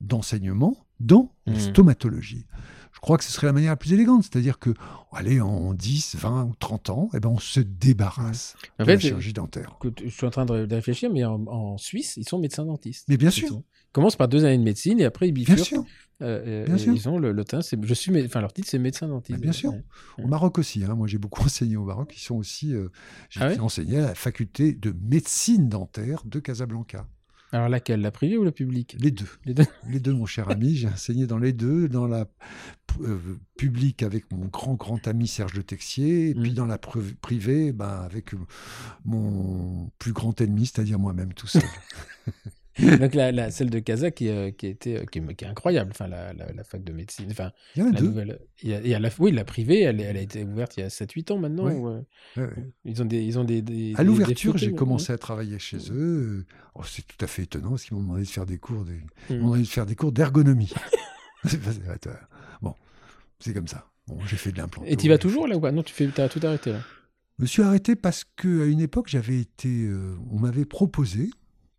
d'enseignement dans la Mhm. stomatologie. Je crois que ce serait la manière la plus élégante, c'est-à-dire que, allez, en 10, 20 ou 30 ans, eh ben, on se débarrasse En de la chirurgie dentaire. je suis en train de, réfléchir, mais en, en Suisse, ils sont médecins dentistes. Mais bien sûr. Ils commencent par deux années de médecine et après ils Bien bifurquent. sûr. Euh, euh, Bien sûr. Ils ont le, le teint, je suis, enfin leur titre c'est médecin dentiste. Bien sûr. Ouais. Au Maroc aussi, hein. moi j'ai beaucoup enseigné au Maroc, ils sont aussi, euh, j'ai Ah ouais? enseigné à la faculté de médecine dentaire de Casablanca. Alors laquelle, la privée ou la publique? Les deux. Les deux. Les deux, mon cher ami. J'ai enseigné dans les deux, dans la euh, publique avec mon grand, grand ami Serge Le Texier, et puis Mm. dans la privée ben, avec euh, mon plus grand ennemi, c'est-à-dire moi-même tout seul. Donc la, la- celle de Casa qui, euh, qui, était, euh, qui, est, qui est incroyable, enfin la, la, la fac de médecine. Enfin, Il y en a la deux. nouvelle. Il y a, il y a la, oui, la privée, elle, elle a été ouverte il y a 7-8 ans maintenant. Ouais. euh, Ouais, ouais. Ils ont des. Ils ont des, des- À l'ouverture, j'ai photos, commencé à travailler chez eux. Oh, c'est tout à fait étonnant parce qu'ils m'ont demandé de faire des cours, des- ils Mm. m'ont demandé de faire des cours d'ergonomie. C'est pas- bon, c'est comme ça. Bon, j'ai fait de l'implant. Et tu y vas toujours là ou pas? Non, tu fais, as tout arrêté là? Je me suis arrêté parce que à une époque, j'avais été, euh, on m'avait proposé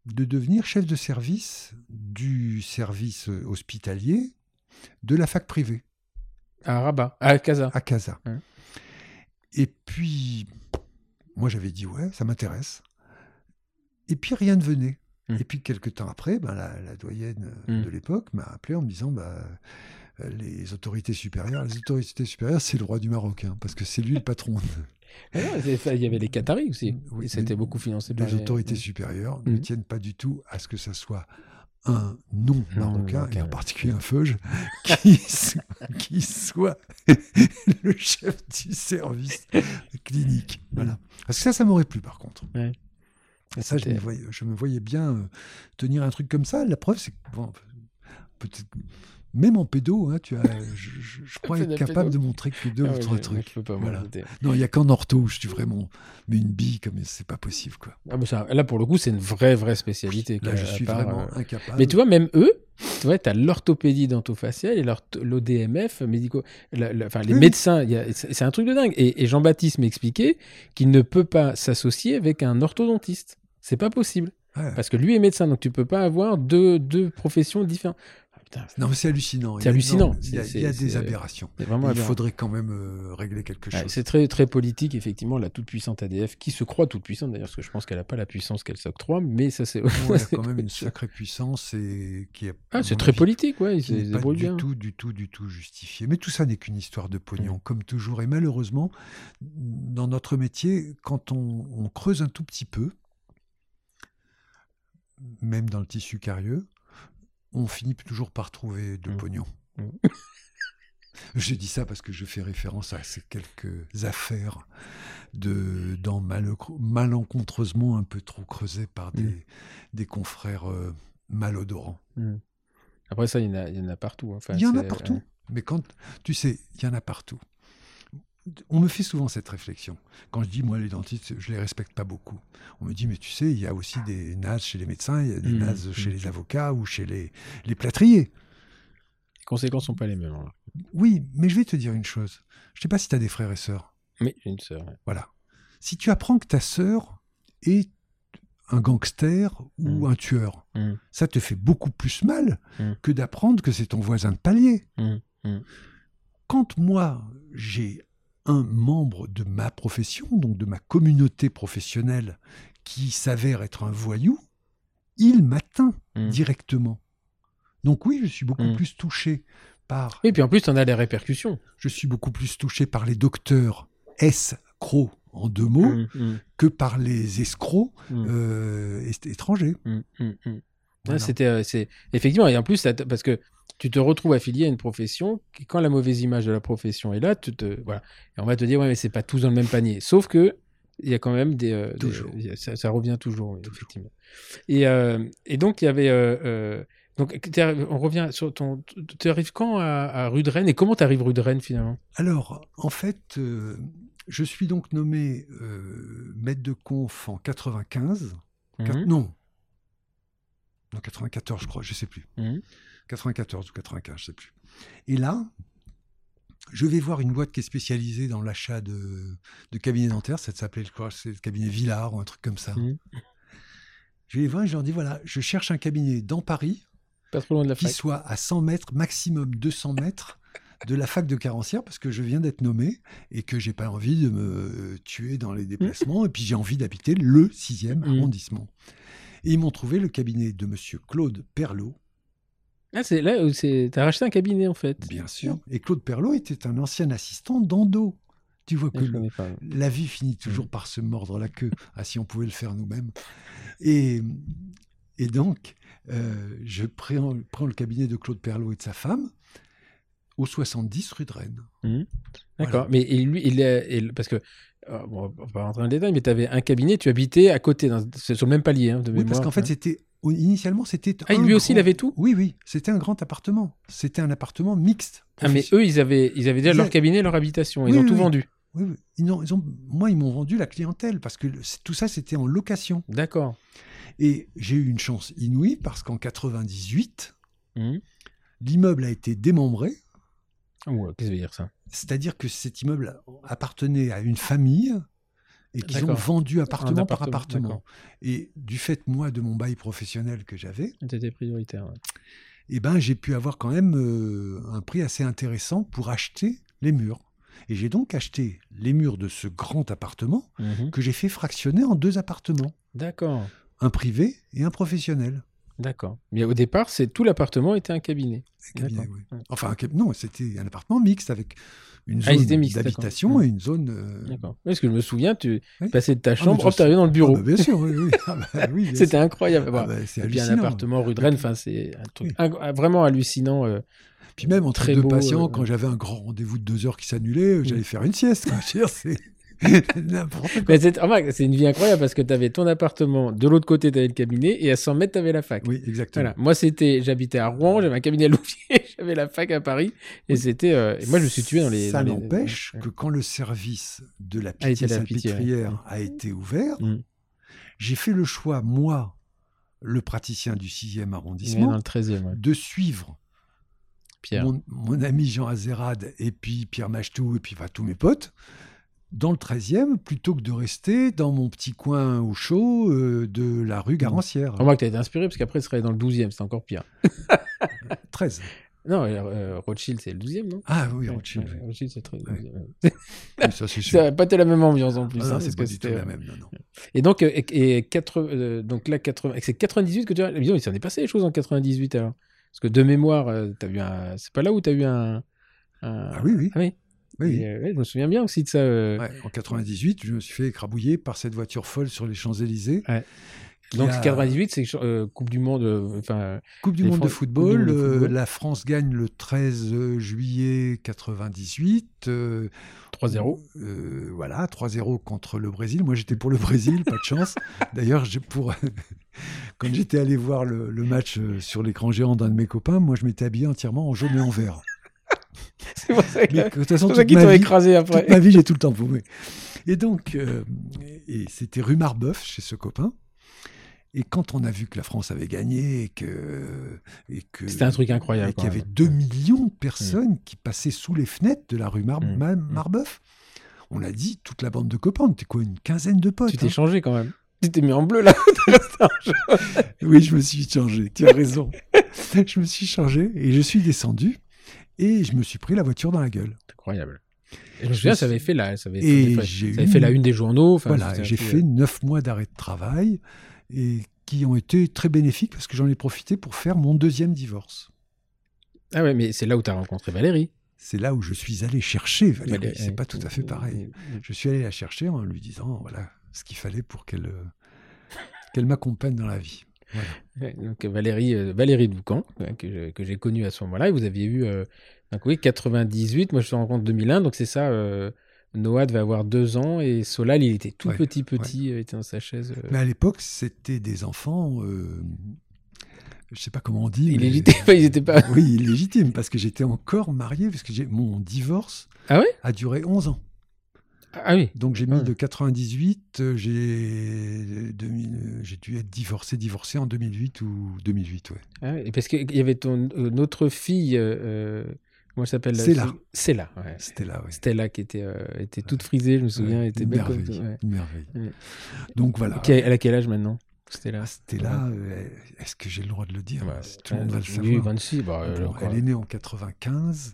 de devenir chef de service du service euh, hospitalier de la fac privée À Rabat, à Casa. à Casa. Et puis, moi, j'avais dit ouais, ça m'intéresse. Et puis rien ne venait. Mm. Et puis quelques temps après, ben, la, la doyenne euh, Mm. de l'époque m'a appelé en me disant bah, euh, les autorités supérieures, les autorités supérieures, c'est le roi du Maroc, hein, parce que c'est lui le patron. Ah Il y avait les Qataris aussi. Oui, et c'était beaucoup financé par les autorités supérieures ne Mhm. tiennent pas du tout à ce que ça soit un non marocain, et en particulier un feuge, qui, so- qui soit le chef du service clinique. Voilà. Parce que ça, ça m'aurait plu par contre. Ouais. Et ça, je me, voyais, je me voyais bien euh, tenir un truc comme ça. La preuve, c'est que, bon, peut-être, même en pédo, hein, tu as, je, je- je crois être capable pédo. de montrer que deux Ah ou trois trucs. je peux pas, moi, Voilà. j'étais- Non, il n'y a qu'en ortho où je suis vraiment. Mais une bille, comme c'est pas possible, quoi. Ah, mais ça, là, pour le coup, c'est une vraie, vraie spécialité. Là, je suis part, vraiment euh, incapable. Mais tu vois, même eux, tu vois, tu as l'orthopédie dentofaciale et l'ODMF médico. la- la- Enfin, les Oui. médecins, c'est c'est un truc de dingue. Et, et Jean-Baptiste m'expliquait qu'il ne peut pas s'associer avec un orthodontiste. C'est pas possible. Ouais. Parce que lui est médecin, donc tu peux pas avoir deux, deux professions différentes. Putain, Non, mais c'est hallucinant. C'est Il y a- hallucinant. Il y a, C'est- il y a c'est- des aberrations. vraiment Il aberrant. faudrait quand même euh, régler quelque Ouais, chose. c'est très, très politique, effectivement, la toute-puissante ADF, qui se croit toute-puissante, d'ailleurs, parce que je pense qu'elle n'a pas la puissance qu'elle s'octroie, mais ça, c'est. Ouais, y a quand même une sacrée puissance et qui est. Ah, c'est très avis, politique, ouais, qui n'est pas du bien. tout, du tout, du tout justifié. Mais tout ça n'est qu'une histoire de pognon, comme toujours. Et malheureusement, dans notre métier, quand on, on creuse un tout petit peu, même dans le tissu carieux, on finit toujours par trouver de Mm. pognon. Mm. Je dis ça parce que je fais référence à ces quelques affaires de, dans mal- malencontreusement un peu trop creusées par des, Mm. des confrères euh, malodorants. Hmm. Après, ça, il y en a, il y en a partout. hein. Enfin, Il y en a partout. Mais quand, tu sais, il y en a partout. On me fait souvent cette réflexion. Quand je dis, moi, les dentistes, je les respecte pas beaucoup. On me dit, mais tu sais, il y a aussi des nazes chez les médecins, il y a des Mhm, nazes chez mhm. les avocats ou chez les, les plâtriers. Les conséquences sont pas les mêmes. alors. Oui, mais je vais te dire une chose. Je sais pas si tu as des frères et sœurs. J'ai une sœur. ouais. Voilà. Si tu apprends que ta sœur est un gangster ou Mm. un tueur, Mm. ça te fait beaucoup plus mal que d'apprendre que c'est ton voisin de palier. Quand moi, j'ai un membre de ma profession, donc de ma communauté professionnelle, qui s'avère être un voyou, il m'atteint Mm. directement. Donc oui, je suis beaucoup Mm. plus touché par Oui, puis en plus, t'en as les répercussions. je suis beaucoup plus touché par les docteurs escrocs en deux mots Mm, mm, que par les escrocs euh, étrangers. Voilà. C'était, euh, c'est effectivement, et en plus, parce que tu te retrouves affilié à une profession, qui, quand la mauvaise image de la profession est là, tu te, voilà, et on va te dire, ouais, mais c'est pas tous dans le même panier. Sauf que il y a quand même des, euh, Toujours. ça, ça revient toujours, effectivement. Et, euh, et donc il y avait, euh, donc on revient sur ton, tu arrives quand à, à Rennes et comment tu arrives Rennes finalement? Alors, en fait, je suis donc nommé maître de conf en 95. Quat- Mhm. Non. Non, 94, je crois, je sais plus. Mhm. 94 ou 95, je sais plus. Et là, je vais voir une boîte qui est spécialisée dans l'achat de, de cabinets dentaires. Ça s'appelait, le cabinet Villard ou un truc comme ça. Mhm. Je vais les voir et je leur dis voilà, je cherche un cabinet dans Paris Pas trop loin de la qui fac. soit à 100 mètres, maximum 200 mètres de la fac de Carancière parce que je viens d'être nommé et que j'ai pas envie de me tuer dans les déplacements et puis j'ai envie d'habiter le 6e Mm. arrondissement. Et ils m'ont trouvé le cabinet de monsieur Claude Perlot, Ah, c'est là où c'est, t'as racheté un cabinet en fait. bien sûr. Et Claude Perlot était un ancien assistant d'Ando. Tu vois Ah, que le- la vie finit Mm. toujours par se mordre la queue. Ah, si on pouvait le faire nous-mêmes. Et, et donc, euh, je prends, prends le cabinet de Claude Perlot et de sa femme au 70 rue de Rennes. D'accord. Mais et lui, il est, parce que, euh, bon, on va pas rentrer dans le détail, mais tu avais un cabinet, tu habitais à côté, dans- c'est sur le même palier hein, de Oui, parce qu'en fait, hein. c'était initialement, c'était. Ah, lui aussi, il avait tout? Oui, oui, c'était un grand appartement. C'était un appartement mixte. Ah, mais eux, ils avaient, ils avaient déjà Ils leur cabinet, leur habitation. Ils Oui, ont oui, tout oui. vendu. Oui. Ils ont, ils ont- moi, ils m'ont vendu la clientèle parce que le- tout ça, c'était en location. D'accord. Et j'ai eu une chance inouïe parce qu'en 98, Mhm. l'immeuble a été démembré. Ah, ouais, Qu'est-ce que ça veut dire ça? C'est-à-dire que cet immeuble appartenait à une famille et qu'ils ont vendu appartement par appartement. Et du fait, moi, de mon bail professionnel que j'avais, C'était prioritaire. ouais. eh ben, j'ai pu avoir quand même euh, un prix assez intéressant pour acheter les murs. Et j'ai donc acheté les murs de ce grand appartement Mhm. que j'ai fait fractionner en deux appartements, D'accord. un privé et un professionnel. D'accord. Mais au départ, c'est tout l'appartement était un cabinet. Un cabinet, oui. Enfin, un cab- non, c'était un appartement mixte avec une Ah, zone d'habitation d'accord. et une zone. euh, D'accord. Parce que je me souviens, tu Oui. passais de ta mais chambre, ça, hop, t'arrivais dans le Ah, bureau. bah, bien sûr, oui. Ah, bah, bien C'était incroyable. Ah, bah, c'est puis un appartement rue de Rennes, enfin, c'est un truc inc- vraiment hallucinant. euh. Puis même entre Très deux beau, patients, euh, quand j'avais un grand rendez-vous de deux heures qui s'annulait, j'allais faire une sieste. quoi. C'est n'importe quoi. Mais c'est remarque, c'est une vie incroyable parce que tu avais ton appartement, de l'autre côté, tu avais le cabinet, et à 100 mètres, tu avais la fac. Oui, exactement. Voilà. Moi, c'était, j'habitais à Rouen, j'avais un cabinet à Louviers, j'avais la fac à Paris, et c'était, euh, et moi, je me suis tué dans les. Ça dans n'empêche que quand le service de la pitié salpêtrière a été ouvert, Mm. j'ai fait le choix, moi, le praticien du 6e Il est arrondissement, dans le 13e, ouais. de suivre Pierre. mon, mon ami Jean Azérad et puis Pierre Machtou et puis enfin, tous mes potes dans le 13e plutôt que de rester dans mon petit coin au chaud euh, de la rue Garancière. Remarque, t'as été inspiré parce qu'après, ce serait dans le 12e, c'est encore pire. 13. Non, euh, Rothschild, c'est le 12e, non? Ah oui, Rothschild. ouais, oui. Rothschild, c'est très. Ouais. Ouais. Oui, ça c'est sûr. Ça pas été la même ambiance en plus. Ah hein, c'est que pas du tout la même. Non, non. Et donc, euh, et, et 80, euh, donc là, 80, et c'est 98 que tu as. Évidemment, il s'en est passé des choses en 98 alors. Parce que de mémoire, euh, t'as eu un. C'est pas là où tu as eu un. un- Ah oui, oui. Ah oui. Oui. Et, euh, ouais, je me souviens bien aussi de ça. euh. Ouais, en 98, je me suis fait écrabouiller par cette voiture folle sur les Champs-Élysées. Ouais. Donc a- 98, c'est euh, Coupe du Monde. Enfin, Coupe du monde de football. Coupe du Monde de football. la France gagne le 13 juillet 98. euh, 3-0. euh, voilà, 3-0 contre le Brésil. Moi, j'étais pour le Brésil, pas de chance. D'ailleurs, pour quand j'étais allé voir le, le match sur l'écran géant d'un de mes copains, moi, je m'étais habillé entièrement en jaune et en vert. c'est pour ça que. De toute façon, toute qu'ils t'ont écrasé après. toute ma vie, j'ai tout le temps paumé. Et donc, euh, et c'était rue Marbeuf chez ce copain. Et quand on a vu que la France avait gagné et que, et que C'était un truc incroyable, et qu'il y avait même. 2 millions de personnes qui passaient sous les fenêtres de la rue Mar- Mm. Ma- Marbeuf, on a dit toute la bande de copains, on était quoi, une quinzaine de potes. Tu t'es hein. changé quand même. Tu t'es mis en bleu là. Oui, je me suis changé, tu as raison. je me suis changé et je suis descendu et je me suis pris la voiture dans la gueule. Incroyable. Et je me souviens, ça avait fait la, ça avait, ça eu- fait la une des journaux. Voilà, j'ai fait neuf mois d'arrêt de travail et qui ont été très bénéfiques parce que j'en ai profité pour faire mon deuxième divorce. Ah ouais, mais c'est là où tu as rencontré Valérie. C'est là où je suis allé chercher Valérie. Valérie, C'est pas tout à fait pareil. Je suis allé la chercher en lui disant voilà ce qu'il fallait pour qu'elle euh, qu'elle m'accompagne dans la vie. Voilà. Ouais, donc Valérie, euh, Valérie Doucan, que j'ai connue à ce moment-là, et vous aviez eu, euh, donc oui, 98, moi je suis rencontre 2001, donc c'est ça, euh, Noah devait avoir deux ans, et Solal, il était tout Ouais, petit, petit, il était dans sa chaise. euh, Mais à l'époque, c'était des enfants. Euh, je sais pas comment on dit. il mais- ils étaient pas. Oui, illégitime, parce que j'étais encore marié, parce que j'ai- mon divorce Ah ouais? a duré 11 ans. Ah oui, Donc j'ai mis Ouais. de 98, euh, j'ai 2000, euh, j'ai dû être divorcé, divorcé en 2008 ou 2008, ouais. Ah ouais, et parce qu'il y avait ton, euh, notre fille, euh, euh, comment elle s'appelle la Stella. Stella, ouais. Là, ouais. Stella qui était, euh, était toute frisée, je me souviens, Ouais, était une belle merveille, ouais. une merveille. Ouais. Donc voilà. Elle a quel âge maintenant Stella? Ah, euh, Est-ce que j'ai le droit de le dire? Bah, Tout le monde va le euh, Oui, savoir. 26, bah, euh, Bon, elle est née en 95,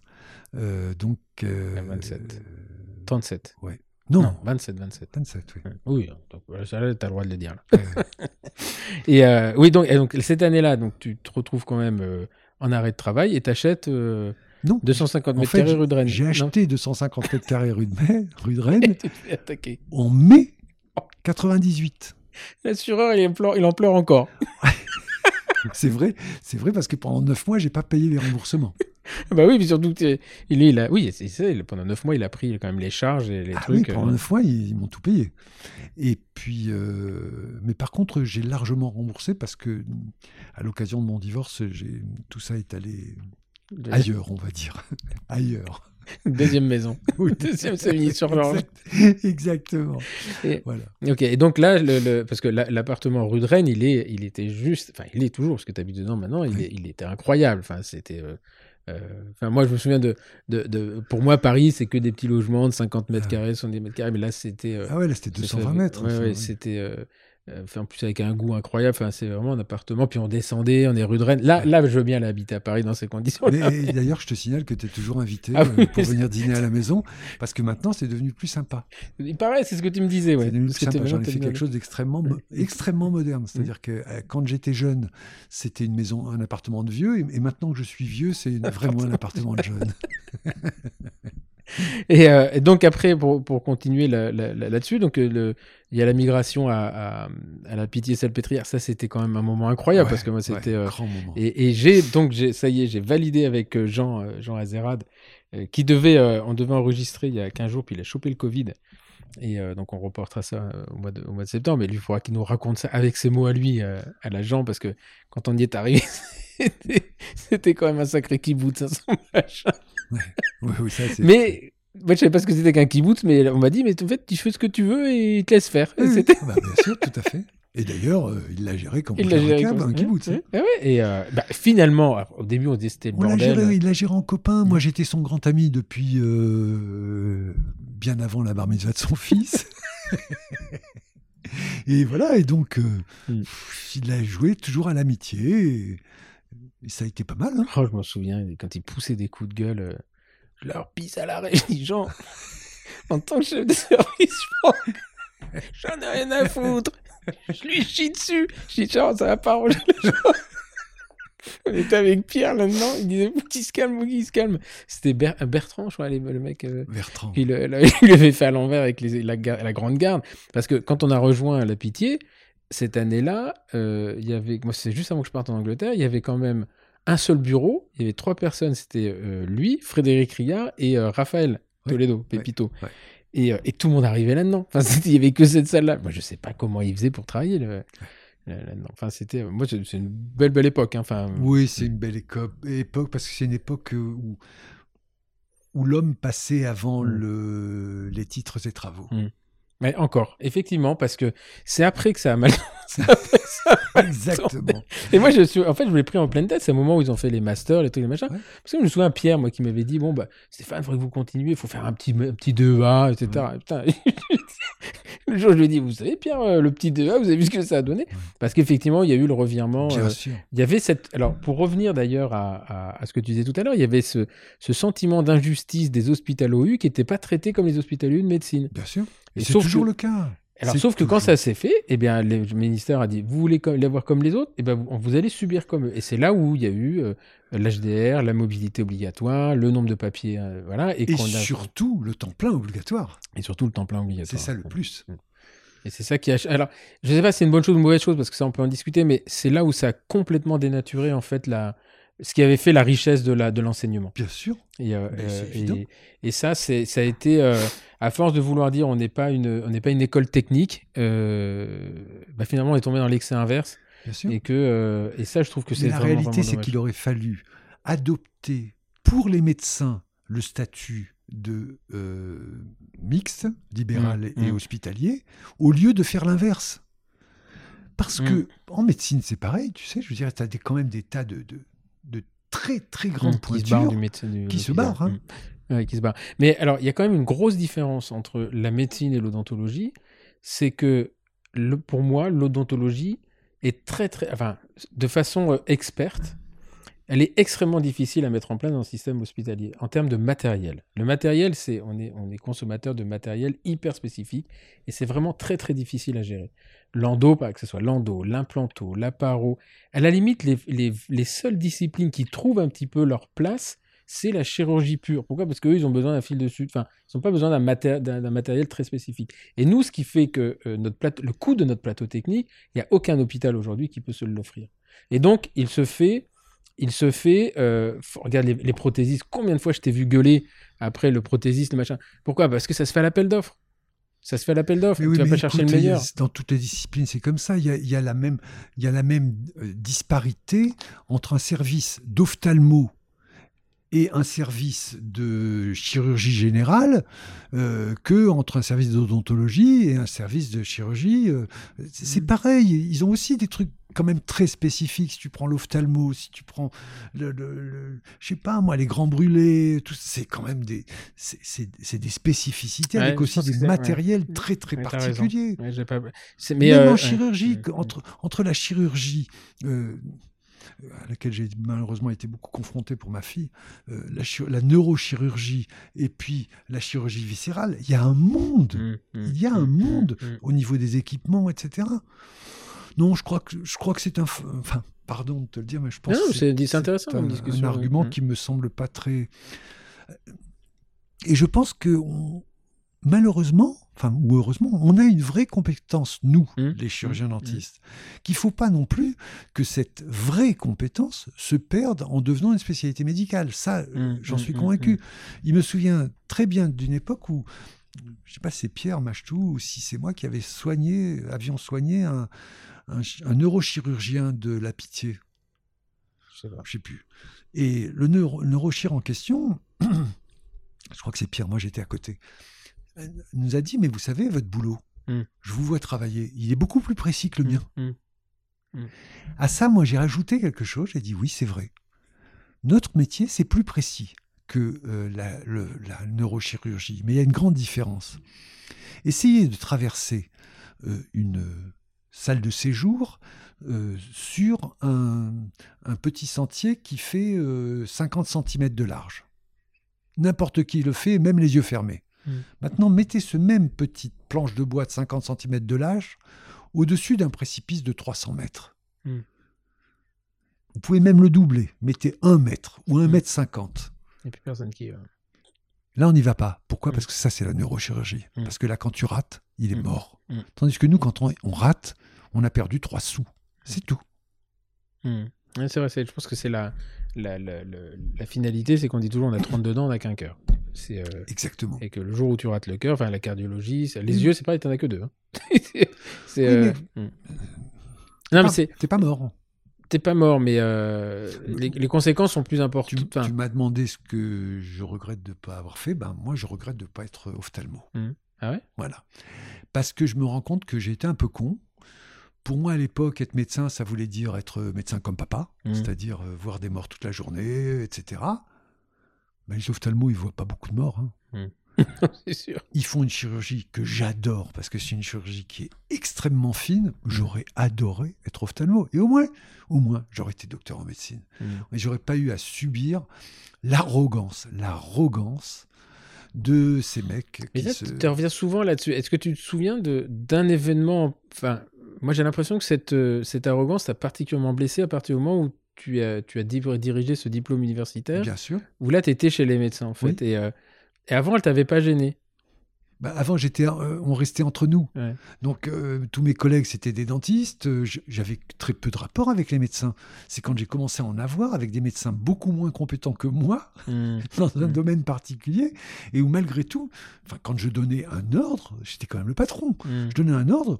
euh, donc. euh, À 27. euh, 37. Non, Non, 27, 27. 27, oui. Oui, donc voilà, ça, là, t'as le droit de le dire. Là. Et euh, oui, donc, et donc cette année-là, donc tu te retrouves quand même euh, en arrêt de travail et t'achètes euh, non, 250 en mètres fait, carrés rue de Rennes. j'ai acheté 250 mètres carrés rue de, Mai- rue de Rennes tu en mai 98. L'assureur, il, en pleure- il en pleure encore. C'est vrai, c'est vrai parce que pendant 9 mois, j'ai pas payé les remboursements. bah oui, mais surtout que il, il a, oui, c'est ça, pendant 9 mois, il a pris quand même les charges et les Ah oui, trucs. pendant euh, 9 mois, ils, ils m'ont tout payé. Et puis, euh, mais par contre, j'ai largement remboursé parce que, à l'occasion de mon divorce, tout ça est allé de- ailleurs, on va dire, ailleurs. Deuxième maison. Oui. Deuxième Savigny sur. Exact- Exactement. Et- Voilà. Ok, et donc là, le, le- parce que la- l'appartement rue de Rennes, il, est, il était juste, enfin, il est toujours, parce que tu habites dedans maintenant, il, Oui. est- il était incroyable. Enfin, c'était. euh, euh, Enfin, moi, je me souviens de, de, de- Pour moi, Paris, c'est que des petits logements de 50 mètres Ah. carrés, 70 mètres carrés, mais là, c'était. euh, Ah ouais, là, c'était c'était 220 fait- mètres. Ouais, ouais. c'était. euh, euh, fait en plus avec un goût incroyable. Enfin, c'est vraiment un appartement. Puis on descendait, on est rue de Rennes. Là, là, je veux bien aller habiter à Paris dans ces conditions. Mais d'ailleurs, je te signale que tu es toujours invité Ah euh, oui, pour venir dîner à la maison, parce que maintenant, c'est devenu plus sympa. Il paraît, c'est ce que tu me disais, ouais. c'est devenu plus sympa. J'en ai fait quelque chose d'extrêmement mo- extrêmement moderne. C'est-à-dire que euh, quand j'étais jeune, c'était une maison, un appartement de vieux, et, et maintenant que je suis vieux, c'est vraiment un appartement de jeune. Et, euh, et donc après, pour, pour continuer là- là- là- là-dessus, donc euh, le- il y a la migration à, à, à la Pitié-Salpêtrière. Ça, c'était quand même un moment incroyable parce que moi, c'était. ouais, euh, grand moment. et et j'ai donc ça y est, j'ai validé avec Jean Jean Azerad qui devait on devait enregistrer il y a 15 jours puis il a chopé le Covid. Et euh, donc on reportera ça au mois de, au mois de septembre. Mais lui, il faudra qu'il nous raconte ça avec ses mots à lui, euh, à la Jean, parce que quand on y est arrivé, c'était- quand même un sacré kibbutz, hein, son machin. Oui, oui, ça, c'est- Mais moi, je savais pas ce que c'était qu'un kibbutz, mais on m'a dit, mais en fait, tu fais ce que tu veux et il te laisse faire. Oui, c'était- Ah bah, bien sûr, tout à fait. Et d'ailleurs, euh, il l'a géré comme Il l'a géré un, comme un kibbutz. hein. Ouais, ouais, Et euh, bah, finalement, au début, on disait c'était le On l'a bordel. géré, il l'a géré en copain. Moi, j'étais son grand ami depuis euh, bien avant la bar mitzvah de son fils. et voilà, et donc, Mm. il a joué toujours à l'amitié. Et, et ça a été pas mal. hein. Oh, je m'en souviens, quand il poussait des coups de gueule, euh, je leur pisse à dis, Jean, en tant que chef de service, j'en ai rien à foutre. Je lui chie dessus. Je dis, Jean, ça va pas gens. On était avec Pierre là-dedans. Il disait, qu'il se calme, qu'il se calme. C'était Ber- Bertrand, je crois, le mec. euh, Bertrand. Il, l'avait fait à l'envers avec les- la, la grande garde. Parce que quand on a rejoint la Pitié, cette année-là, euh, il y avait, moi c'est juste avant que je parte en Angleterre, il y avait quand même un seul bureau, il y avait trois personnes, c'était euh, lui, Frédéric Riard et euh, Raphaël Ouais, Toledo, Pépito. ouais. Et, euh, et tout le monde arrivait là-dedans. Enfin, il y avait que cette salle-là. Moi, je sais pas comment il faisait pour travailler le- le- là-dedans. Enfin, c'était, moi, c'est une belle, belle époque. hein. Enfin, Oui, c'est une belle époque parce que c'est une époque où, où l'homme passait avant Mm. le, les titres et travaux. Mm. Mais encore, effectivement, parce que c'est après que ça a mal. c'est après que ça a mal Exactement. tourné. Et moi, je suis, en fait, je l'ai pris en pleine tête. C'est au moment où ils ont fait les masters, les trucs, les machins. Ouais. Parce que je me souviens Pierre, moi, qui m'avait dit, bon, bah, Stéphane, il faudrait que vous continuiez, il faut faire un petit, un petit 2A, etc. Et putain, le jour, je lui ai dit, vous savez, Pierre, euh, le petit 2A, vous avez vu ce que ça a donné? Parce qu'effectivement, il y a eu le revirement. Bien euh, sûr. il y avait cette. Alors, pour revenir d'ailleurs à, à- à ce que tu disais tout à l'heure, il y avait ce, ce sentiment d'injustice des hospitalo-U qui n'étaient pas traités comme les hospitalo-U de médecine. Bien sûr. Et Et c'est toujours que- le cas. Alors, C'est sauf que quand ça s'est fait, eh bien, le ministère a dit vous voulez comme- l'avoir comme les autres, eh ben, vous, allez subir comme eux. Et c'est là où il y a eu euh, l'HDR, la mobilité obligatoire, le nombre de papiers, euh, voilà, et, Et qu'on a- surtout le temps plein obligatoire. et surtout le temps plein C'est obligatoire. ça le plus. Et c'est ça qui a. Alors, je sais pas si c'est une bonne chose ou une mauvaise chose, parce que ça, on peut en discuter, mais c'est là où ça a complètement dénaturé, en fait, la... ce qui avait fait la richesse de la- de l'enseignement. Bien sûr. Et, euh, euh, évident. et, et ça, c'est, ça a été, euh, à force de vouloir dire on n'est pas une, on n'est pas une école technique, euh, bah, finalement on est tombé dans l'excès inverse. Bien sûr. Et que, et ça, je trouve que c'est la réalité, c'est qu'il aurait fallu adopter pour les médecins le statut de mixte, libéral Mm, et mm. hospitalier, au lieu de faire l'inverse. Parce Mm. que en médecine, c'est pareil, tu sais, je veux dire, tu as quand même des tas de, de, de très très grandes Mmh, qui se barre pointures. du médecin, du- qui se barrent, hein. Mmh. Ouais, qui se barre. Mais alors, il y a quand même une grosse différence entre la médecine et l'odontologie. C'est que, le, pour moi, l'odontologie est très, très. Enfin, de façon euh, experte, elle est extrêmement difficile à mettre en place dans le système hospitalier en termes de matériel. Le matériel, c'est on est, on est consommateur de matériel hyper spécifique et c'est vraiment très très difficile à gérer. L'endo, que ce soit l'endo, l'implanto, l'apparo, à la limite, les, les, les seules disciplines qui trouvent un petit peu leur place, c'est la chirurgie pure. Pourquoi? Parce qu'eux, ils ont besoin d'un fil de sucre. Enfin, ils n'ont pas besoin d'un maté- d'un- d'un matériel très spécifique. Et nous, ce qui fait que euh, notre le coût de notre plateau technique, il n'y a aucun hôpital aujourd'hui qui peut se l'offrir. Et donc, il se fait, il se fait. euh, regarde les, les prothésistes. Combien de fois je t'ai vu gueuler après le prothésiste, le machin Pourquoi? Parce que ça se fait à l'appel d'offres. Ça se fait à l'appel d'offres. Tu oui, vas pas chercher le écoute, y a- meilleur. Dans toutes les disciplines, c'est comme ça. Il y a, il y a la même, il y a la même euh, disparité entre un service d'ophtalmo et un service de chirurgie générale euh, que entre un service d'odontologie et un service de chirurgie. euh, c'est Mm. pareil. Ils ont aussi des trucs quand même très spécifiques. Si tu prends l'ophtalmo, si tu prends le, le- le- je sais pas moi, les grands brûlés, tout c'est quand même des, c'est- des spécificités Ouais, avec aussi des ouais. matériels très très Ouais, particuliers. Pas- mais, Même euh, en ouais. chirurgie, ouais. entre, entre la chirurgie, euh, à laquelle j'ai malheureusement été beaucoup confronté pour ma fille, euh, la, chir- la neurochirurgie et puis la chirurgie viscérale, il y a un monde. Mm, mm, Il y a un mm, monde au niveau des équipements, etc. Non, je crois que, je crois que c'est un... Enfin, pardon de te le dire, mais je pense Non, que c'est- intéressant un, discussion, un argument qui me semble pas très... Et je pense que on- malheureusement, enfin ou heureusement, on a une vraie compétence, nous, Mmh, les chirurgiens mmh, dentistes, qu'il faut pas non plus que cette vraie compétence se perde en devenant une spécialité médicale. Ça, euh, Mmh, j'en suis convaincu. Il me souvient très bien d'une époque où, je sais pas si c'est Pierre Machtou ou si c'est moi qui avait soigné, avions soigné un, un, ch- un neurochirurgien de la pitié. Je je sais plus. Et le neuro, le neurochir en question, je crois que c'est Pierre, moi j'étais à côté, euh, nous a dit, mais vous savez, votre boulot, Mm. je vous vois travailler, il est beaucoup plus précis que le mien. Mm, À ça, moi j'ai rajouté quelque chose, j'ai dit, oui, c'est vrai. Notre métier, c'est plus précis que euh, la, le- la neurochirurgie, mais il y a une grande différence. Essayez de traverser euh, une salle de séjour euh, sur un, un petit sentier qui fait euh, 50 cm de large. N'importe qui le fait, même les yeux fermés. Mm. Maintenant, mettez ce même petite planche de bois de 50 cm de large au-dessus d'un précipice de 300 mètres. Mm. Vous pouvez même le doubler. Mettez 1 mètre ou 1 Mm. mètre 50. Il n'y a plus personne qui. euh, Là, on n'y va pas. Pourquoi. Parce que ça, c'est la neurochirurgie. Parce que là, quand tu rates, il est mort. Tandis que nous, quand on, on rate, on a perdu 3 sous. C'est tout. Hmm. Ouais, c'est vrai, c'est- je pense que c'est la, la, la, la- la finalité, c'est qu'on dit toujours on a 32 dents, on n'a qu'un cœur. C'est, euh, Exactement. et que le jour où tu rates le cœur, enfin la cardiologie, c'est- les yeux, c'est pareil, t'en as que deux. hein. c'est, Oui, euh, hmm. Non, mais c'est, T'es pas mort. t'es pas mort, mais euh, les, les conséquences sont plus Tu, importantes. tu m'as demandé ce que je regrette de ne pas avoir fait. Ben, moi, je regrette de ne pas être ophtalmo. Ah ouais? Voilà. Parce que je me rends compte que j'ai été un peu con. Pour moi, à l'époque, être médecin, ça voulait dire être médecin comme papa, Mhm. c'est-à-dire euh, voir des morts toute la journée, etc. Mais les ophtalmos, ils voient pas beaucoup de morts. hein. C'est sûr. Ils font une chirurgie que j'adore parce que c'est une chirurgie qui est extrêmement fine. J'aurais adoré être ophtalmo. Et au moins, au moins, j'aurais été docteur en médecine. Mm. Mais j'aurais pas eu à subir l'arrogance, l'arrogance de ces mecs Mais qui là, se... tu reviens souvent là-dessus. Est-ce que tu te souviens de d'un événement Enfin, moi j'ai l'impression que cette, euh, cette arrogance t'a particulièrement blessé à partir du moment où tu as, tu as di- dirigé ce diplôme universitaire, Bien sûr. où là tu étais chez les médecins en fait. Oui. Et, euh, et avant, elle t'avait pas gêné. Bah, avant, j'étais, euh, on restait entre nous. Ouais. Donc, euh, tous mes collègues, c'était des dentistes. Euh, J'avais très peu de rapport avec les médecins. C'est quand j'ai commencé à en avoir avec des médecins beaucoup moins compétents que moi Mm. dans un Mm. domaine particulier et où, malgré tout, enfin, quand je donnais un ordre, j'étais quand même le patron. Mm. Je donnais un ordre,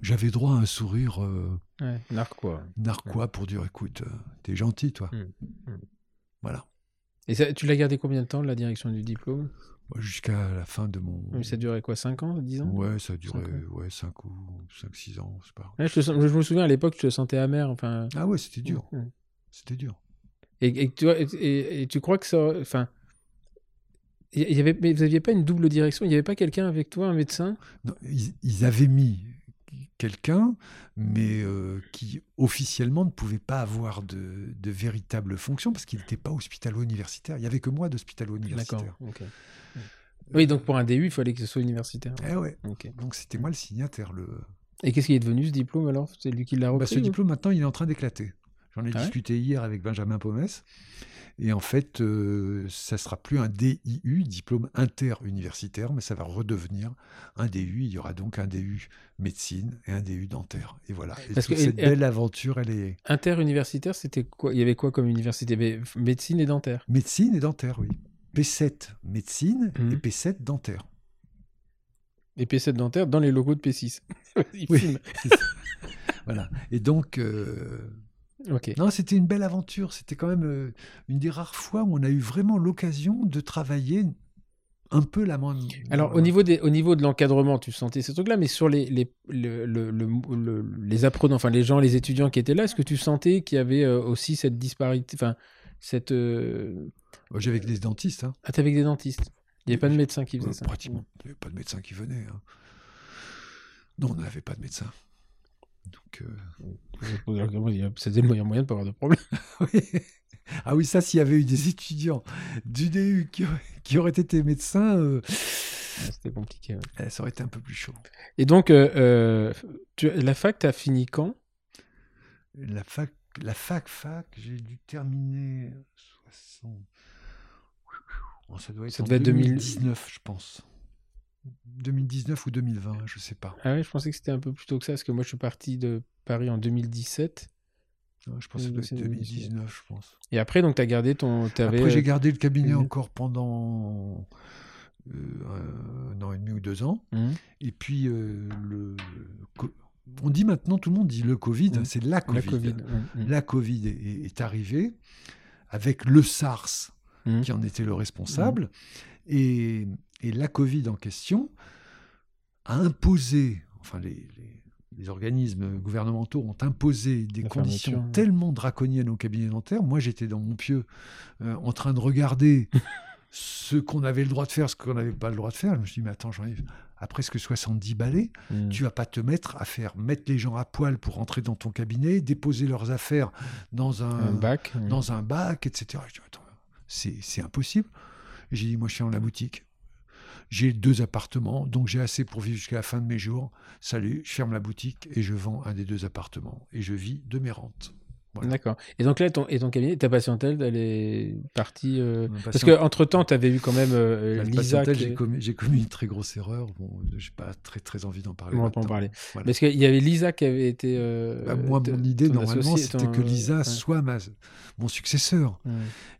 j'avais droit à un sourire euh, Ouais, narquois. narquois pour dire écoute, euh, t'es gentil, toi. Voilà. Et ça, tu l'as gardé combien de temps, la direction du diplôme? Jusqu'à la fin de mon. Oui, Ça durait quoi 5 ans 10 ans? Ouais, ça a duré Cinq ouais, 5 ou 5-6 ans, je sais pas. Ouais, je, te sens- je me souviens à l'époque, je te sentais amer. Enfin, Ah ouais, c'était dur. Mm. C'était dur. Et, et tu, et, tu crois que ça. Enfin. y avait, mais vous n'aviez pas une double direction? Il n'y avait pas quelqu'un avec toi, un médecin? Non, ils, ils avaient mis quelqu'un, mais euh, qui officiellement ne pouvait pas avoir de, de véritable fonction parce qu'il n'était pas hospitalo-universitaire. Il n'y avait que moi d'hospitalo-universitaire. ok. Oui, donc pour un DU, il fallait que ce soit universitaire. Eh ouais. Donc c'était moi le signataire. Le... Et qu'est-ce qui est devenu ce diplôme alors? C'est lui qui l'a repris Bah, ce ou? diplôme, maintenant, il est en train d'éclater. J'en ai Ah ouais discuté hier avec Benjamin Pomès. Et en fait, euh, ça sera plus un DIU, diplôme interuniversitaire, mais ça va redevenir un DU. Il y aura donc un DU médecine et un DU dentaire. Et voilà. Et Parce toute que- cette et- belle aventure, elle est Interuniversitaire, c'était quoi Il y avait quoi comme université? Avait médecine et dentaire. médecine et dentaire, oui. P7 médecine Mhm. et P7 dentaire. Et P7 dentaire dans les logos de P6. Ils Oui. Voilà. Et donc, euh, Ok. non, c'était une belle aventure. C'était quand même euh, une des rares fois où on a eu vraiment l'occasion de travailler un peu la main. Alors, au niveau, des, au niveau de l'encadrement, tu sentais ces trucs-là, mais sur les, les, le- le- le- le- les apprenants, enfin les gens, les étudiants qui étaient là, est-ce que tu sentais qu'il y avait euh, aussi cette disparité, enfin, cette. euh, J'avais que des dentistes. Hein. Ah, t'es avec des dentistes Il n'y avait pas de médecin qui faisait Euh, ça pratiquement. Il n'y avait pas de médecin qui venait. hein. Non, on n'avait pas de médecin. Donc, euh, C'était le meilleur moyen de pas avoir de problème. oui. Ah oui, ça, s'il y avait eu des étudiants du DU qui, auraient- qui auraient été médecins, euh, Ouais, C'était compliqué. ouais. eh, ça aurait été un peu plus chaud. Et donc, euh, euh, tu- la fac, t'as fini quand? La fac, la fac, fac, j'ai dû terminer 60. Oh, ça doit être Ça en devait être 2000. 2019, je pense. 2019 ou 2020, je sais pas. Ah ouais, je pensais que c'était un peu plus tôt que ça, parce que moi, je suis parti de Paris en 2017. Ouais, je pense que c'est être 2019. 2019, je pense. Et après, donc, t'as gardé ton. Après, euh, j'ai gardé le cabinet encore pendant euh, un an et demi ou deux ans. hum, Et puis, euh, le, on dit maintenant, tout le monde dit le Covid, Mhm. c'est la Covid. la Covid. hum, hum. La Covid est, est arrivée avec le SARS qui en était le responsable. Et, et la Covid en question a imposé, enfin les, les- les organismes gouvernementaux ont imposé des La conditions fermeture, tellement draconiennes au cabinet dentaire. Moi, j'étais dans mon pieu euh, en train de regarder ce qu'on avait le droit de faire, ce qu'on n'avait pas le droit de faire. Je me suis dit, mais attends, Jean-Yves, à presque 70 balais, Hum. tu vas pas te mettre à faire mettre les gens à poil pour rentrer dans ton cabinet, déposer leurs affaires dans un, Un bac. dans un bac, etc. Je dis, attends, c'est, impossible. J'ai dit, moi, je suis en la boutique. J'ai deux appartements, donc j'ai assez pour vivre jusqu'à la fin de mes jours. Salut, je ferme la boutique et je vends un des deux appartements. Et je vis de mes rentes. Voilà. D'accord. Et donc là, ton, et ton cabinet, ta patientèle, elle est partie. euh, Parce qu'entre temps, tu avais eu quand même euh, la Lisa. qui- j'ai, commis, une très grosse erreur. Bon, j'ai pas très très envie d'en parler. On va pas en parler. Voilà. Parce qu'il y avait Lisa qui avait été. euh, Bah, moi, mon idée, normalement, c'était que Lisa ouais. soit ma, mon successeur. Ouais.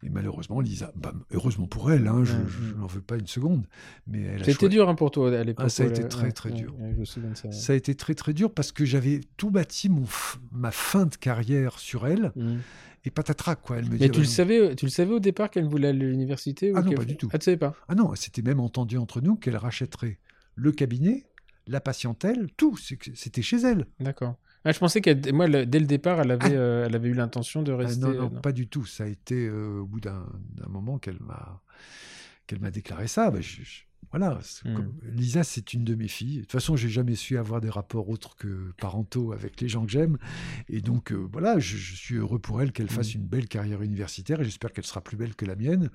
Et malheureusement, Lisa, bah, heureusement pour elle, hein, je Ouais, je ouais. n'en veux pas une seconde, mais elle a choisi- dur hein, pour toi à l'époque. Ah, ça a été très, très dur. je ça. Ça a été très très dur parce que j'avais tout bâti mon f- ma fin de carrière sur elle Mhm. et patatras quoi. Elle me dit Mais ah tu bah le non. savais, tu le savais au départ qu'elle voulait aller à l'université ou Ah non, qu'elle- pas du tout. Ah, tu savais pas. Ah non, c'était même entendu entre nous qu'elle rachèterait le cabinet, la patientèle, tout, c'était chez elle. D'accord. Ah, je pensais que moi, dès le départ, elle avait, Ah. euh, elle avait eu l'intention de Ah, rester. non, non, euh, non. pas du tout. Ça a été euh, au bout d'un moment qu'elle m'a qu'elle m'a déclaré ça. Je- je- voilà. Hmm. comme- Lisa, c'est une de mes filles. De toute façon, j'ai jamais su avoir des rapports autres que parentaux avec les gens que j'aime. Et donc, euh, voilà, je, je suis heureux pour elle qu'elle fasse Hmm. une belle carrière universitaire. Et j'espère qu'elle sera plus belle que la mienne.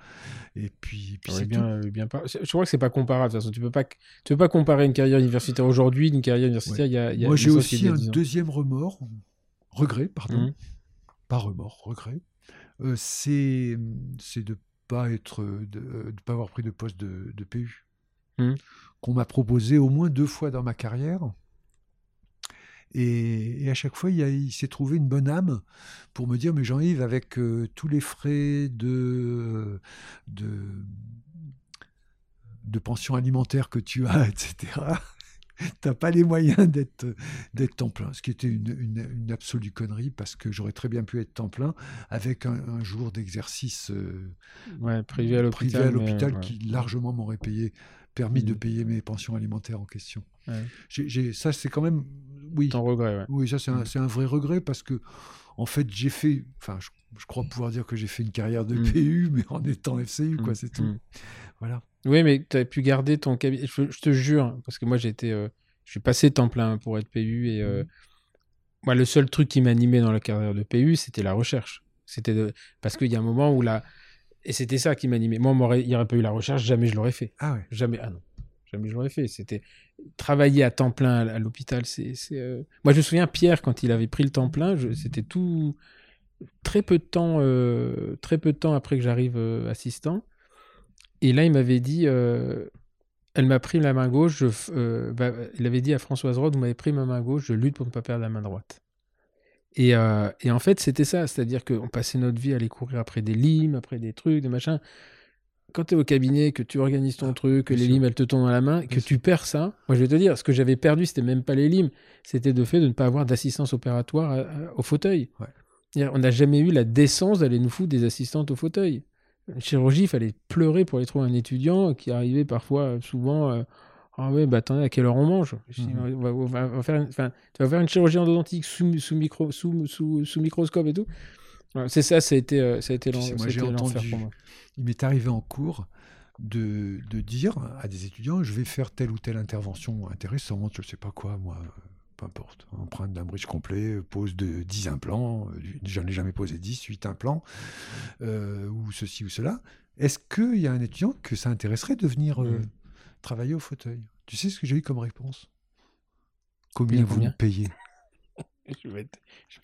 Et puis, puis Ouais, c'est bien, euh, bien par- Je crois que c'est pas comparable. De toute façon, tu peux pas, tu peux pas comparer une carrière universitaire aujourd'hui d'une carrière universitaire il y a. il y a Moi, j'ai aussi un 10 ans. deuxième remords, regret, pardon, Mhm. pas remords, regret. Euh, c'est c'est de pas être, de, de pas avoir pris de poste de, de PU, Mhm. qu'on m'a proposé au moins deux fois dans ma carrière. Et, et à chaque fois, il, s'est trouvé une bonne âme pour me dire, mais Jean-Yves, avec euh, tous les frais de, de, de pension alimentaire que tu as, etc., t'as pas les moyens d'être d'être temps plein, ce qui était une, une- une absolue connerie parce que j'aurais très bien pu être temps plein avec un, un jour d'exercice euh, Ouais, privé à l'hôpital. ouais. qui largement m'aurait payé permis de Mhm. payer mes pensions alimentaires en question. Ouais. Ça c'est quand même oui Ton regret, ouais. oui ça c'est un, un vrai regret parce que en fait j'ai fait enfin je, je crois pouvoir dire que j'ai fait une carrière de. PU mais en étant FCU quoi Mm, c'est tout mm. voilà Oui, mais tu as pu garder ton cabinet. Je, je te jure, parce que moi, j'étais, euh, je suis passé temps plein pour être PU et euh, moi, le seul truc qui m'animait dans la carrière de PU, c'était la recherche. C'était de... parce qu'il y a un moment où la et c'était ça qui m'animait. Moi, il n'y aurait pas eu la recherche, jamais je l'aurais fait. ah ouais Jamais. Ah non. Jamais je l'aurais fait. C'était travailler à temps plein à, l'hôpital. C'est, euh, Moi, je me souviens, Pierre, quand il avait pris le temps plein, je- c'était tout. Très peu de temps, euh, très peu de temps après que j'arrive euh, assistant. Et là, il m'avait dit. Elle m'a pris la main gauche. Je, euh, bah, il avait dit à Françoise Rode Vous m'avez pris ma main gauche, je lutte pour ne pas perdre la main droite. Et, euh, et en fait, c'était ça. C'est-à-dire qu'on passait notre vie à aller courir après des limes, après des trucs, des machins quand tu es au cabinet, que tu organises ton Ah, truc, que les sûr. limes elles te tombent dans la main, que tu perds ça, moi je vais te dire, ce que j'avais perdu, c'était même pas les limes, c'était le fait de ne pas avoir d'assistance opératoire à- à- au fauteuil. Ouais. On n'a jamais eu la décence d'aller nous foutre des assistantes au fauteuil. Une chirurgie, il fallait pleurer pour aller trouver un étudiant qui arrivait parfois, euh, souvent, euh, ah ouais, bah attendez, à quelle heure on mange? Je dis, on va- on va- on va faire une- enfin, Tu vas faire une chirurgie endodontique sous, sous, micro, sous, sous, sous microscope et tout. C'est ça, ça a été, euh, ça a été l'enfer pour moi. il m'est arrivé en cours de, de dire à des étudiants je vais faire telle ou telle intervention intéressante, je sais pas quoi, moi, peu importe. Empreinte d'un bridge complet, pose de 10 implants, euh, j'en ai jamais posé 10, 8 implants, euh, ou ceci ou cela. Est-ce qu'il y a un étudiant que ça intéresserait de venir euh, Mm. Travailler au fauteuil Tu sais ce que j'ai eu comme réponse? Combien vous me payez?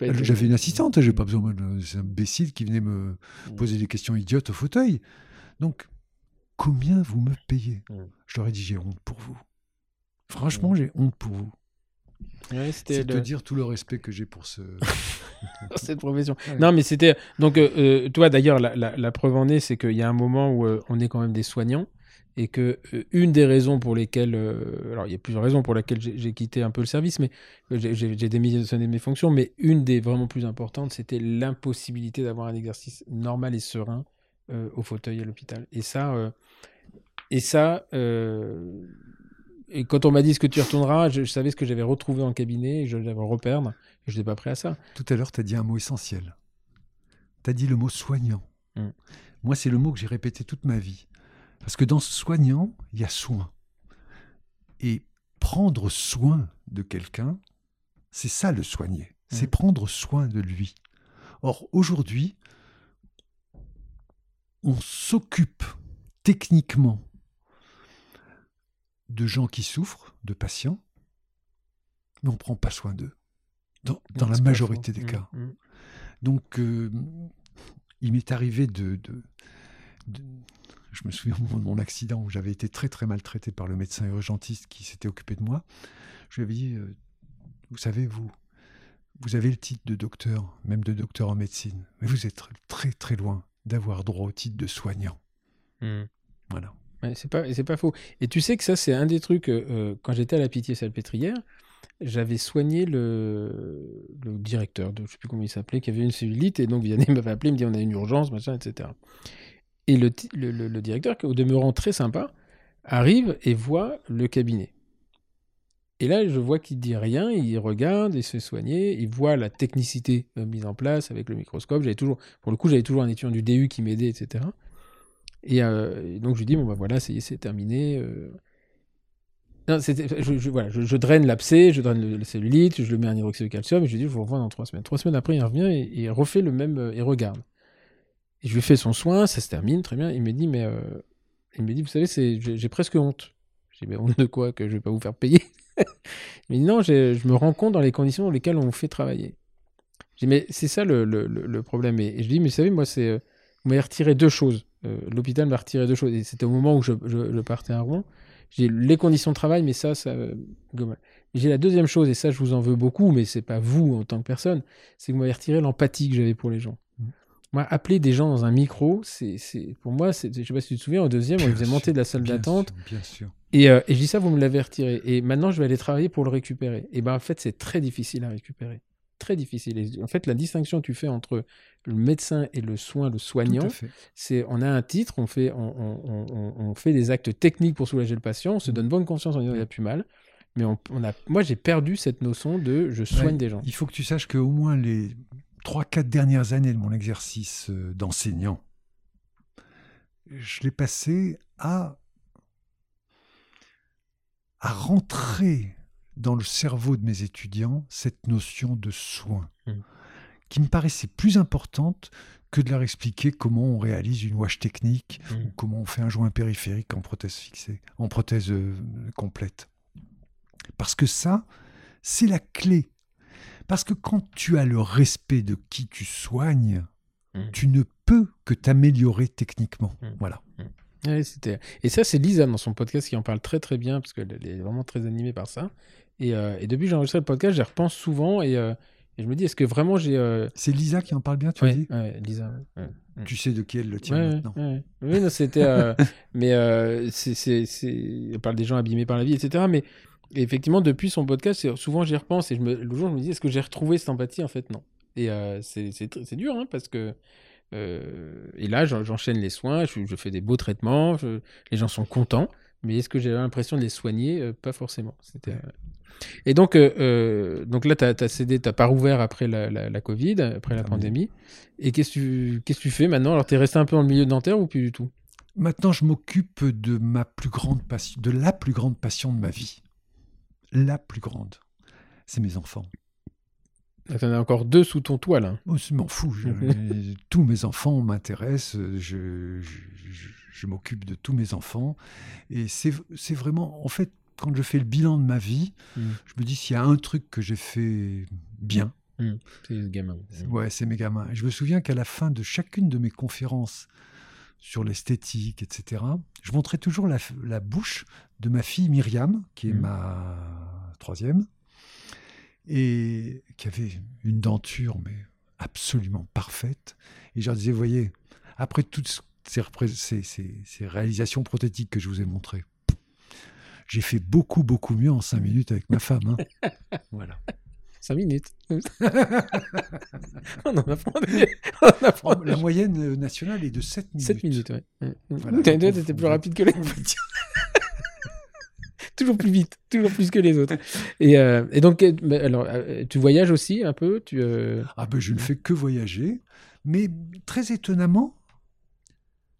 Être- J'avais une assistante, j'ai pas besoin de ces imbéciles qui venaient me Mm. poser des questions idiotes au fauteuil. Donc, combien vous me payez? Mm. Je leur ai dit, j'ai honte pour vous. Franchement, j'ai honte pour vous. Ouais, c'était C'est le- te dire tout le respect que j'ai pour ce. cette profession. Ouais. Non, mais c'était. Donc, euh, euh, toi, d'ailleurs, la, la- la preuve en est, c'est qu'il y a un moment où euh, on est quand même des soignants et que euh, une des raisons pour lesquelles. euh, alors, il y a plusieurs raisons pour lesquelles j'ai quitté un peu le service, mais euh, j'ai- démissionné de mes fonctions, mais une des vraiment plus importantes, c'était l'impossibilité d'avoir un exercice normal et serein au fauteuil à l'hôpital. Et ça. et ça. et quand on m'a dit ce que tu retourneras, je, je savais ce que j'avais retrouvé en cabinet, et je l'avais reperdre, et je n'étais pas prêt à ça. Tout à l'heure, tu as dit un mot essentiel. Tu as dit le mot soignant. Mm. Moi, c'est le mot que j'ai répété toute ma vie. Parce que dans soignant, il y a soin. Et prendre soin de quelqu'un, c'est ça le soigner. C'est Mm. prendre soin de lui. Or, aujourd'hui, on s'occupe techniquement de gens qui souffrent, de patients, mais on ne prend pas soin d'eux. Dans, dans Non, la majorité faux. des Mm, cas. mm. Donc, euh, il m'est arrivé de, de- de- Je me souviens au moment de mon accident où j'avais été très très maltraité par le médecin urgentiste qui s'était occupé de moi. Je lui avais dit euh, Vous savez, vous, vous avez le titre de docteur, même de docteur en médecine, mais vous êtes très très loin d'avoir droit au titre de soignant. Mm. Voilà. Ouais, c'est pas, pas faux. Et tu sais que ça, c'est un des trucs. euh, euh, quand j'étais à la Pitié-Salpêtrière, j'avais soigné le, le directeur, de, je sais plus comment il s'appelait, qui avait une cellulite. Et donc, Vianney m'avait appelé, il me dit on a une urgence, machin, etc. Et le, le, le- le directeur, au demeurant très sympa, arrive et voit le cabinet. Et là, je vois qu'il dit rien, il regarde, il se soigner, il voit la technicité euh, mise en place avec le microscope. J'avais toujours, pour le coup, j'avais toujours un étudiant du DU qui m'aidait, etc. Euh, et, donc je lui dis bon ben voilà, c'est terminé. Euh. Je, draine l'abcès, je draine le, cellulite, je le mets un hydroxyde de calcium et je lui dis je vous revois dans trois semaines. Trois semaines après, il revient et, il refait le même, il regarde. Et je lui fais son soin, ça se termine très bien. Il me dit mais il me dit vous savez j'ai presque honte. J'ai mais honte de quoi que je vais pas vous faire payer? mais non, je me rends compte dans les conditions dans lesquelles on vous fait travailler. Je dis, mais c'est ça le, problème. Et, je dis, mais vous savez, moi, c'est. Euh, vous m'avez retiré deux choses. Euh, l'hôpital m'a retiré deux choses. Et c'était au moment où je, je, partais à Rouen. J'ai les conditions de travail, mais ça, ça. Euh, j'ai la deuxième chose, et ça, je vous en veux beaucoup, mais c'est pas vous en tant que personne, c'est que vous m'avez retiré l'empathie que j'avais pour les gens. Moi, appeler des gens dans un micro, c'est, pour moi, je sais pas si tu te souviens, au deuxième, on les faisait monter de la salle d'attente. Bien sûr. Et, euh, et, je dis ça, vous me l'avez retiré. Et maintenant, je vais aller travailler pour le récupérer. Et ben, en fait, c'est très difficile à récupérer. Très difficile. en fait, la distinction que tu fais entre le médecin et le soin, le soignant, c'est on a un titre, on fait, on, on, on, fait des actes techniques pour soulager le patient, on se mmh. donne bonne conscience en disant qu'il n'y a plus mal. Mais on, a, moi, j'ai perdu cette notion de je soigne des gens. Il faut que tu saches qu'au moins les trois, quatre dernières années de mon exercice euh, d'enseignant, je l'ai passé à, à rentrer dans le cerveau de mes étudiants cette notion de soin, mmh. qui me paraissait plus importante que de leur expliquer comment on réalise une wash technique mmh. ou comment on fait un joint périphérique en prothèse fixée, en prothèse euh, complète. Parce que ça, c'est la clé parce que quand tu as le respect de qui tu soignes, mmh. tu ne peux que t'améliorer techniquement. Mmh. Voilà. Mmh. et ça, c'est Lisa dans son podcast qui en parle très très bien, parce qu'elle est vraiment très animée par ça. Et, euh, depuis que j'ai enregistré le podcast, j'y repense souvent euh, et, je me dis, est-ce que vraiment j'ai. Euh, c'est Lisa qui en parle bien, tu dis Lisa. Tu sais de qui elle le tient maintenant. Oui, c'était. mais c'est, elle parle des gens abîmés par la vie, etc. Mais effectivement, depuis son podcast, souvent j'y repense et je me, le jour je me dis est-ce que j'ai retrouvé cette empathie En fait, non. Et euh, c'est dur hein, parce que. Euh, et là, j'enchaîne les soins, je, fais des beaux traitements, les gens sont contents, mais est-ce que j'ai l'impression de les soigner? Euh, Pas forcément. C'était. Et donc, donc là, tu as, cédé, tu pas rouvert après la, la, Covid, après la pandémie. Et qu'est-ce que tu, tu fais maintenant? Alors, tu es resté un peu dans le milieu dentaire ou plus du tout? Maintenant, je m'occupe de ma plus grande passion, de la plus grande passion de ma vie la plus grande, c'est mes enfants. Tu en as encore deux sous ton toit, là oh, Je m'en fous. tous mes enfants m'intéressent. Je, je, m'occupe de tous mes enfants. Et c'est vraiment, en fait, quand je fais le bilan de ma vie, hmm. je me dis s'il y a un truc que j'ai fait bien. Hmm. C'est les gamins. Ouais, c'est mes gamins. Et je me souviens qu'à la fin de chacune de mes conférences sur l'esthétique, etc. Je montrais toujours la, bouche de ma fille Myriam, qui est mmh. ma troisième, et qui avait une denture mais absolument parfaite. Et je leur disais, voyez, après toutes ces, ces, réalisations prothétiques que je vous ai montrées, j'ai fait beaucoup, beaucoup mieux en cinq minutes avec ma femme. Hein. voilà. 5 minutes. on en La moyenne nationale est de 7 minutes. 7 minutes, oui. Voilà. T'étais plus rapide que les autres. toujours plus vite, toujours plus que les autres. Et, euh, et donc, euh, alors, euh, tu voyages aussi un peu tu, Ah ben, je ne fais que voyager, mais très étonnamment,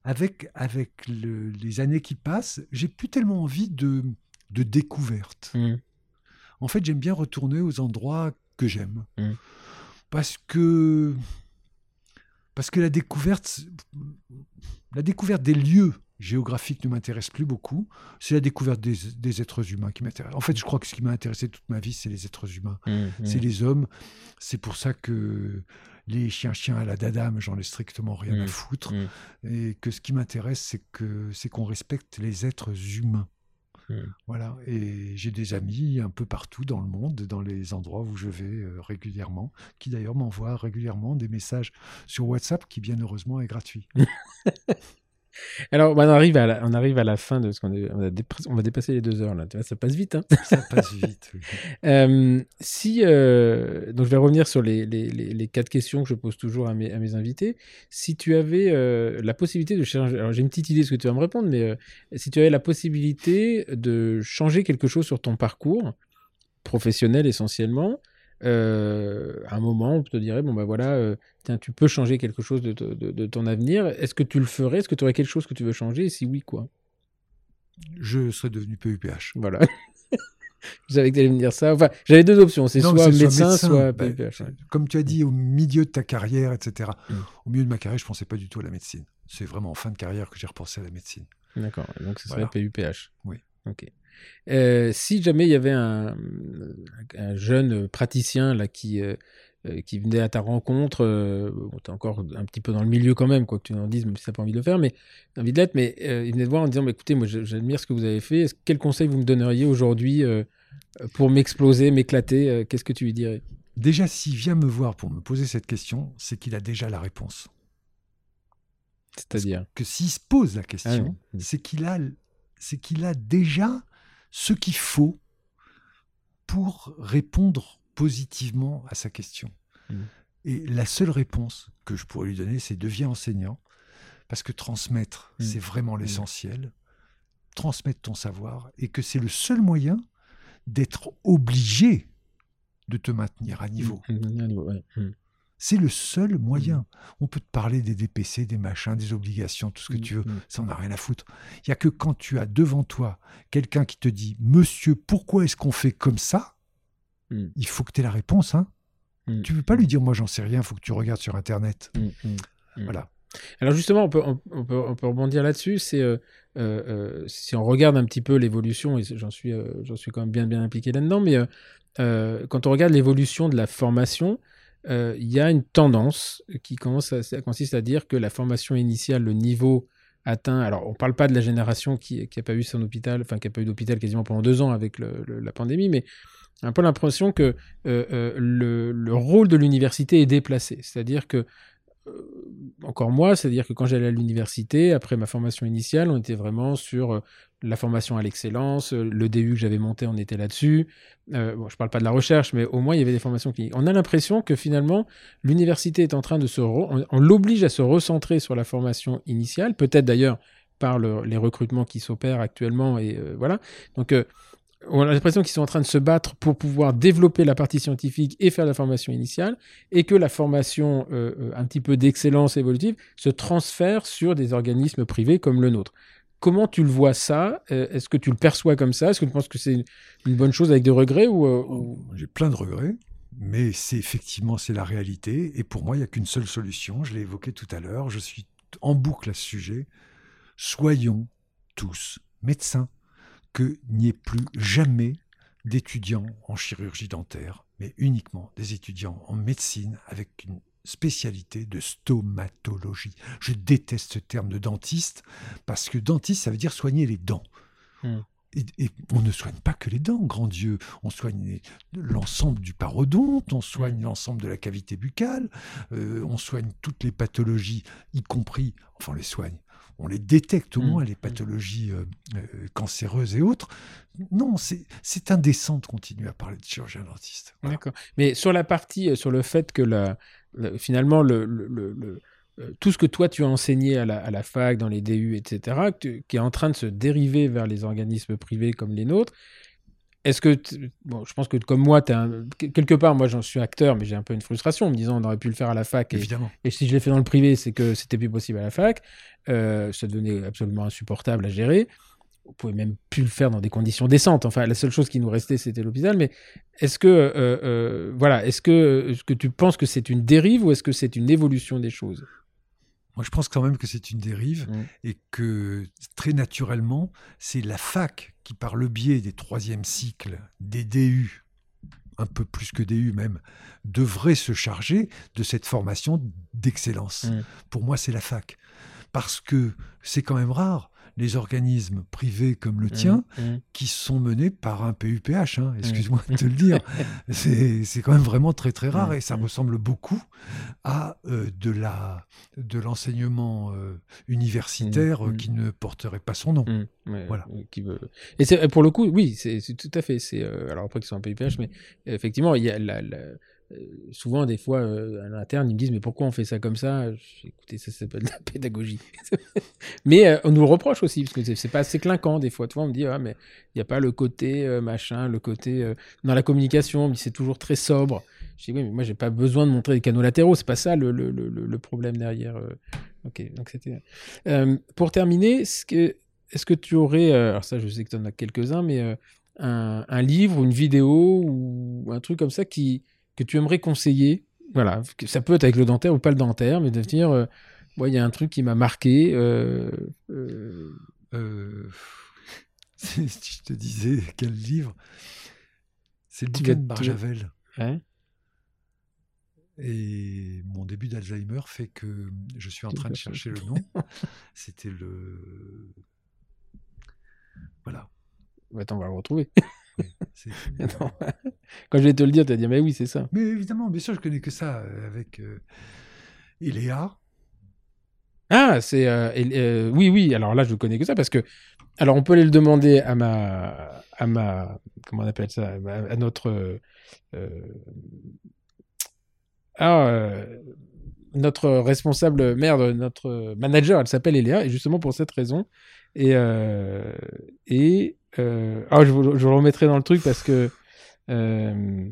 avec, avec les années qui passent, j'ai plus tellement envie de, de découverte. Mmh en fait, j'aime bien retourner aux endroits que j'aime. Mmh. Parce que parce que la découverte la découverte des lieux géographiques ne m'intéresse plus beaucoup. C'est la découverte des, êtres humains qui m'intéresse. En fait, je crois que ce qui m'a intéressé toute ma vie, c'est les êtres humains. Mmh, mmh. C'est les hommes. C'est pour ça que les chiens-chiens à la dadame, j'en ai strictement rien à foutre. Et que ce qui m'intéresse, c'est que c'est qu'on respecte les êtres humains. Mmh. Voilà, et j'ai des amis un peu partout dans le monde, dans les endroits où je vais euh, régulièrement, qui d'ailleurs m'envoient régulièrement des messages sur WhatsApp qui bien heureusement est gratuit. Alors, bah, on, arrive à la, on arrive à la fin de ce qu'on on, a on va dépasser les deux heures là. Tu vois, ça passe vite. Hein ça passe vite. euh, si, euh, donc, je vais revenir sur les, les, les, quatre questions que je pose toujours à mes, à mes invités. Si tu avais euh, la possibilité de changer, alors j'ai une petite idée de ce que tu vas me répondre, mais euh, si tu avais la possibilité de changer quelque chose sur ton parcours, professionnel essentiellement, euh, à un moment, on te dirait, bon ben voilà, euh, tiens, tu peux changer quelque chose de, de, ton avenir. Est-ce que tu le ferais? Est-ce que tu aurais quelque chose que tu veux changer? Et si oui, quoi? Je serais devenu PUPH. Voilà. Je savais que tu allais me dire ça. Enfin, j'avais deux options. C'est soit, médecin, soit, PUPH. Bah, comme tu as dit, au milieu de ta carrière, etc. Mm. Au milieu de ma carrière, je pensais pas du tout à la médecine. C'est vraiment en fin de carrière que j'ai repensé à la médecine. D'accord. Donc, ce serait PUPH. Oui. Ok. Euh, si jamais il y avait un, jeune praticien là qui, euh, euh, qui venait à ta rencontre, bon, tu es encore un petit peu dans le milieu quand même, quoi que tu en dises, même si tu n'as pas envie de le faire, mais envie de l'être, mais il venait te voir en disant écoutez, moi j'admire ce que vous avez fait, quel conseil vous me donneriez aujourd'hui pour m'exploser, m'éclater Qu'est-ce que tu lui dirais? Déjà, s'il vient me voir pour me poser cette question, c'est qu'il a déjà la réponse. C'est-à-dire? Que s'il se pose la question, ah c'est qu'il a, c'est qu'il a déjà ce qu'il faut pour répondre positivement à sa question. Mmh. Et la seule réponse que je pourrais lui donner, c'est deviens enseignant, parce que transmettre, mmh. c'est vraiment mmh. l'essentiel. Transmettre ton savoir, et que c'est le seul moyen d'être obligé de te maintenir à niveau. C'est le seul moyen. Mmh. On peut te parler des DPC, des machins, des obligations, tout ce que mmh, tu veux. Mmh. Ça, on n'a rien à foutre. Il n'y a que quand tu as devant toi quelqu'un qui te dit Monsieur, pourquoi est-ce qu'on fait comme ça Il faut que tu aies la réponse. Hein tu ne peux pas lui dire Moi, j'en sais rien, il faut que tu regardes sur Internet. Voilà. Alors justement, on peut, on peut, on peut rebondir là-dessus. C'est euh, euh, euh, si on regarde un petit peu l'évolution, et j'en suis, j'en suis quand même bien bien impliqué là-dedans, mais quand on regarde l'évolution de la formation, euh, il y a une tendance qui consiste à dire que la formation initiale, le niveau atteint. Alors, on ne parle pas de la génération qui n'a pas eu son hôpital, enfin qui n'a pas eu d'hôpital quasiment pendant deux ans avec la pandémie, mais un peu l'impression que euh, euh, le, le, rôle de l'université est déplacé. C'est-à-dire que encore moi, c'est-à-dire que quand j'allais à l'université, après ma formation initiale, on était vraiment sur la formation à l'excellence, euh, le DU que j'avais monté, on était là-dessus. Euh, bon, je parle pas de la recherche, mais au moins il y avait des formations qui. On a l'impression que finalement l'université est en train de se, on, l'oblige à se recentrer sur la formation initiale, peut-être d'ailleurs par les recrutements qui s'opèrent actuellement et euh, voilà. Donc on a l'impression qu'ils sont en train de se battre pour pouvoir développer la partie scientifique et faire la formation initiale, et que la formation un petit peu d'excellence évolutive se transfère sur des organismes privés comme le nôtre. Comment tu le vois ça? Euh, Est-ce que tu le perçois comme ça? Est-ce que tu penses que c'est une bonne chose avec des regrets ou, euh, J'ai plein de regrets, mais c'est effectivement c'est la réalité. Et pour moi, il n'y a qu'une seule solution. Je l'ai évoqué tout à l'heure. Je suis en boucle à ce sujet. Soyons tous médecins, qu'il n'y ait plus jamais d'étudiants en chirurgie dentaire, mais uniquement des étudiants en médecine avec une spécialité de stomatologie. Je déteste ce terme de dentiste parce que dentiste, ça veut dire soigner les dents. Hmm. Et, on ne soigne pas que les dents, grand Dieu. On soigne l'ensemble du parodonte, on soigne hmm. l'ensemble de la cavité buccale, euh, on soigne toutes les pathologies, y compris, enfin on les soigne, on les détecte au moins, les pathologies euh, euh, cancéreuses et autres. Non, c'est indécent de continuer à parler de chirurgien dentiste. D'accord. Mais sur la partie, sur le fait que la, finalement, le, euh, tout ce que toi tu as enseigné à la, fac, dans les DU, etc., qui est en train de se dériver vers les organismes privés comme les nôtres, est-ce que, bon, je pense que comme moi, un, quelque part, moi j'en suis acteur, mais j'ai un peu une frustration en me disant on aurait pu le faire à la fac. Et, Évidemment. et si je l'ai fait dans le privé, c'est que c'était plus possible à la fac. Euh, ça devenait absolument insupportable à gérer on pouvait même plus le faire dans des conditions décentes. Enfin, la seule chose qui nous restait, c'était l'hôpital. Mais est-ce que, euh, euh, voilà, est-ce que, est que tu penses que c'est une dérive ou est-ce que c'est une évolution des choses? Moi, je pense quand même que c'est une dérive mmh. et que très naturellement, c'est la fac qui, par le biais des troisièmes cycles, des DU, un peu plus que DU même, devrait se charger de cette formation d'excellence. Mmh. Pour moi, c'est la fac. Parce que c'est quand même rare les organismes privés comme le mmh, tien, mmh. qui sont menés par un PUPH, hein, excuse-moi de te le dire. C'est quand même vraiment très très rare mmh, et ça ressemble beaucoup à euh, de la de l'enseignement euh, universitaire euh, qui ne porterait pas son nom. voilà. Qui veut... Et pour le coup, oui, c'est tout à fait. C'est alors après qu'ils sont un PUPH, mais effectivement, il y a la souvent, des fois, à l'interne, ils me disent Mais pourquoi on fait ça comme ça? Écoutez, ça s'appelle la pédagogie. mais on nous le reproche aussi, parce que c'est pas assez clinquant, des fois. Tu vois, on me dit ah, mais il n'y a pas le côté machin, le côté. dans la communication, on me dit c'est toujours très sobre. Je dis Oui, mais moi, j'ai pas besoin de montrer des canaux latéraux, c'est pas ça le, problème derrière. Ok, donc c'était. pour terminer, est-ce que, est que tu aurais. alors, ça, je sais que tu en as quelques-uns, mais un, livre ou une vidéo ou un truc comme ça qui, que tu aimerais conseiller Voilà, ça peut être avec le dentaire ou pas le dentaire, mais de dire, euh, il y a un truc qui m'a marqué. Euh, euh, si je te disais quel livre, c'est le bouquin de Barjavel. Et mon début d'Alzheimer fait que je suis en train de chercher le nom. C'était le. Voilà. Attends, on va le retrouver. Quand je vais te le dire, tu vas dire, mais oui, c'est ça. Mais évidemment, bien sûr, je connais que ça euh, avec euh, Eléa. Ah, c'est. Euh, oui, oui, alors là, je connais que ça parce que. Alors, on peut aller le demander à ma. À ma comment on appelle ça À, notre. ah, notre responsable, merde, notre manager, elle s'appelle Eléa, et justement pour cette raison. Et. et euh, ah, je vous, je le remettrai dans le truc parce que. Euh...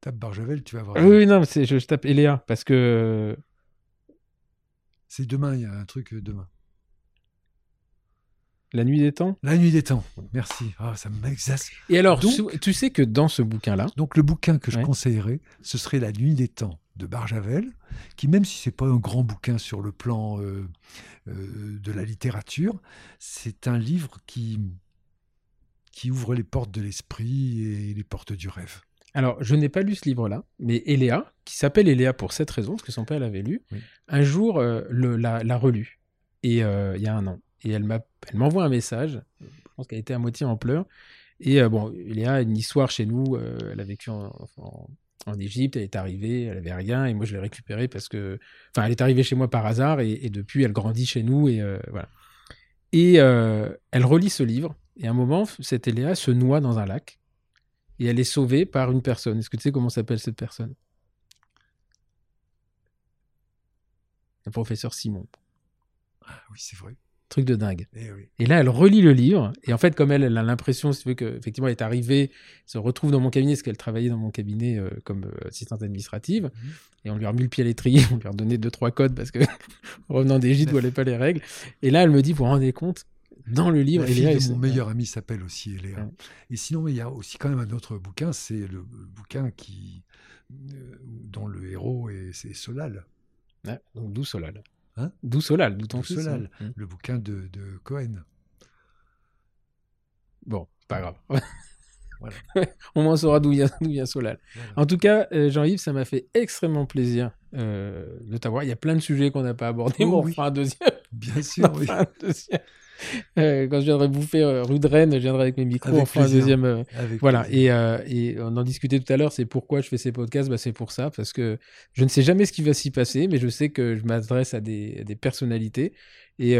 Tape Barjavel, tu vas voir. Oui, oui, non, je, je tape Eléa parce que. C'est demain, il y a un truc euh, demain. La nuit des temps? La nuit des temps, merci. Ah, ça m'exaspère. Et alors, tu sais que dans ce bouquin-là. Donc, le bouquin que je conseillerais, ce serait La nuit des temps de Barjavel, qui même si c'est pas un grand bouquin sur le plan euh, euh, de la littérature, c'est un livre qui, qui ouvre les portes de l'esprit et les portes du rêve. Alors, je n'ai pas lu ce livre-là, mais Eléa, qui s'appelle Eléa pour cette raison, parce que son père l'avait lu, un jour euh, l'a, relu, et il y a un an. Et elle, m'envoie un message, je pense qu'elle était à moitié en pleurs, et bon, Eléa a une histoire chez nous, elle a vécu en, en Égypte, elle est arrivée, elle avait rien, et moi je l'ai récupérée parce que, enfin, elle est arrivée chez moi par hasard, et, depuis elle grandit chez nous, et euh, voilà. Et euh, elle relit ce livre, et à un moment, cette Eléa se noie dans un lac, et elle est sauvée par une personne. Est-ce que tu sais comment s'appelle cette personne? Le professeur Simon. Ah oui, c'est vrai. Truc de dingue. Eh et, là, elle relit le livre. Et en fait, comme elle, elle a l'impression, si tu veux, qu'effectivement, elle est arrivée, se retrouve dans mon cabinet, parce qu'elle travaillait dans mon cabinet euh, comme euh, assistante administrative. Mhm. Et on lui a remis le pied à l'étrier, on lui a redonné deux, trois codes, parce que revenant d'Égypte, où elle pas les règles. Et là, elle me dit, vous vous rendez compte, dans le livre, La mon meilleur ami s'appelle aussi Eléa. Et sinon, il y a aussi quand même un autre bouquin, c'est le, bouquin qui, euh, dont le héros est, Solal. donc d'où Solal? Hein D'où Solal, d'où ton Solal, hein. le bouquin de, Cohen. Bon, pas grave. voilà. On m'en saura d'où vient, Solal. En tout cas, euh, Jean-Yves, ça m'a fait extrêmement plaisir euh, de t'avoir. Il y a plein de sujets qu'on n'a pas abordés, oh, mais on un deuxième. Bien sûr, oui. Un deuxième. Euh, quand je viendrai bouffer euh, rue de Rennes, je viendrai avec mes micros, avec un deuxième. Euh, voilà, et, et, on en discutait tout à l'heure, c'est pourquoi je fais ces podcasts, bah, c'est pour ça, parce que je ne sais jamais ce qui va s'y passer, mais je sais que je m'adresse à des, des personnalités et,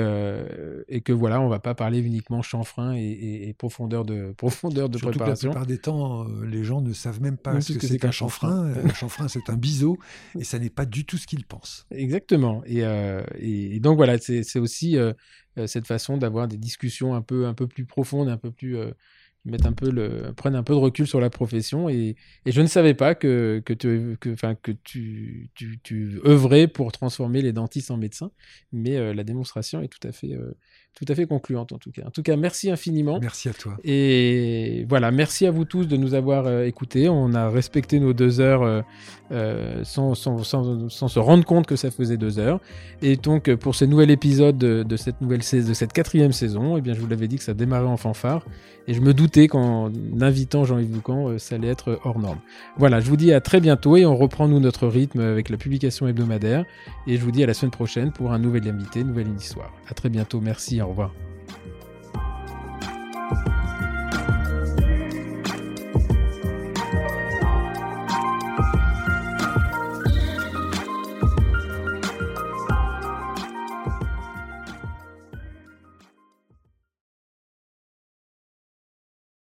et, que voilà, on va pas parler uniquement chanfrein et, et profondeur de, profondeur de Surtout préparation. Que la plupart des temps, les gens ne savent même pas ce que, c'est qu'un chanfrein. Un chanfrein, c'est un biseau et ça n'est pas du tout ce qu'ils pensent. Exactement. Et, et, donc voilà, c'est aussi euh, cette façon d'avoir des discussions un peu, un peu plus profondes, un peu plus euh, mettre un peu prennent un peu de recul sur la profession et, et je ne savais pas que, que, tu, que, que tu, tu, tu, œuvrais pour transformer les dentistes en médecins, mais euh, la démonstration est tout à fait tout à fait concluante en tout cas. En tout cas, merci infiniment. Merci à toi. Et voilà, merci à vous tous de nous avoir euh, écoutés. On a respecté nos deux heures euh, euh, sans, sans, sans, sans, se rendre compte que ça faisait deux heures. Et donc, pour ce nouvel épisode de, de cette nouvelle de cette quatrième saison, eh bien, je vous l'avais dit que ça démarrait en fanfare. Et je me doutais qu'en invitant Jean-Yves Boucan, ça allait être hors norme. Voilà, je vous dis à très bientôt et on reprend nous notre rythme avec la publication hebdomadaire. Et je vous dis à la semaine prochaine pour un nouvel invité, une nouvelle histoire. À très bientôt. Merci au revoir.